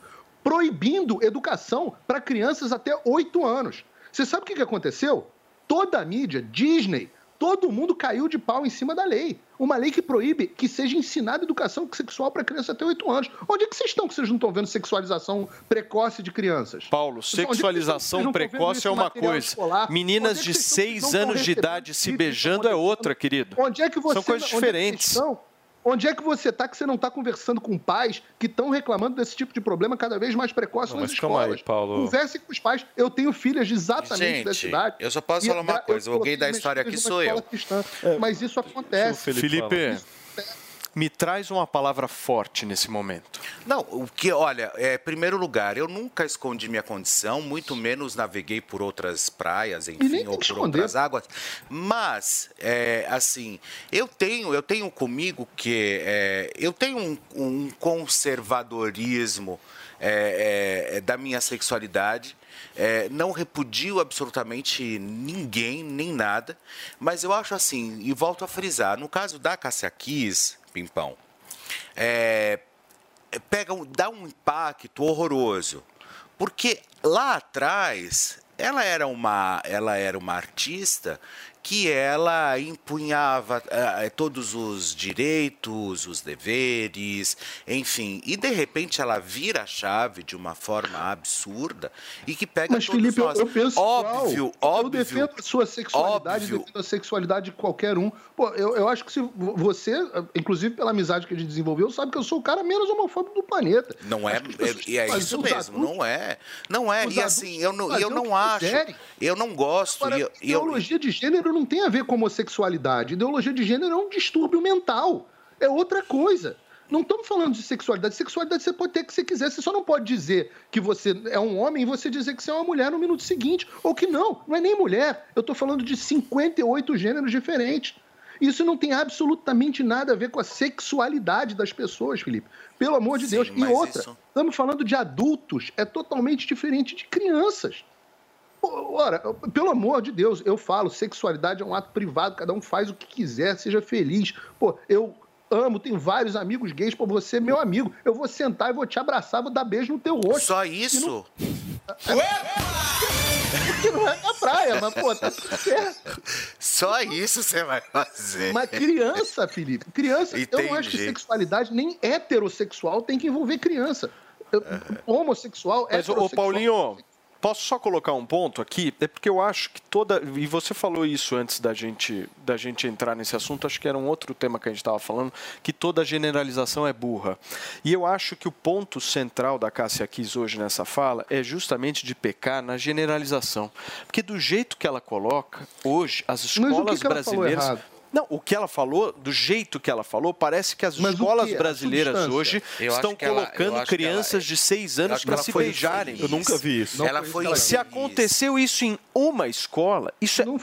proibindo educação para crianças até 8 anos. Você sabe o que aconteceu? Toda a mídia, Disney, todo mundo caiu de pau em cima da lei. Uma lei que proíbe que seja ensinada educação sexual para criança até 8 anos. Onde é que vocês estão que vocês não estão vendo sexualização precoce de crianças? Paulo, é vocês sexualização precoce é uma coisa. escolar? Meninas Onde é de que vocês não seis estão anos de idade se vídeos beijando é outra, querido. Onde é que você São coisas onde é Onde é que você está que você não está conversando com pais que estão reclamando desse tipo de problema cada vez mais precoce Não, nas mas calma escolas? aí, Paulo. Converse com os pais. Eu tenho filhas de exatamente Gente, dessa idade. eu só posso falar uma coisa, gay da história aqui sou eu. cristã. Mas isso acontece. Felipe, me traz uma palavra forte nesse momento. Não, o que, olha, é, primeiro lugar, eu nunca escondi minha condição, muito menos naveguei por outras praias, enfim, ou por esconder. outras águas. Mas, é, assim, eu tenho, eu tenho comigo que é, eu tenho um, um conservadorismo é, é, da minha sexualidade. É, não repudio absolutamente ninguém, nem nada, mas eu acho assim, e volto a frisar, no caso da Cássia Kiss, Pimpão, é, pega dá um impacto horroroso. Porque lá atrás ela era uma, ela era uma artista que ela empunhava eh, todos os direitos, os deveres, enfim. E de repente ela vira a chave de uma forma absurda e que pega Mas, todos Felipe, eu, nós. eu penso óbvio, igual. óbvio. Eu defendo a sua sexualidade, óbvio. defendo a sexualidade de qualquer um. Pô, eu, eu acho que se vo- você, inclusive pela amizade que a gente desenvolveu, sabe que eu sou o cara menos homofóbico do planeta. Não é, é, é isso mesmo, adultos- não é. Não é, e assim, eu não, eu o não acho, quiserem. eu não gosto, Agora, e eu, e eu- ideologia de gênero não tem a ver com homossexualidade. Ideologia de gênero é um distúrbio mental. É outra coisa. Não estamos falando de sexualidade. Sexualidade você pode ter que você quiser. Você só não pode dizer que você é um homem e você dizer que você é uma mulher no minuto seguinte. Ou que não, não é nem mulher. Eu estou falando de 58 gêneros diferentes. Isso não tem absolutamente nada a ver com a sexualidade das pessoas, Felipe. Pelo amor de Sim, Deus. E outra, isso- estamos falando de adultos. É totalmente diferente de crianças. Pô, Ora, pelo amor de Deus, eu falo, sexualidade é um ato privado, cada um faz o que quiser, seja feliz. Pô, eu amo, tenho vários amigos gays, pô, você é meu amigo. Eu vou sentar e vou te abraçar, vou dar beijo no teu rosto. Só isso? Porque não é na praia, mas, pô, tá tudo certo. Só isso você vai fazer. Mas criança, Felipe, criança, eu não acho que Entendi. sexualidade nem heterossexual tem que envolver criança. Eu- Homossexual, Mas, ô heterossexual. Paulinho, posso só colocar um ponto aqui? É porque eu acho que toda. E você falou isso antes da gente, da gente entrar nesse assunto, acho que era um outro tema que a gente estava falando, que toda generalização é burra. E eu acho que o ponto central da Cássia Kiss hoje nessa fala é justamente de pecar na generalização. Porque do jeito que ela coloca, hoje, as Mas o que escolas que ela falou brasileiras. errado? Não, o que ela falou, do jeito que ela falou, parece que as Mas escolas que? A brasileiras hoje Eu estão que ela- colocando acho que ela- crianças de seis anos para se foi beijarem. Eu nunca vi isso. Ela foi Se aconteceu isso em uma escola, isso é uma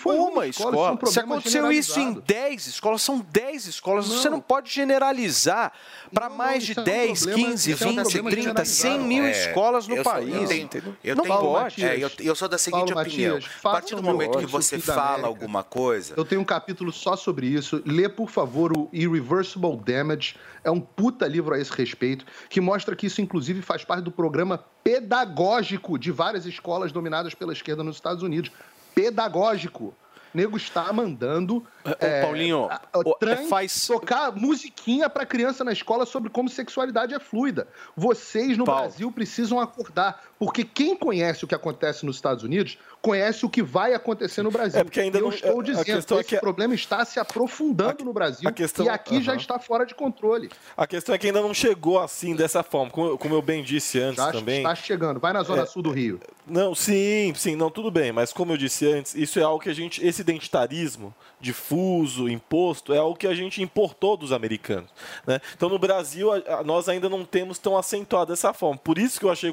escola, escola. é um Se aconteceu isso em. 10 escolas, são 10 escolas. Você não pode generalizar para mais de isso é um 10, problema- 15, isso é um 20, problema 30, 100 mil É, escolas no país. eu tenho- entendeu? eu não tenho- pode. é, eu, eu sou da seguinte Paulo opinião. Matias, a partir do momento que você fala alguma coisa. Eu tenho um capítulo só sobre isso. Lê, por favor, o Irreversible Damage. É um puta livro a esse respeito, que mostra que isso, inclusive, faz parte do programa pedagógico de várias escolas dominadas pela esquerda nos Estados Unidos. Pedagógico. O nego está mandando. é, Paulinho, a- a- o- trans faz- tocar musiquinha para criança na escola sobre como sexualidade é fluida. Vocês no Brasil precisam acordar, porque quem conhece o que acontece nos Estados Unidos conhece o que vai acontecer no Brasil. É porque ainda eu não- estou a dizendo é esse que- problema está se aprofundando no Brasil questão- e aqui já Aham. está fora de controle. A questão é que ainda não chegou assim, dessa forma. Como, como eu bem disse antes Já também. está chegando. Vai na zona É, sul do Rio. Não, sim, sim, não, tudo bem. Mas como eu disse antes, isso é algo que a gente. Esse identitarismo difuso, imposto, é algo que a gente importou dos americanos. Né? Então no Brasil, a- a- nós ainda não temos tão acentuado dessa forma. Por isso que eu achei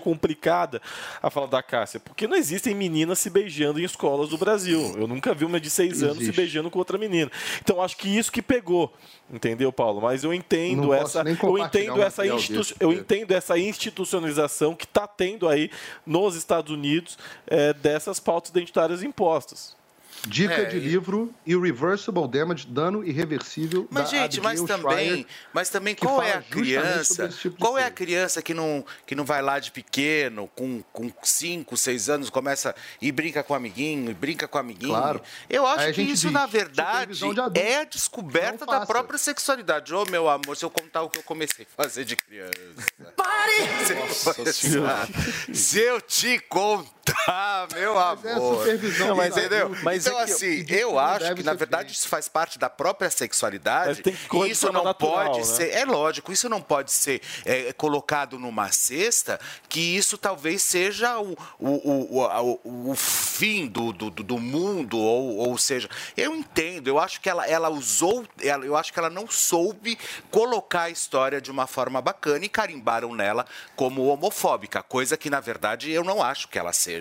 a fala da Cássia. Porque não existem meninas se beijando em escolas do Brasil. Eu nunca vi uma de seis anos se Existe. beijando com outra menina. Então acho que isso que pegou. Entendeu, Paulo? Mas eu entendo Não essa. Eu entendo essa institu- eu entendo essa institucionalização que está tendo aí nos Estados Unidos é, dessas pautas identitárias impostas. Dica É, de e- livro Irreversible Damage, Dano Irreversível. Mas, da gente, mas Abigail também, Schreier, mas também qual é a criança? tipo qual é a criança que não, que não vai lá de pequeno, com 5, 6 anos, começa e brinca com o amiguinho, e brinca com o amiguinho? Claro. Eu acho que isso, diz, na verdade, de é a descoberta da própria sexualidade. Ô, meu amor, se eu contar o que eu comecei a fazer de criança. Nossa Se, se eu te contar, meu Mas é amor. supervisão Não, mas de entendeu? Mas então, é eu- assim, eu não acho que, na verdade, isso faz parte da própria sexualidade. Mas tem que e isso não natural, pode né? ser. É lógico, isso não pode ser é, colocado numa cesta que isso talvez seja o, o, o, o, o- fim do, do, do- do mundo, ou, ou seja, eu entendo, eu acho que ela, ela usou, ela- eu acho que ela não soube colocar a história de uma forma bacana e carimbaram nela como homofóbica, coisa que na verdade eu não acho que ela seja,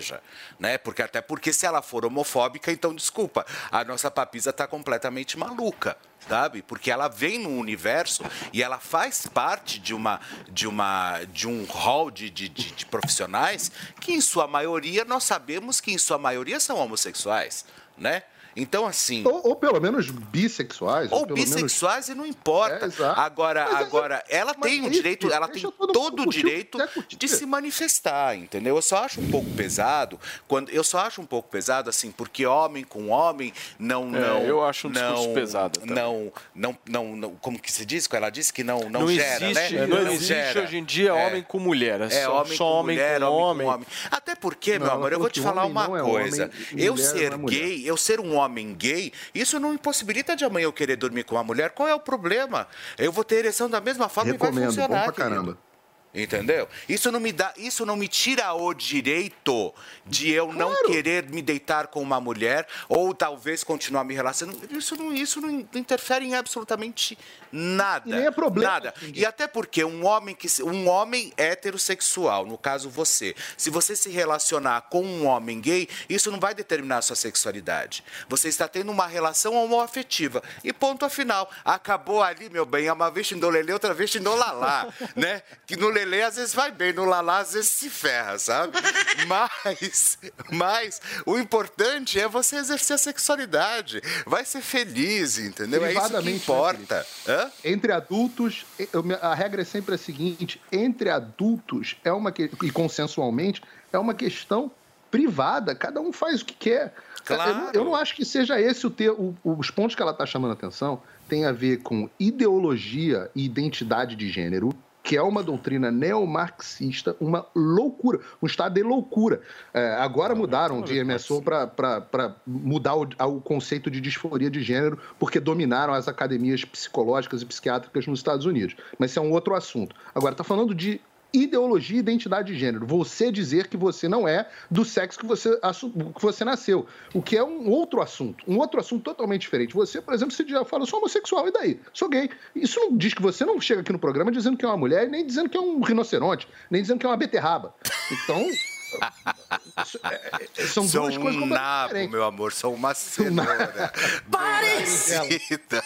né? Porque até porque se ela for homofóbica, então desculpa, a nossa papisa está completamente maluca sabe? Porque ela vem no universo e ela faz parte de uma de uma de um hall de, de, de- de profissionais que em sua maioria nós sabemos que em sua maioria são homossexuais, né? Então assim, Ou, ou pelo menos bissexuais. ou pelo menos- bissexuais e não importa. É, agora, Mas é- agora ela mas tem o é direito, ela tem todo o direito de se manifestar, entendeu? Eu só acho um pouco pesado quando eu só acho um pouco pesado assim, porque homem com homem não É, não eu acho um não, discurso pesado também. Não, não, não, não, como que se diz? Ela disse que não não, Não gera, existe, né? não existe hoje em dia É. homem com mulher. É, É só, homem só com homem mulher, com homem, homem. com homem. Até porque, meu Não, amor, ela eu vou te falar uma não é coisa. eu ser não é gay, eu ser um homem gay, isso não impossibilita de amanhã eu querer dormir com uma mulher. Qual é o problema? Eu vou ter ereção da mesma forma e vai Recomendo, bom funcionar, pra caramba. Entendeu? Isso não me dá, isso não me tira o direito de eu não querer me deitar com uma mulher ou talvez continuar me relacionando. Isso não, isso não interfere em absolutamente nada. E nem é problema, Nada. E até porque um homem que um homem heterossexual, no caso você, se você se relacionar com um homem gay, isso não vai determinar a sua sexualidade. Você está tendo uma relação homoafetiva. E ponto final. Acabou ali, meu bem, é uma vez no lelê, outra vez no lalá, né? Que no lelê às vezes vai bem, no lalá às vezes se ferra, sabe? Mas, mas o importante é você exercer a sexualidade. Vai ser feliz, entendeu? É isso que né, importa. Entre adultos, eu a regra é sempre a seguinte: entre adultos é uma que- e consensualmente é uma questão privada. Cada um faz o que quer. Eu, não- eu não acho que seja esse o ter. o- os pontos que ela está chamando a atenção tem a ver com ideologia e identidade de gênero, que é uma doutrina neomarxista, uma loucura, um estado de loucura. É, agora mudaram de MSO para mudar o, o conceito de disforia de gênero, porque dominaram as academias psicológicas e psiquiátricas nos Estados Unidos. Mas isso é um outro assunto. Agora, está falando de ideologia e identidade de gênero. Você dizer que você não é do sexo que você, que você nasceu. O que é um outro assunto. Um outro assunto totalmente diferente. Você, por exemplo, se já fala, sou homossexual, e daí? Sou gay. Isso não diz que você não chega aqui no programa dizendo que é uma mulher, nem dizendo que é um rinoceronte, nem dizendo que é uma beterraba. Então. Isso é- é- são Sou duas coisas um completamente nabo, diferentes. meu amor, sou uma cenoura. Parecida.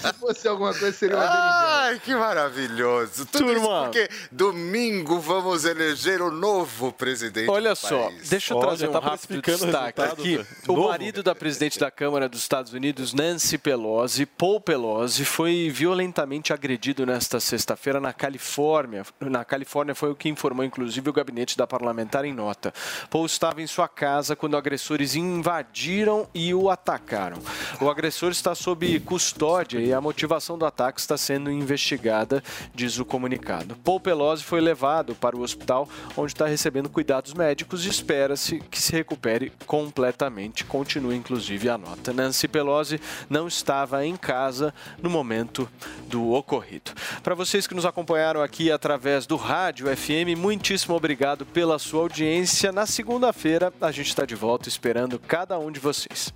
Se fosse alguma coisa, seria uma berinjela. Ai, que maravilhoso. Tudo isso Turma. porque domingo vamos eleger o novo presidente Olha do só, país. deixa eu Olha, trazer um tá rápido destaque aqui. O Novo. marido da presidente da Câmara dos Estados Unidos, Nancy Pelosi, Paul Pelosi, foi violentamente agredido nesta sexta-feira na Califórnia. Na Califórnia foi o que informou, inclusive, o gabinete da parlamentar em nota. Paul estava em sua casa quando agressores invadiram e o atacaram. O agressor está sob custódia e a motivação do ataque está sendo investigada, diz o comunicado. Paul Pelosi foi levado para o hospital, onde está recebendo cuidados médicos e espera-se que se recupere completamente. Continua, inclusive, a nota. Nancy Pelosi não estava em casa no momento do ocorrido. Para vocês que nos acompanharam aqui através do rádio FM, muitíssimo obrigado pela sua audiência. Na segunda-feira, a gente está de volta esperando cada um de vocês.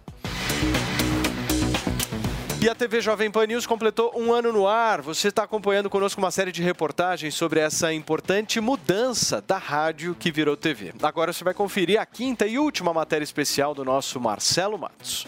E a TV Jovem Pan News completou um ano no ar. Você está acompanhando conosco uma série de reportagens sobre essa importante mudança da rádio que virou TV. Agora você vai conferir a quinta e última matéria especial do nosso Marcelo Matos.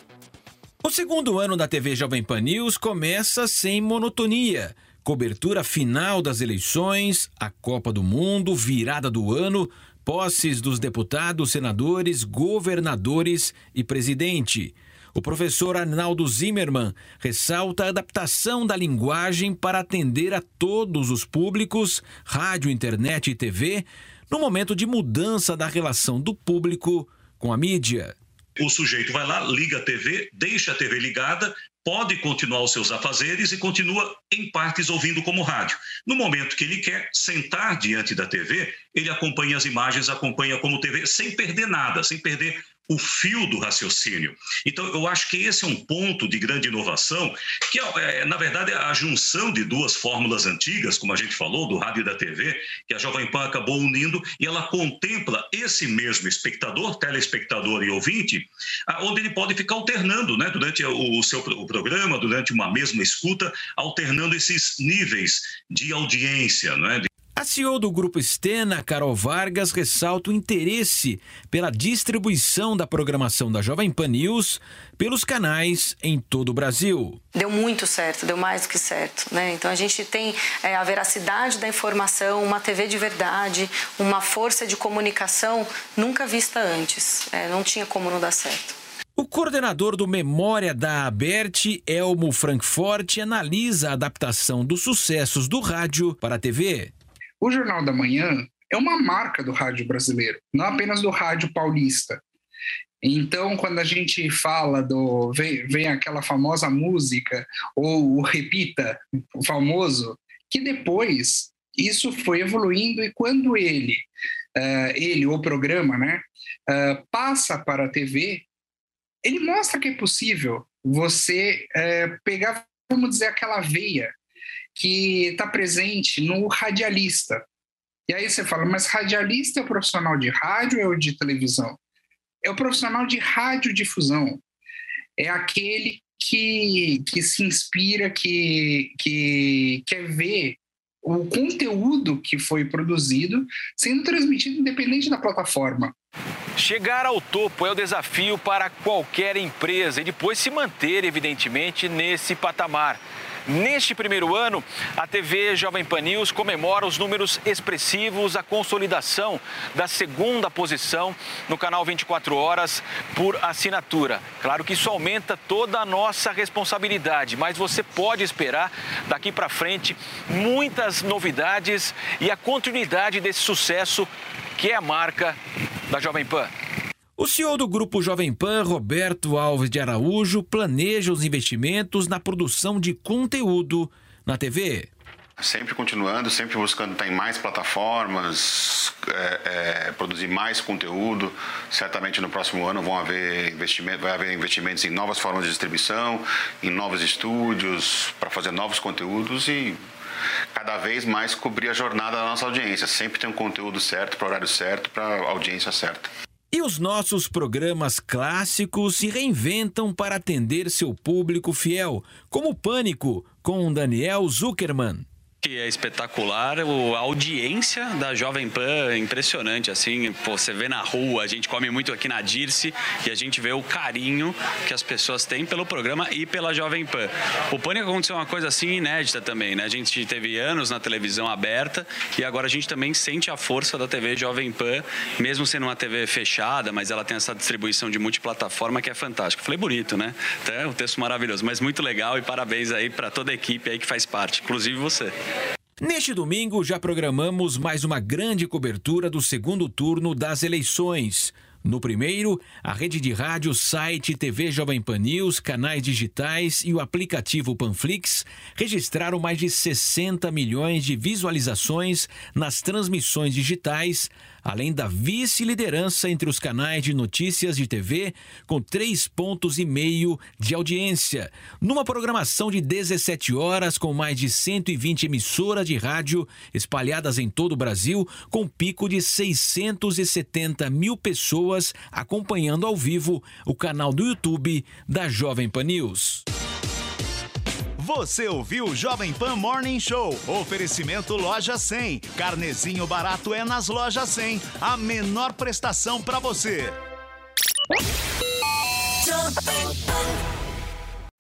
O segundo ano da TV Jovem Pan News começa sem monotonia. Cobertura final das eleições, a Copa do Mundo, virada do ano, posses dos deputados, senadores, governadores e presidente. O professor Arnaldo Zimmermann ressalta a adaptação da linguagem para atender a todos os públicos, rádio, internet e TV, no momento de mudança da relação do público com a mídia. O sujeito vai lá, liga a TV, deixa a TV ligada, pode continuar os seus afazeres e continua, em partes, ouvindo como rádio. No momento que ele quer sentar diante da TV, ele acompanha as imagens, acompanha como TV, sem perder nada, sem perder o fio do raciocínio. Então, eu acho que esse é um ponto de grande inovação, que é, na verdade, a junção de duas fórmulas antigas, como a gente falou, do rádio e da TV, que a Jovem Pan acabou unindo, e ela contempla esse mesmo espectador, telespectador e ouvinte, onde ele pode ficar alternando, né, durante o seu o programa, durante uma mesma escuta, alternando esses níveis de audiência, não é? A CEO do Grupo Stena, Carol Vargas, ressalta o interesse pela distribuição da programação da Jovem Pan News pelos canais em todo o Brasil. Deu muito certo, deu mais do que certo. Né? Então a gente tem é, a veracidade da informação, uma TV de verdade, uma força de comunicação nunca vista antes. É, não tinha como não dar certo. O coordenador do Memória da Aberte, Elmo Frankfort, analisa a adaptação dos sucessos do rádio para a TV. O Jornal da Manhã é uma marca do rádio brasileiro, não apenas do rádio paulista. Então, quando a gente fala do. Vem, vem aquela famosa música, ou o repita, o famoso, que depois isso foi evoluindo, e quando ele, eh, ele, o programa, né, eh, passa para a TV, ele mostra que é possível você eh, pegar, vamos dizer, aquela veia que está presente no radialista. E aí você fala, mas radialista é o profissional de rádio ou de televisão? É o profissional de radiodifusão. É aquele que, que se inspira, que, que quer ver o conteúdo que foi produzido sendo transmitido independente da plataforma. Chegar ao topo é o desafio para qualquer empresa e depois se manter, evidentemente, nesse patamar. Neste primeiro ano, a TV Jovem Pan News comemora os números expressivos, a consolidação da segunda posição no canal 24 Horas por assinatura. Claro que isso aumenta toda a nossa responsabilidade, mas você pode esperar daqui para frente muitas novidades e a continuidade desse sucesso que é a marca da Jovem Pan. O CEO do Grupo Jovem Pan, Roberto Alves de Araújo, planeja os investimentos na produção de conteúdo na TV. Sempre continuando, sempre buscando estar em mais plataformas, é, é, produzir mais conteúdo. Certamente no próximo ano vão haver investimento, vai haver investimentos em novas formas de distribuição, em novos estúdios, para fazer novos conteúdos e cada vez mais cobrir a jornada da nossa audiência. Sempre tem um conteúdo certo, para o horário certo, para a audiência certa. E os nossos programas clássicos se reinventam para atender seu público fiel, como o Pânico, com Daniel Zuckerman. Que é espetacular, a audiência da Jovem Pan é impressionante, assim, pô, você vê na rua, a gente come muito aqui na Dirce e a gente vê o carinho que as pessoas têm pelo programa e pela Jovem Pan. O Pânico aconteceu uma coisa assim inédita também, né? A gente teve anos na televisão aberta e agora a gente também sente a força da TV Jovem Pan, mesmo sendo uma TV fechada, mas ela tem essa distribuição de multiplataforma que é fantástica. Falei bonito, né? Então, é um texto maravilhoso, mas muito legal e parabéns aí para toda a equipe aí que faz parte, inclusive você. Neste domingo já programamos mais uma grande cobertura do segundo turno das eleições. No primeiro, a rede de rádio, site, TV Jovem Pan News, canais digitais e o aplicativo Panflix registraram mais de 60 milhões de visualizações nas transmissões digitais, além da vice-liderança entre os canais de notícias de TV, com três pontos e meio de audiência. Numa programação de 17 horas, com mais de 120 emissoras de rádio espalhadas em todo o Brasil, com pico de 670 mil pessoas acompanhando ao vivo o canal do YouTube da Jovem Pan News. Você ouviu o Jovem Pan Morning Show. Oferecimento Loja 100. Carnezinho barato é nas lojas 100. A menor prestação para você.